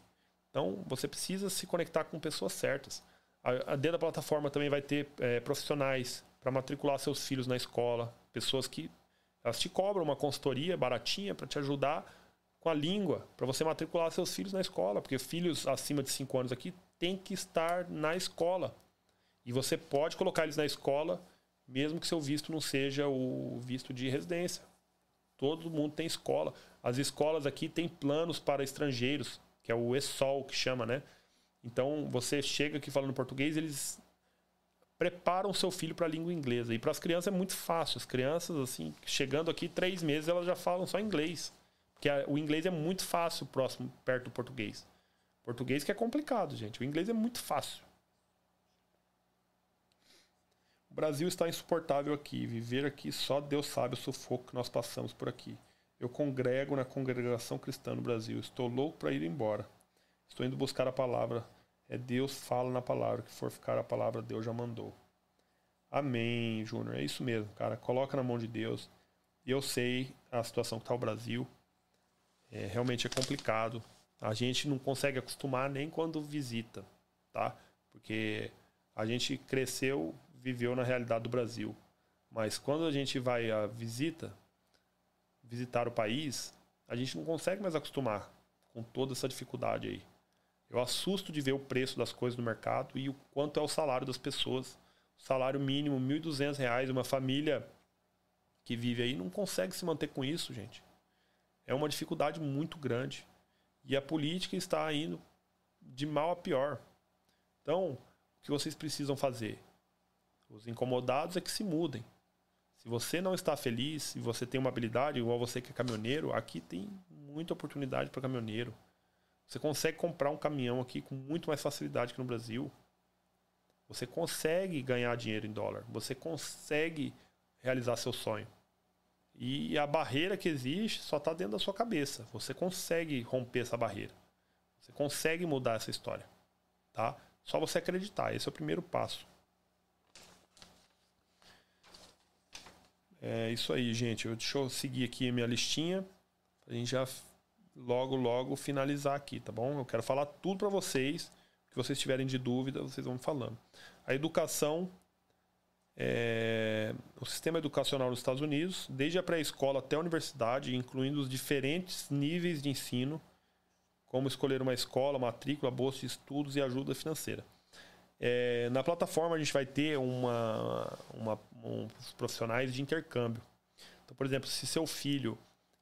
Então, você precisa se conectar com pessoas certas. A, a dentro da plataforma também vai ter é, profissionais para matricular seus filhos na escola. Pessoas que elas te cobram uma consultoria baratinha para te ajudar com a língua, para você matricular seus filhos na escola. Porque filhos acima de 5 anos aqui têm que estar na escola. E você pode colocar eles na escola, mesmo que seu visto não seja o visto de residência. Todo mundo tem escola. As escolas aqui têm planos para estrangeiros, que é o ESOL que chama, né? Então você chega aqui falando português, eles preparam seu filho para a língua inglesa. E para as crianças é muito fácil. As crianças, assim, chegando aqui três meses, elas já falam só inglês. Porque o inglês é muito fácil próximo, perto do português. Português que é complicado, gente. O inglês é muito fácil. O Brasil está insuportável aqui. Viver aqui, só Deus sabe o sufoco que nós passamos por aqui. Eu congrego na congregação cristã no Brasil. Estou louco para ir embora. Estou indo buscar a palavra. É Deus fala na palavra. Que for ficar a palavra, Deus já mandou. Amém, Júnior. É isso mesmo, cara. Coloca na mão de Deus. Eu sei a situação que está o Brasil. É, realmente é complicado. A gente não consegue acostumar nem quando visita, tá? Porque a gente cresceu, viveu na realidade do Brasil. Mas quando a gente vai à visita, visitar o país, a gente não consegue mais acostumar com toda essa dificuldade aí. Eu assusto de ver o preço das coisas no mercado e o quanto é o salário das pessoas. O salário mínimo, R$ 1.200, uma família que vive aí não consegue se manter com isso, gente. É uma dificuldade muito grande. E a política está indo de mal a pior. Então, o que vocês precisam fazer? Os incomodados é que se mudem. Se você não está feliz, se você tem uma habilidade, igual você que é caminhoneiro, aqui tem muita oportunidade para caminhoneiro. Você consegue comprar um caminhão aqui com muito mais facilidade que no Brasil. Você consegue ganhar dinheiro em dólar. Você consegue realizar seu sonho. E a barreira que existe só está dentro da sua cabeça. Você consegue romper essa barreira. Você consegue mudar essa história. Tá? Só você acreditar. Esse é o primeiro passo. É isso aí, gente. Deixa eu seguir aqui a minha listinha. Pra gente já logo, logo finalizar aqui, tá bom? Eu quero falar tudo para vocês. Se vocês tiverem de dúvida, vocês vão falando. A educação, é, o sistema educacional nos Estados Unidos, desde a pré-escola até a universidade, incluindo os diferentes níveis de ensino, como escolher uma escola, matrícula, bolsa de estudos e ajuda financeira. É, na plataforma a gente vai ter uma, uma, uns profissionais de intercâmbio. Então, por exemplo, se seu filho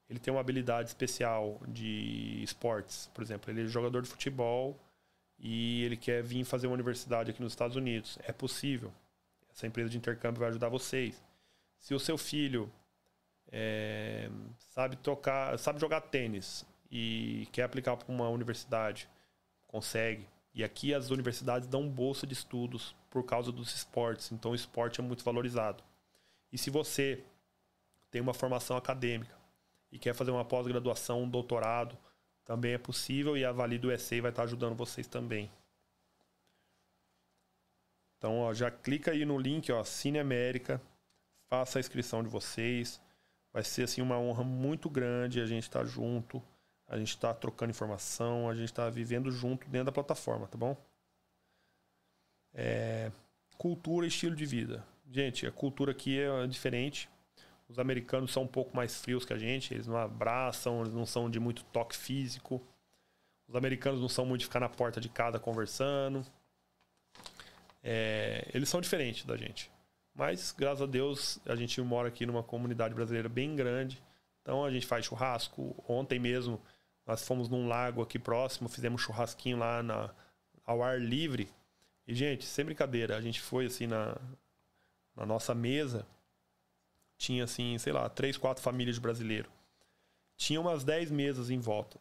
ele tem uma habilidade especial de esportes, por exemplo, ele é jogador de futebol e ele quer vir fazer uma universidade aqui nos Estados Unidos, é possível. Essa empresa de intercâmbio vai ajudar vocês. Se o seu filho é, sabe tocar, sabe jogar tênis e quer aplicar para uma universidade, consegue. E aqui as universidades dão bolsa de estudos por causa dos esportes, então o esporte é muito valorizado. E se você tem uma formação acadêmica e quer fazer uma pós-graduação, um doutorado, também é possível e a Valido USA vai estar ajudando vocês também. Então, ó, já clica aí no link, ó, Cine América, faça a inscrição de vocês. Vai ser assim uma honra muito grande a gente estar tá junto a gente está trocando informação, a gente está vivendo junto dentro da plataforma, tá bom? É, cultura e estilo de vida. Gente, a cultura aqui é diferente. Os americanos são um pouco mais frios que a gente, eles não abraçam, eles não são de muito toque físico. Os americanos não são muito de ficar na porta de casa conversando. É, eles são diferentes da gente. Mas, graças a Deus, a gente mora aqui numa comunidade brasileira bem grande. Então a gente faz churrasco. Ontem mesmo nós fomos num lago aqui próximo, fizemos churrasquinho lá na, ao ar livre. E, gente, sem brincadeira, a gente foi assim na, na nossa mesa, tinha assim, sei lá, três, quatro famílias de brasileiro. tinha umas 10 mesas em volta.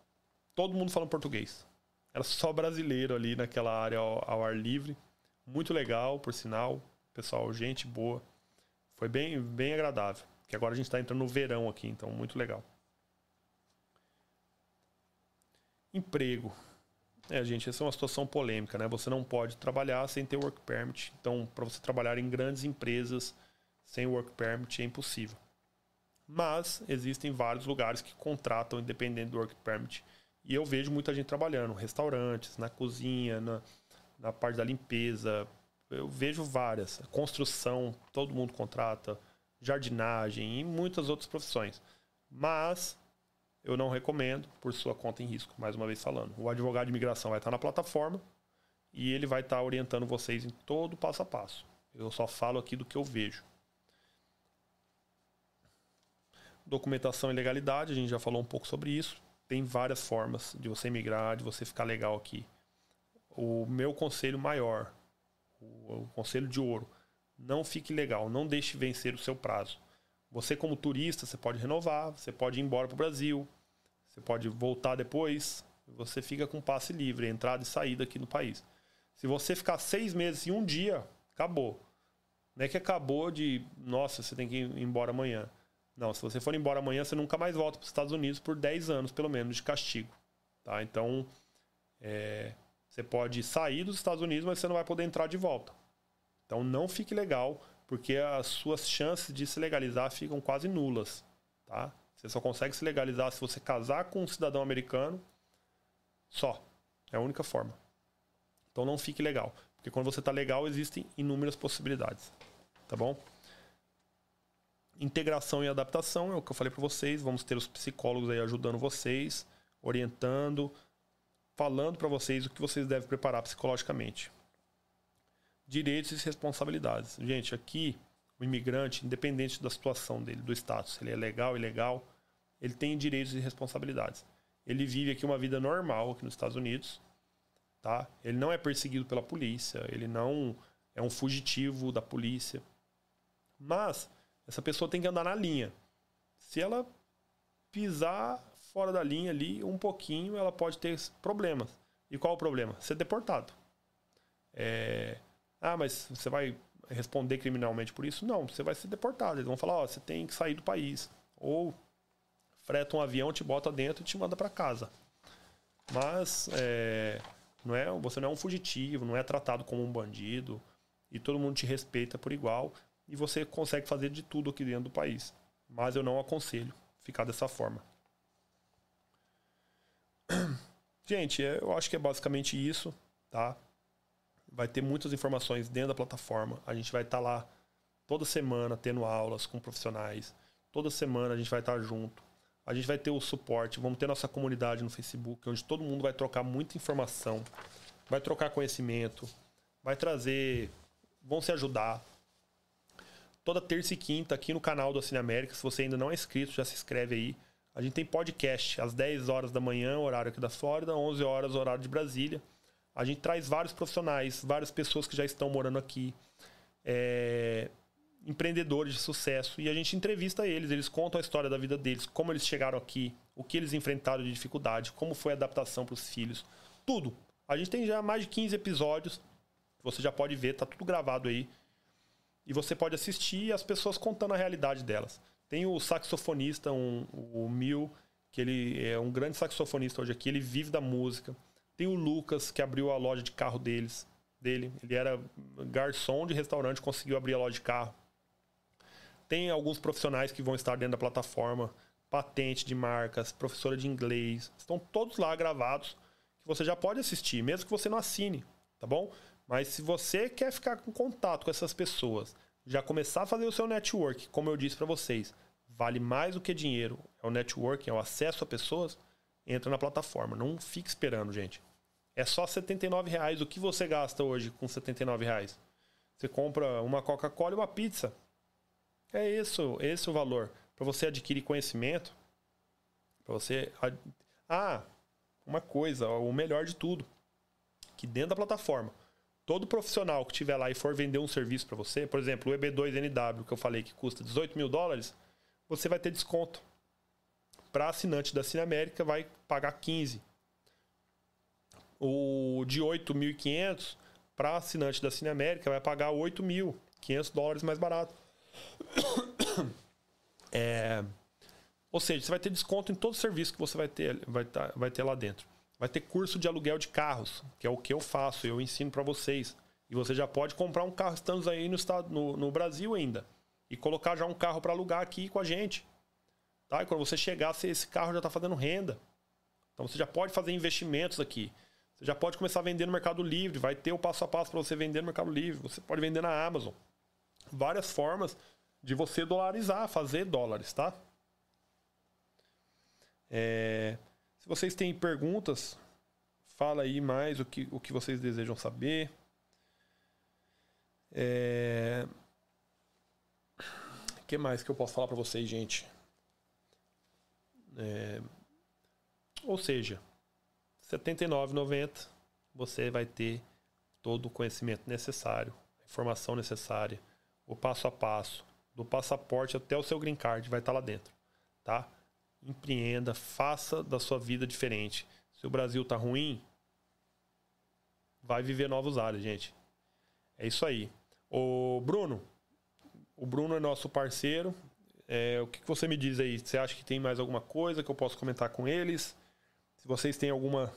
Todo mundo falando português. Era só brasileiro ali naquela área ao, ao ar livre. Muito legal, por sinal. Pessoal, gente boa. Foi bem, bem agradável. Que agora a gente está entrando no verão aqui, então muito legal. Emprego. É, gente, essa é uma situação polêmica, né? Você não pode trabalhar sem ter work permit. Então, para você trabalhar em grandes empresas sem work permit é impossível. Mas existem vários lugares que contratam independente do work permit. E eu vejo muita gente trabalhando, restaurantes, na cozinha, na, na parte da limpeza. Eu vejo várias. Construção, todo mundo contrata. Jardinagem e muitas outras profissões. Mas eu não recomendo por sua conta em risco, mais uma vez falando. O advogado de imigração vai estar na plataforma e ele vai estar orientando vocês em todo o passo a passo. Eu só falo aqui do que eu vejo. Documentação e legalidade, a gente já falou um pouco sobre isso. Tem várias formas de você migrar, de você ficar legal aqui. O meu conselho maior, o, conselho de ouro, não fique legal, não deixe vencer o seu prazo. Você, como turista, você pode renovar, você pode ir embora para o Brasil, você pode voltar depois, você fica com passe livre, entrada e saída aqui no país. Se você ficar seis meses e um dia, acabou. Não é que acabou de, nossa, você tem que ir embora amanhã. Não, se você for embora amanhã, você nunca mais volta para os Estados Unidos por 10 anos, pelo menos, de castigo. Tá? Então, é, você pode sair dos Estados Unidos, mas você não vai poder entrar de volta. Então, não fique legal porque as suas chances de se legalizar ficam quase nulas, tá? Você só consegue se legalizar se você casar com um cidadão americano, só. É a única forma. Então não fique legal, porque quando você está legal existem inúmeras possibilidades, tá bom? Integração e adaptação é o que eu falei para vocês. Vamos ter os psicólogos aí ajudando vocês, orientando, falando para vocês o que vocês devem preparar psicologicamente direitos e responsabilidades. Gente, aqui o imigrante, independente da situação dele, do status, ele é legal, ilegal, ele tem direitos e responsabilidades. Ele vive aqui uma vida normal aqui nos Estados Unidos, tá? Ele não é perseguido pela polícia, ele não é um fugitivo da polícia. Mas essa pessoa tem que andar na linha. Se ela pisar fora da linha ali um pouquinho, ela pode ter problemas. E qual o problema? Ser deportado. É, ah, mas você vai responder criminalmente por isso? Não, você vai ser deportado. Eles vão falar, ó, oh, você tem que sair do país. Ou freta um avião, te bota dentro e te manda para casa. Mas é, não é, você não é um fugitivo, não é tratado como um bandido e todo mundo te respeita por igual e você consegue fazer de tudo aqui dentro do país. Mas eu não aconselho ficar dessa forma. Gente, é, eu acho que é basicamente isso, tá? vai ter muitas informações dentro da plataforma. A gente vai estar tá lá toda semana tendo aulas com profissionais. Toda semana a gente vai estar tá junto. A gente vai ter o suporte, vamos ter nossa comunidade no Facebook, onde todo mundo vai trocar muita informação, vai trocar conhecimento, vai trazer, vão se ajudar. Toda terça e quinta aqui no canal do Cine América, se você ainda não é inscrito, já se inscreve aí. A gente tem podcast às 10 horas da manhã, horário aqui da Flórida, 11 horas, horário de Brasília. A gente traz vários profissionais, várias pessoas que já estão morando aqui, é, empreendedores de sucesso, e a gente entrevista eles, eles contam a história da vida deles, como eles chegaram aqui, o que eles enfrentaram de dificuldade, como foi a adaptação para os filhos, tudo. A gente tem já mais de 15 episódios, você já pode ver, tá tudo gravado aí. E você pode assistir as pessoas contando a realidade delas. Tem o saxofonista, um, o Mil, que ele é um grande saxofonista hoje aqui, ele vive da música. Tem o Lucas, que abriu a loja de carro deles, dele. Ele era garçom de restaurante, conseguiu abrir a loja de carro. Tem alguns profissionais que vão estar dentro da plataforma, patente de marcas, professora de inglês. Estão todos lá gravados, que você já pode assistir, mesmo que você não assine, tá bom? Mas se você quer ficar com contato com essas pessoas, já começar a fazer o seu network, como eu disse para vocês, vale mais do que dinheiro. É o networking, é o acesso a pessoas entra na plataforma. Não fique esperando, gente. É só R$ reais. O que você gasta hoje com R$ reais? Você compra uma Coca-Cola e uma pizza. É isso, esse é o valor. Para você adquirir conhecimento, para você. Ah, uma coisa, o melhor de tudo. Que dentro da plataforma, todo profissional que tiver lá e for vender um serviço para você, por exemplo, o EB2NW, que eu falei que custa 18 mil dólares, você vai ter desconto para assinante da Cine América vai pagar 15. O de 8.500 para assinante da Cine América vai pagar 8.500 dólares mais barato. É, ou seja, você vai ter desconto em todo o serviço que você vai ter, vai, tá, vai ter lá dentro. Vai ter curso de aluguel de carros, que é o que eu faço, eu ensino para vocês. E você já pode comprar um carro estando aí no, estado, no, no Brasil ainda. E colocar já um carro para alugar aqui com a gente. Tá? E quando você chegar, esse carro já está fazendo renda. Então você já pode fazer investimentos aqui. Você já pode começar a vender no Mercado Livre. Vai ter o passo a passo para você vender no Mercado Livre. Você pode vender na Amazon. Várias formas de você dolarizar, fazer dólares, tá? É... Se vocês têm perguntas, fala aí mais o que, o que vocês desejam saber. É... O que mais que eu posso falar para vocês, gente? É... Ou seja, R$ 79,90 você vai ter todo o conhecimento necessário, a informação necessária, o passo a passo, do passaporte até o seu green card vai estar lá dentro, tá? Empreenda, faça da sua vida diferente. Se o Brasil tá ruim, vai viver novos áreas, gente. É isso aí. O Bruno, o Bruno é nosso parceiro. É, o que, você me diz aí? Você acha que tem mais alguma coisa que eu posso comentar com eles? Se vocês têm alguma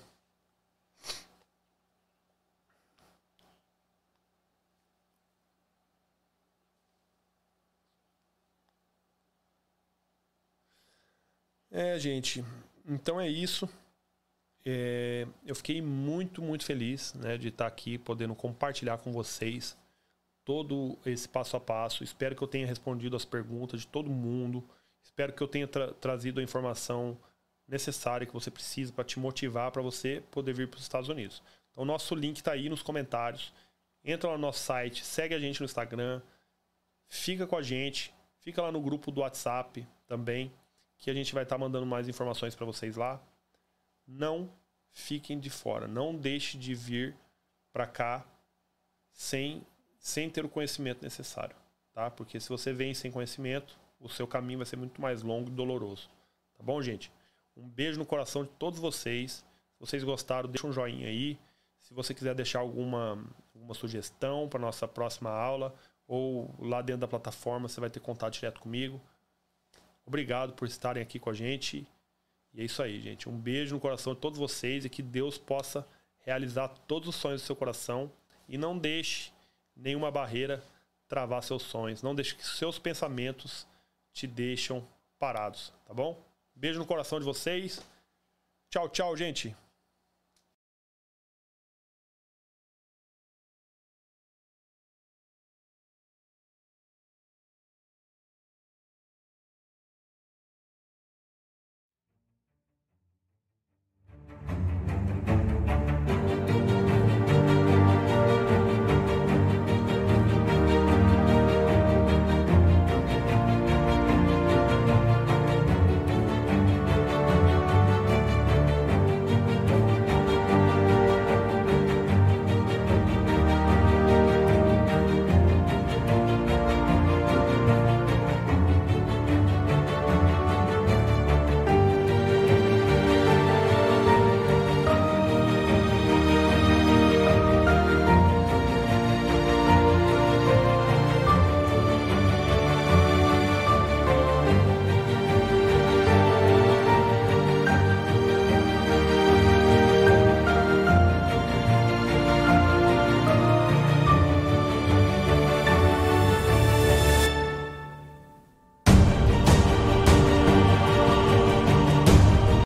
É, gente. Então é isso. É, eu fiquei muito, muito feliz né, de estar aqui podendo compartilhar com vocês todo esse passo a passo. Espero que eu tenha respondido as perguntas de todo mundo. Espero que eu tenha tra trazido a informação necessária que você precisa para te motivar para você poder vir para os Estados Unidos. Então, o nosso link está aí nos comentários. Entra lá no nosso site, segue a gente no Instagram, fica com a gente, fica lá no grupo do WhatsApp também, que a gente vai estar tá mandando mais informações para vocês lá. Não fiquem de fora, não deixe de vir para cá sem sem ter o conhecimento necessário, tá? Porque se você vem sem conhecimento, o seu caminho vai ser muito mais longo e doloroso. Tá bom, gente? Um beijo no coração de todos vocês. Se vocês gostaram, deixa um joinha aí. Se você quiser deixar alguma, alguma sugestão para nossa próxima aula ou lá dentro da plataforma, você vai ter contato direto comigo. Obrigado por estarem aqui com a gente. E é isso aí, gente. Um beijo no coração de todos vocês e que Deus possa realizar todos os sonhos do seu coração. E não deixe nenhuma barreira travar seus sonhos. Não deixe que seus pensamentos te deixam parados, tá bom? Beijo no coração de vocês. Tchau, tchau, gente.